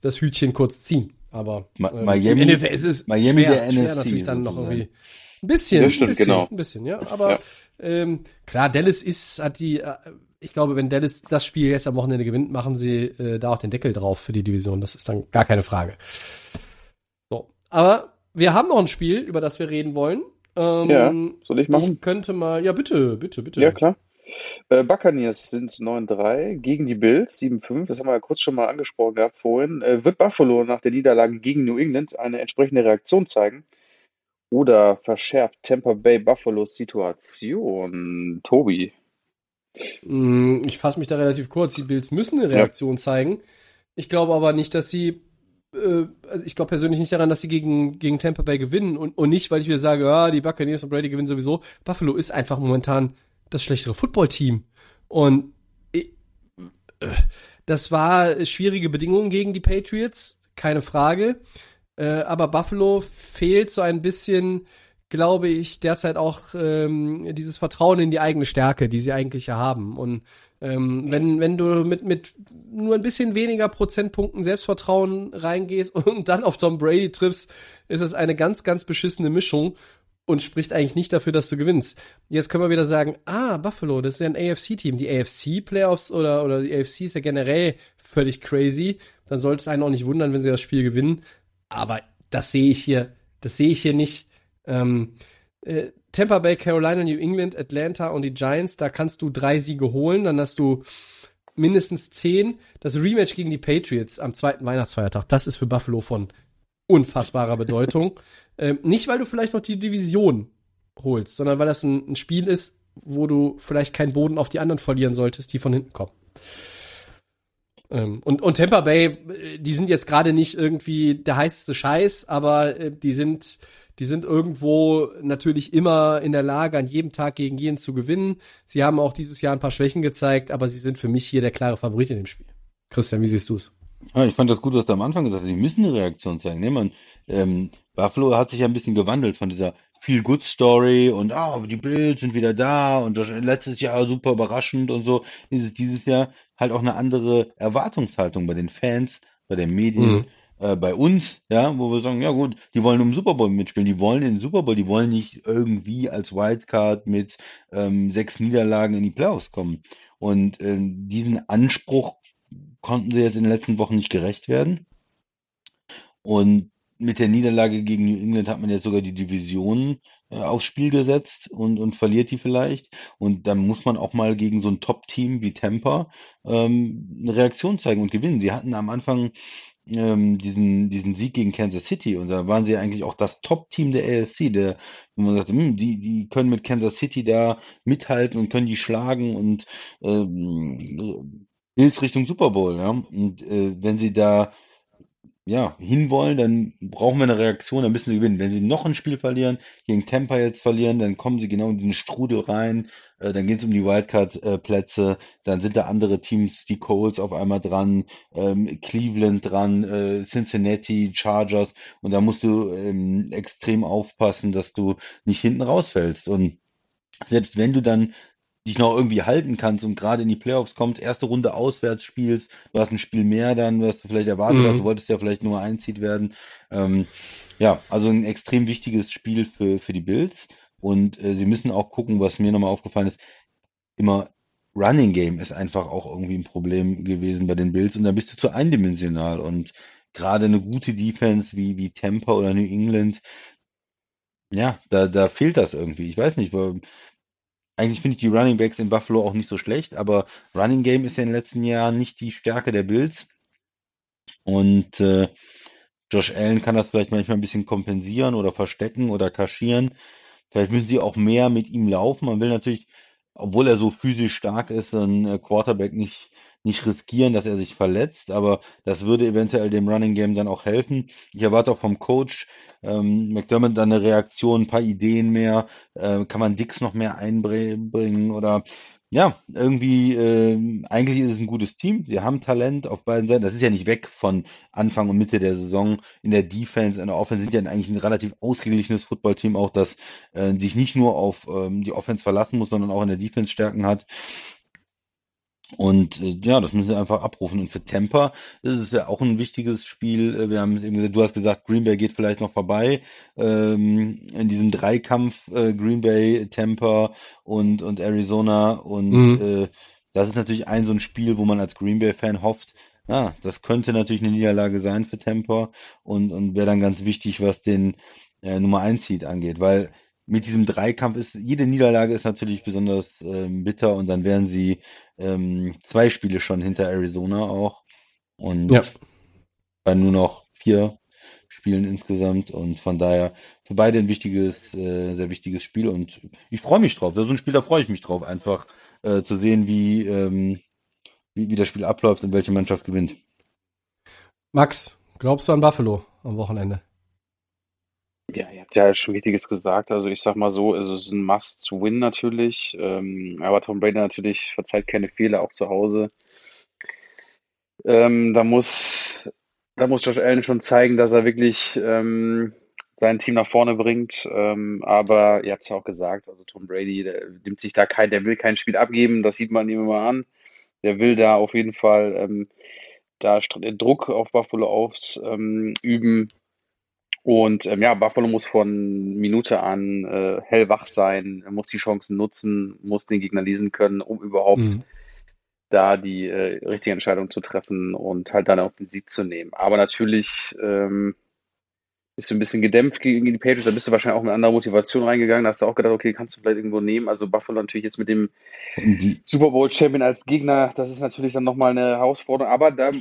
das Hütchen kurz ziehen. Aber Ma- ähm, Miami- im NFL ist es Miami schwer, der schwer NFC natürlich dann noch irgendwie ein bisschen, Das stimmt, ein bisschen, genau. ein bisschen, ja. Aber Ja. Ähm, klar, Dallas ist, hat die, äh, ich glaube, wenn Dallas das Spiel jetzt am Wochenende gewinnt, machen sie äh, da auch den Deckel drauf für die Division. Das ist dann gar keine Frage. So, aber wir haben noch ein Spiel, über das wir reden wollen. Ähm, Ja, soll ich machen? Ich könnte mal, ja bitte, bitte, bitte. Ja, klar. Äh, Buccaneers sind 9-3 gegen die Bills 7-5. Das haben wir ja kurz schon mal angesprochen gehabt vorhin. Äh, wird Buffalo nach der Niederlage gegen New England eine entsprechende Reaktion zeigen? Oder verschärft Tampa Bay Buffalos Situation? Tobi. Mm, Ich fasse mich da relativ kurz. Die Bills müssen eine Reaktion zeigen. Ich glaube aber nicht, dass sie, äh, also ich glaube persönlich nicht daran, dass sie gegen, gegen Tampa Bay gewinnen und, und nicht, weil ich wieder sage, ja, die Buccaneers und Brady gewinnen sowieso. Buffalo ist einfach momentan das schlechtere Footballteam. Und ich, äh, das war schwierige Bedingungen gegen die Patriots, keine Frage. Äh, aber Buffalo fehlt so ein bisschen, glaube ich, derzeit auch ähm, dieses Vertrauen in die eigene Stärke, die sie eigentlich ja haben. Und ähm, wenn, wenn du mit, mit nur ein bisschen weniger Prozentpunkten Selbstvertrauen reingehst (laughs) und dann auf Tom Brady triffst, ist es eine ganz, ganz beschissene Mischung und spricht eigentlich nicht dafür, dass du gewinnst. Jetzt können wir wieder sagen, ah, Buffalo, das ist ja ein AFC-Team. Die AFC-Playoffs oder, oder die AFC ist ja generell völlig crazy. Dann sollte es einen auch nicht wundern, wenn sie das Spiel gewinnen. Aber das sehe ich hier, das sehe ich hier nicht. Ähm, äh, Tampa Bay, Carolina, New England, Atlanta und die Giants, da kannst du drei Siege holen, dann hast du mindestens zehn. Das Rematch gegen die Patriots am zweiten Weihnachtsfeiertag, das ist für Buffalo von unfassbarer Bedeutung. (laughs) ähm, nicht, weil du vielleicht noch die Division holst, sondern weil das ein, ein Spiel ist, wo du vielleicht keinen Boden auf die anderen verlieren solltest, die von hinten kommen. Ähm, und, und Tampa Bay, äh, die sind jetzt gerade nicht irgendwie der heißeste Scheiß, aber äh, die sind, die sind irgendwo natürlich immer in der Lage, an jedem Tag gegen jeden zu gewinnen. Sie haben auch dieses Jahr ein paar Schwächen gezeigt, aber sie sind für mich hier der klare Favorit in dem Spiel. Christian, wie siehst du es? Ja, ich fand das gut, was du am Anfang gesagt hast. Die müssen eine Reaktion zeigen. Ne? Man, ähm, Buffalo hat sich ja ein bisschen gewandelt von dieser Feel-Good-Story und ah, die Bills sind wieder da und das, letztes Jahr super überraschend und so. Dieses, dieses Jahr halt auch eine andere Erwartungshaltung bei den Fans, bei den Medien, Mhm. äh, bei uns, ja, wo wir sagen, ja gut, die wollen um Super Bowl mitspielen, die wollen in den Super Bowl, die wollen nicht irgendwie als Wildcard mit ähm, sechs Niederlagen in die Playoffs kommen. Und ähm, diesen Anspruch konnten sie jetzt in den letzten Wochen nicht gerecht werden. Und mit der Niederlage gegen New England hat man jetzt sogar die Division äh, aufs Spiel gesetzt und, und verliert die vielleicht. Und dann muss man auch mal gegen so ein Top-Team wie Tampa ähm, eine Reaktion zeigen und gewinnen. Sie hatten am Anfang ähm, diesen, diesen Sieg gegen Kansas City und da waren sie eigentlich auch das Top-Team der AFC, der, wo man sagt, hm, die, die können mit Kansas City da mithalten und können die schlagen und ähm, Bills Richtung Super Bowl, ja. Und äh, wenn sie da ja, hinwollen, dann brauchen wir eine Reaktion, dann müssen sie gewinnen. Wenn sie noch ein Spiel verlieren, gegen Tampa jetzt verlieren, dann kommen sie genau in den Strudel rein, äh, dann geht es um die Wildcard-Plätze, dann sind da andere Teams, die Colts auf einmal dran, ähm, Cleveland dran, äh, Cincinnati, Chargers und da musst du ähm, extrem aufpassen, dass du nicht hinten rausfällst. Und selbst wenn du dann dich noch irgendwie halten kannst und gerade in die Playoffs kommst, erste Runde auswärts spielst, du hast ein Spiel mehr dann, was du vielleicht erwartet Mhm. hast, du wolltest ja vielleicht nur einzieht werden. Ähm, ja, also ein extrem wichtiges Spiel für, für die Bills und äh, sie müssen auch gucken, was mir nochmal aufgefallen ist, immer Running Game ist einfach auch irgendwie ein Problem gewesen bei den Bills und dann bist du zu eindimensional und gerade eine gute Defense wie, wie Tampa oder New England, ja, da, da fehlt das irgendwie. Ich weiß nicht, weil eigentlich finde ich die Running Backs in Buffalo auch nicht so schlecht, aber Running Game ist ja in den letzten Jahren nicht die Stärke der Bills. Und äh, Josh Allen kann das vielleicht manchmal ein bisschen kompensieren oder verstecken oder kaschieren. Vielleicht müssen sie auch mehr mit ihm laufen. Man will natürlich, obwohl er so physisch stark ist, einen äh, Quarterback nicht, nicht riskieren, dass er sich verletzt, aber das würde eventuell dem Running Game dann auch helfen. Ich erwarte auch vom Coach ähm, McDermott dann eine Reaktion, ein paar Ideen mehr. Äh, kann man Dix noch mehr einbringen oder ja, irgendwie, ähm, eigentlich ist es ein gutes Team. Sie haben Talent auf beiden Seiten. Das ist ja nicht weg von Anfang und Mitte der Saison. In der Defense, in der Offense sind ja eigentlich ein relativ ausgeglichenes Footballteam auch, das äh, sich nicht nur auf ähm, die Offense verlassen muss, sondern auch in der Defense Stärken hat. Und äh, ja, das müssen sie einfach abrufen. Und für Tampa ist es ja auch ein wichtiges Spiel. Äh, Wir haben es eben gesagt, du hast gesagt, Green Bay geht vielleicht noch vorbei. Ähm, in diesem Dreikampf äh, Green Bay, Tampa und, und Arizona. Und Mhm. äh, das ist natürlich ein so ein Spiel, wo man als Green Bay-Fan hofft, ja, das könnte natürlich eine Niederlage sein für Tampa und, und wäre dann ganz wichtig, was den äh, Nummer 1 Seed angeht, weil mit diesem Dreikampf ist, jede Niederlage ist natürlich besonders ähm, bitter und dann wären sie ähm, zwei Spiele schon hinter Arizona auch und Ja. bei nur noch vier Spielen insgesamt und von daher für beide ein wichtiges, äh, sehr wichtiges Spiel und ich freue mich drauf. Das ist so ein Spiel, da freue ich mich drauf, einfach äh, zu sehen, wie, ähm, wie, wie das Spiel abläuft und welche Mannschaft gewinnt. Max, glaubst du an Buffalo am Wochenende? Ja, ihr habt ja schon Wichtiges gesagt. Also ich sag mal so, also es ist ein Must-Win natürlich. Ähm, aber Tom Brady natürlich verzeiht keine Fehler, auch zu Hause. Ähm, da muss, da muss Josh Allen schon zeigen, dass er wirklich ähm, sein Team nach vorne bringt. Ähm, aber ihr habt es ja auch gesagt, also Tom Brady, der nimmt sich da kein, der will kein Spiel abgeben, das sieht man ihm immer an. Der will da auf jeden Fall ähm, da Druck auf Buffalo aufs ähm. Und ähm, ja, Buffalo muss von Minute an äh, hellwach sein, muss die Chancen nutzen, muss den Gegner lesen können, um überhaupt Mhm. da die äh, richtige Entscheidung zu treffen und halt dann auch den Sieg zu nehmen. Aber natürlich ähm, bist du ein bisschen gedämpft gegen die Patriots, da bist du wahrscheinlich auch mit anderer Motivation reingegangen, da hast du auch gedacht, okay, kannst du vielleicht irgendwo nehmen. Also Buffalo natürlich jetzt mit dem die, Super Bowl Champion als Gegner, das ist natürlich dann nochmal eine Herausforderung, aber da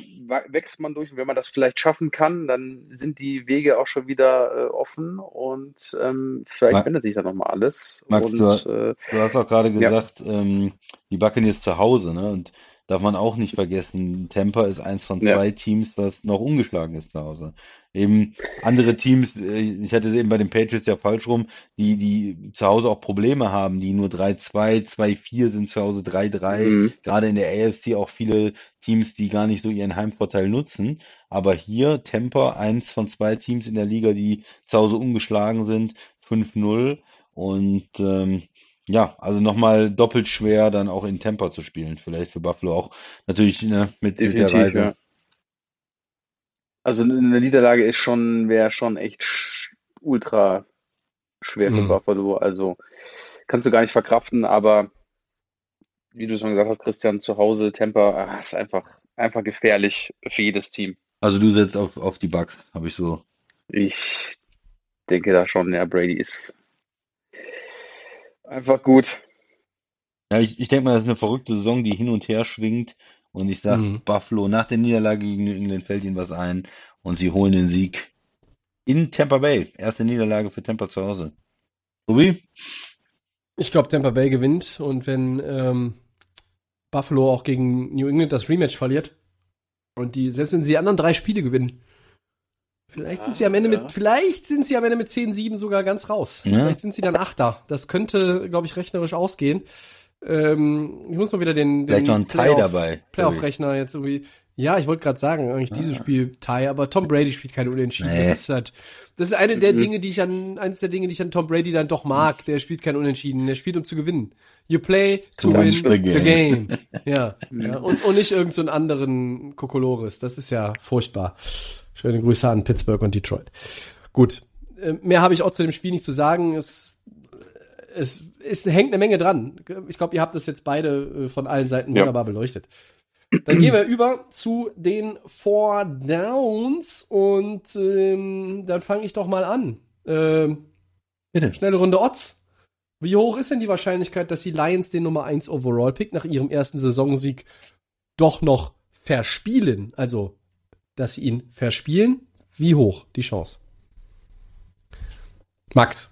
wächst man durch und wenn man das vielleicht schaffen kann, dann sind die Wege auch schon wieder äh, offen und ähm, vielleicht Ma- wendet sich dann nochmal alles. Max, und du, äh, du hast auch gerade ja. gesagt, ähm, die Buccaneers zu Hause, ne? Und darf man auch nicht vergessen, Tampa ist eins von Ja. zwei Teams, was noch ungeschlagen ist zu Hause. Eben andere Teams, äh, ich hatte es eben bei den Patriots ja falsch rum, die, die zu Hause auch Probleme haben, die nur 3-2, 2-4 sind zu Hause 3-3. Mhm. Gerade in der AFC auch viele Teams, die gar nicht so ihren Heimvorteil nutzen. Aber hier Tampa, eins von zwei Teams in der Liga, die zu Hause ungeschlagen sind, 5-0. Und ähm, ja, also nochmal doppelt schwer, dann auch in Tampa zu spielen. Vielleicht für Buffalo auch natürlich ne, mit, mit der Reise. ja. Also eine Niederlage ist schon, wäre schon echt sch- ultra schwer für Mhm. Buffalo. Also kannst du gar nicht verkraften, aber wie du schon gesagt hast, Christian, zu Hause, Tampa, ah, ist einfach, einfach gefährlich für jedes Team. Also du setzt auf, auf die Bucks, habe ich so. Ich denke da schon, ja, Brady ist einfach gut. Ja, ich, ich denke mal, das ist eine verrückte Saison, die hin und her schwingt. Und ich sage, Mhm. Buffalo nach der Niederlage gegen New England fällt ihnen was ein und sie holen den Sieg in Tampa Bay. Erste Niederlage für Tampa zu Hause. Tobi? Ich glaube, Tampa Bay gewinnt und wenn ähm, Buffalo auch gegen New England das Rematch verliert und die, selbst wenn sie die anderen drei Spiele gewinnen, vielleicht Ja, sind sie am Ende ja. mit, vielleicht sind sie am Ende mit 10-7 sogar ganz raus. Ja. Vielleicht sind sie dann Achter. Das könnte, glaube ich, rechnerisch ausgehen. Ähm, ich muss mal wieder den, den Vielleicht noch ein Tie Playoff- dabei. Playoff-Rechner jetzt irgendwie. Ja, ich wollte gerade sagen, eigentlich dieses Spiel Tie, aber Tom Brady spielt keine Unentschieden. Nee. Das ist halt, das ist eine der Mhm. Dinge, die ich an, eines der Dinge, die ich an Tom Brady dann doch mag. Der spielt kein Unentschieden, der spielt um zu gewinnen. You play to win the game. game. (laughs) Ja, ja. Und, und nicht irgend so einen anderen Kokolores. Das ist ja furchtbar. Schöne Grüße an Pittsburgh und Detroit. Gut. Äh, Mehr habe ich auch zu dem Spiel nicht zu sagen. Es, es, es hängt eine Menge dran. Ich glaube, ihr habt das jetzt beide äh, von allen Seiten Ja. wunderbar beleuchtet. Dann gehen wir über zu den Four Downs und ähm, dann fange ich doch mal an. Ähm, Bitte. schnelle Runde Odds. Wie hoch ist denn die Wahrscheinlichkeit, dass die Lions den Nummer 1 Overall Pick nach ihrem ersten Saisonsieg doch noch verspielen? Also, dass sie ihn verspielen? Wie hoch die Chance? Max.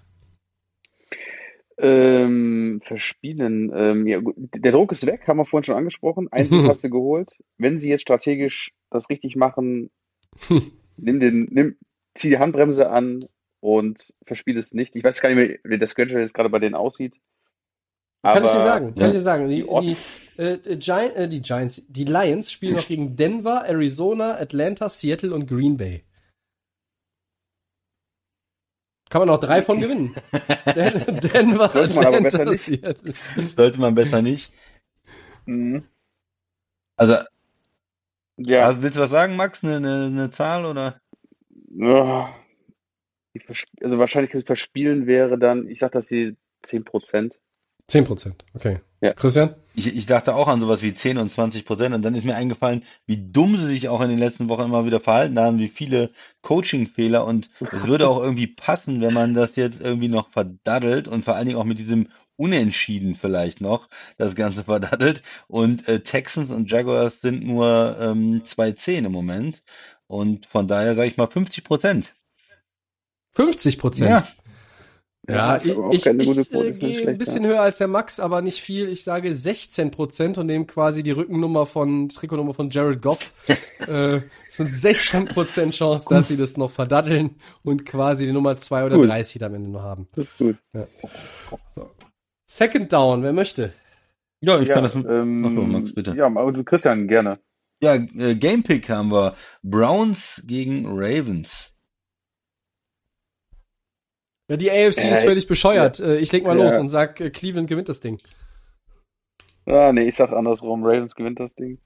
Ähm, verspielen. Ähm, ja. Der Druck ist weg, haben wir vorhin schon angesprochen. Ein Sieg (laughs) hast du geholt. Wenn sie jetzt strategisch das richtig machen, (laughs) nimm den, nimm, zieh die Handbremse an und verspiel es nicht. Ich weiß gar nicht mehr, wie der Schedule jetzt gerade bei denen aussieht. Kann ich dir Aber sagen? Kann ja. ich dir sagen? Die, die äh, Gi äh, die Giants, die Lions spielen noch gegen Denver, Arizona, Atlanta, Seattle und Green Bay. Kann man auch drei von gewinnen. (laughs) Den, Denver, Sollte man aber besser nicht. Seattle. Sollte man besser nicht. mhm. Also, ja, hast- willst du was sagen, Max? Eine, eine, eine Zahl oder? Ja, also Wahrscheinlichkeit des Verspielen wäre dann, ich sag, dass sie 10%. 10 Prozent, okay. Ja. Christian? Ich, ich dachte auch an sowas wie 10 und 20 Prozent und dann ist mir eingefallen, wie dumm sie sich auch in den letzten Wochen immer wieder verhalten haben, wie viele Coaching-Fehler und es würde auch irgendwie passen, wenn man das jetzt irgendwie noch verdaddelt und vor allen Dingen auch mit diesem Unentschieden vielleicht noch das Ganze verdaddelt und äh, Texans und Jaguars sind nur ähm, 2-10 im Moment und von daher sage ich mal 50 Prozent. 50 Prozent. Ja, Ja, ist ich, aber auch ich, keine ich gute Quote, äh, ist nicht gehe ein bisschen ja. höher als der Max, aber nicht viel. Ich sage 16 Prozent und nehme quasi die Rückennummer von, Trikotnummer von Jared Goff. (laughs) äh, es sind 16 Prozent Chance, dass sie das noch verdaddeln und quasi die Nummer 2 oder Gut. 30 am Ende noch haben. Das ist gut. Second Down, wer möchte? ja, ich Ja, kann das. ähm, Ach so, Max, bitte. Ja, aber du, Christian, gerne. Ja, äh, Gamepick haben wir Browns gegen Ravens. Ja, die AFC ist Äh, völlig bescheuert. Äh, ich leg mal Ja. los und sag, äh, Cleveland gewinnt das Ding. Ah, nee, ich sag andersrum. Ravens gewinnt das Ding.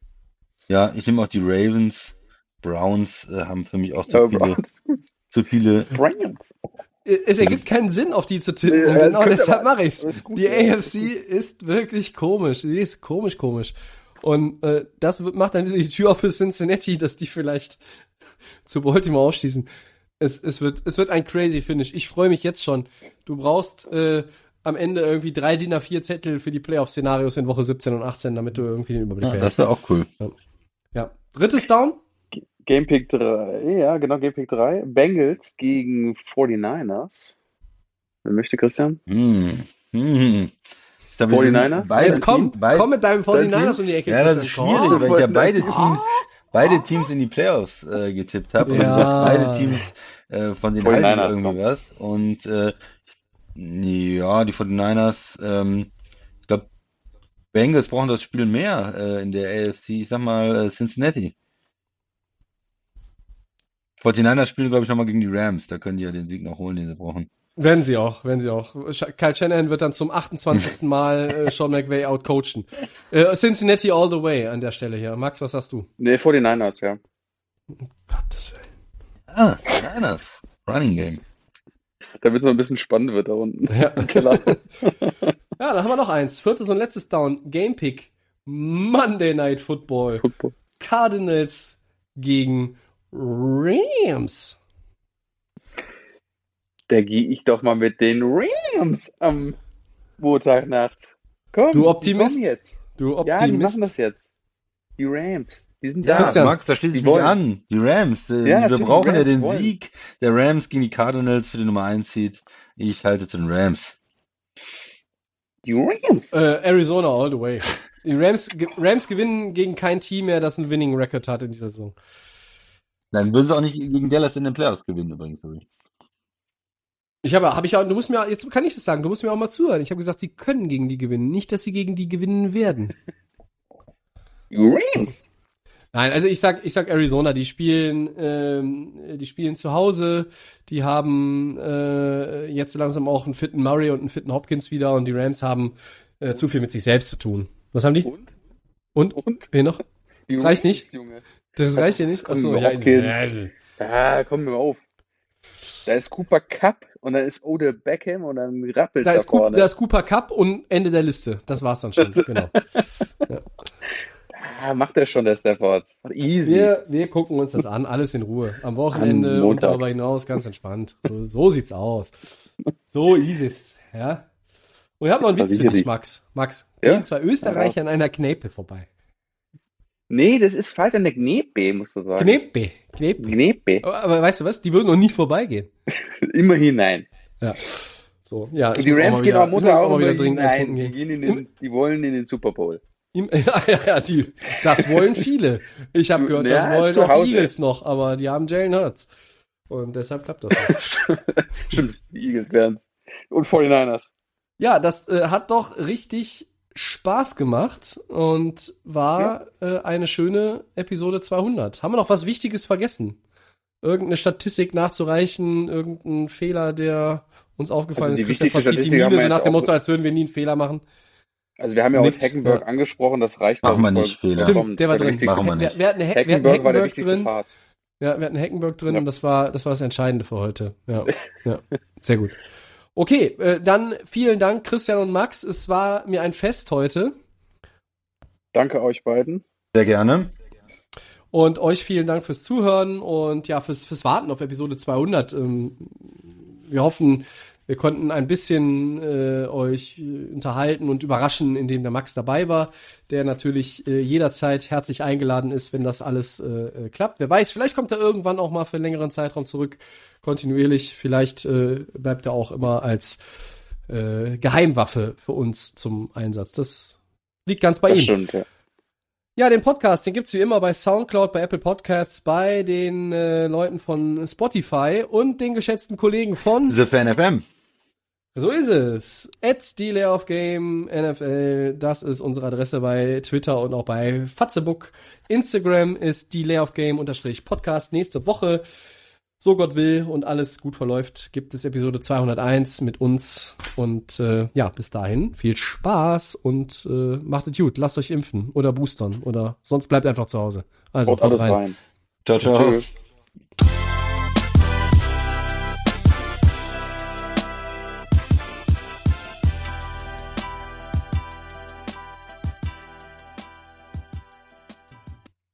Ja, ich nehme auch die Ravens. Browns äh, haben für mich auch zu Aber viele, Browns. zu viele. Browns. Äh, Es ergibt keinen Sinn, auf die zu tippen. Ja, genau deshalb mache ich's. ist gut, Die ja. AFC ist wirklich komisch. Sie ist komisch, komisch. Und äh, das macht dann wieder die Tür auf für Cincinnati, dass die vielleicht (laughs) zu Baltimore ausschließen. Es, es, wird, es wird ein crazy Finish. Ich freue mich jetzt schon. Du brauchst äh, am Ende irgendwie drei DIN A4 Zettel für die Playoff-Szenarios in Woche 17 und 18, damit du irgendwie den Überblick Ja, das behältst. wäre auch cool. Ja. Drittes Down. Gamepick 3. Ja, genau, Gamepick 3. Bengals gegen 49ers. Wer möchte, Christian? Hm. Hm. Ich glaube, 49ers? Beide Jetzt komm, komm mit deinem Dein 49ers Team? um die Ecke. Ja, das ist schwierig, weil ich ja beide. Teams, beide Teams in die Playoffs äh, getippt habe und Ja. (laughs) beide Teams äh, von den 49ers halten irgendwie was. Und äh, ja, die 49ers, ähm, ich glaube, Bengals brauchen das Spiel mehr äh, in der AFC. Ich sag mal äh, Cincinnati. 49ers spielen, glaube ich, nochmal gegen die Rams. Da können die ja den Sieg noch holen, den sie brauchen. Werden sie auch, werden sie auch. Kyle Shanahan wird dann zum 28. (laughs) Mal äh, Sean McVay outcoachen. Äh, Cincinnati all the way an der Stelle hier. Max, was sagst du? Nee, 49ers, ja. Gottes Willen. Ah, Niners. Running Game. Damit es mal ein bisschen spannend wird da unten Ja. (laughs) Keller. (laughs) Ja, dann haben wir noch eins. Viertes und letztes Down. Game Pick. Monday Night Football. Football. Cardinals gegen Rams. Da gehe ich doch mal mit den Rams am Montagnacht. Komm, Du die Optimist. jetzt. Du Ja, die Optimist. machen das jetzt. Die Rams. Die sind Ja, da. Christian, Max, da schließe die ich mich an. Die Rams. Äh, Ja, wir brauchen ja den wollen. Sieg der Rams gegen die Cardinals für die Nummer 1 Seed. Ich halte zu den Rams. Die Rams. Äh, Arizona all the way. Die Rams, Rams gewinnen gegen kein Team mehr, das einen Winning Record hat in dieser Saison. Dann würden sie auch nicht gegen Dallas in den Playoffs gewinnen übrigens. Ich habe, habe ich auch, du musst mir, jetzt kann ich das sagen, du musst mir auch mal zuhören. Ich habe gesagt, sie können gegen die gewinnen, nicht, dass sie gegen die gewinnen werden. Rams. Nein, also ich sag, ich sag Arizona, die spielen, ähm, die spielen zu Hause, die haben äh, jetzt so langsam auch einen fitten Murray und einen fitten Hopkins wieder und die Rams haben äh, zu viel mit sich selbst zu tun. Was haben die? Und? Und? Und? Wen noch? Die Reicht nicht? Junge. Das reicht dir nicht? Komm, Achso, ja, Hopkins. Ah, komm mir auf. Da ist Cooper Cup und dann ist Odell Beckham und dann rappelt Da da ist, Coop, vorne. da ist Cooper Cup und Ende der Liste. Das war's dann schon. (laughs) Genau. ah, macht er schon, der Stafford. Easy. Wir, wir gucken uns das an, alles in Ruhe. Am Wochenende Am und darüber hinaus ganz entspannt. So, so sieht's aus. So easy ist ja. Und ich habe noch einen Witz für dich. Max. Max, Ja? gehen zwei Österreicher an einer Kneipe vorbei. Nee, das ist falsch an der Gnebe, musst du sagen. Kneipe, Kneipe. Gnebe. Aber, weißt du was? Die würden noch nie vorbeigehen. (laughs) Immerhin nein. Ja. So, ja. Die Rams gehen am Montag auch mal wieder dringend eins nein. trinken Die, gehen. in den, die wollen in den Super Bowl. Im, (laughs) ja, ja, ja, die, das wollen viele. Ich habe gehört, ja, das wollen zu auch die. Eagles noch, aber die haben Jalen Hurts. Und deshalb klappt das nicht. (laughs) Stimmt, die Eagles wären's. Und 49ers. Ja, das äh, hat doch richtig Spaß gemacht und war äh, eine schöne Episode 200. Haben wir noch was Wichtiges vergessen? Irgendeine Statistik nachzureichen, irgendein Fehler, der uns aufgefallen Also die ist. Christian wichtigste verzieht die Miene wir so nach dem auch- Motto, als würden wir nie einen Fehler machen. Also wir haben ja Nickt, heute Hackenberg ja. angesprochen, das reicht Machen wir nicht, Fehler. Stimmt, der war drin. wichtigste. Machen wir nicht. wir hatten, Hack, wir hatten Hackenberg war der Hackenberg wichtigste drin. Part. Ja, wir hatten Hackenberg drin, Ja. das war das war das Entscheidende für heute. Ja, (laughs) ja, sehr gut. Okay, äh, dann vielen Dank Christian und Max. Es war mir ein Fest heute Danke euch beiden. Sehr gerne. und euch vielen Dank fürs Zuhören und ja fürs fürs Warten auf Episode 200. Ähm, wir hoffen, wir konnten ein bisschen äh, euch äh, unterhalten und überraschen, indem der Max dabei war, der natürlich äh, jederzeit herzlich eingeladen ist, wenn das alles äh, äh, klappt. Wer weiß, vielleicht kommt er irgendwann auch mal für einen längeren Zeitraum zurück, kontinuierlich. Vielleicht äh, bleibt er auch immer als äh, Geheimwaffe für uns zum Einsatz. Das liegt ganz bei das ihm. stimmt, ja. Ja, den Podcast, den gibt's wie immer bei Soundcloud, bei Apple Podcasts, bei den äh, Leuten von Spotify und den geschätzten Kollegen von The Fan FM. So ist es. At Game NFL. Das ist unsere Adresse bei Twitter und auch bei Fatzebook. Instagram ist die Layoff Game unterstrich Podcast. Nächste Woche, so Gott will und alles gut verläuft, gibt es Episode 201 mit uns. Und äh, ja, bis dahin viel Spaß und äh, macht es gut. Lasst euch impfen oder boostern oder sonst bleibt einfach zu Hause. Also Haut alles rein. Ciao, ciao. Tschüss.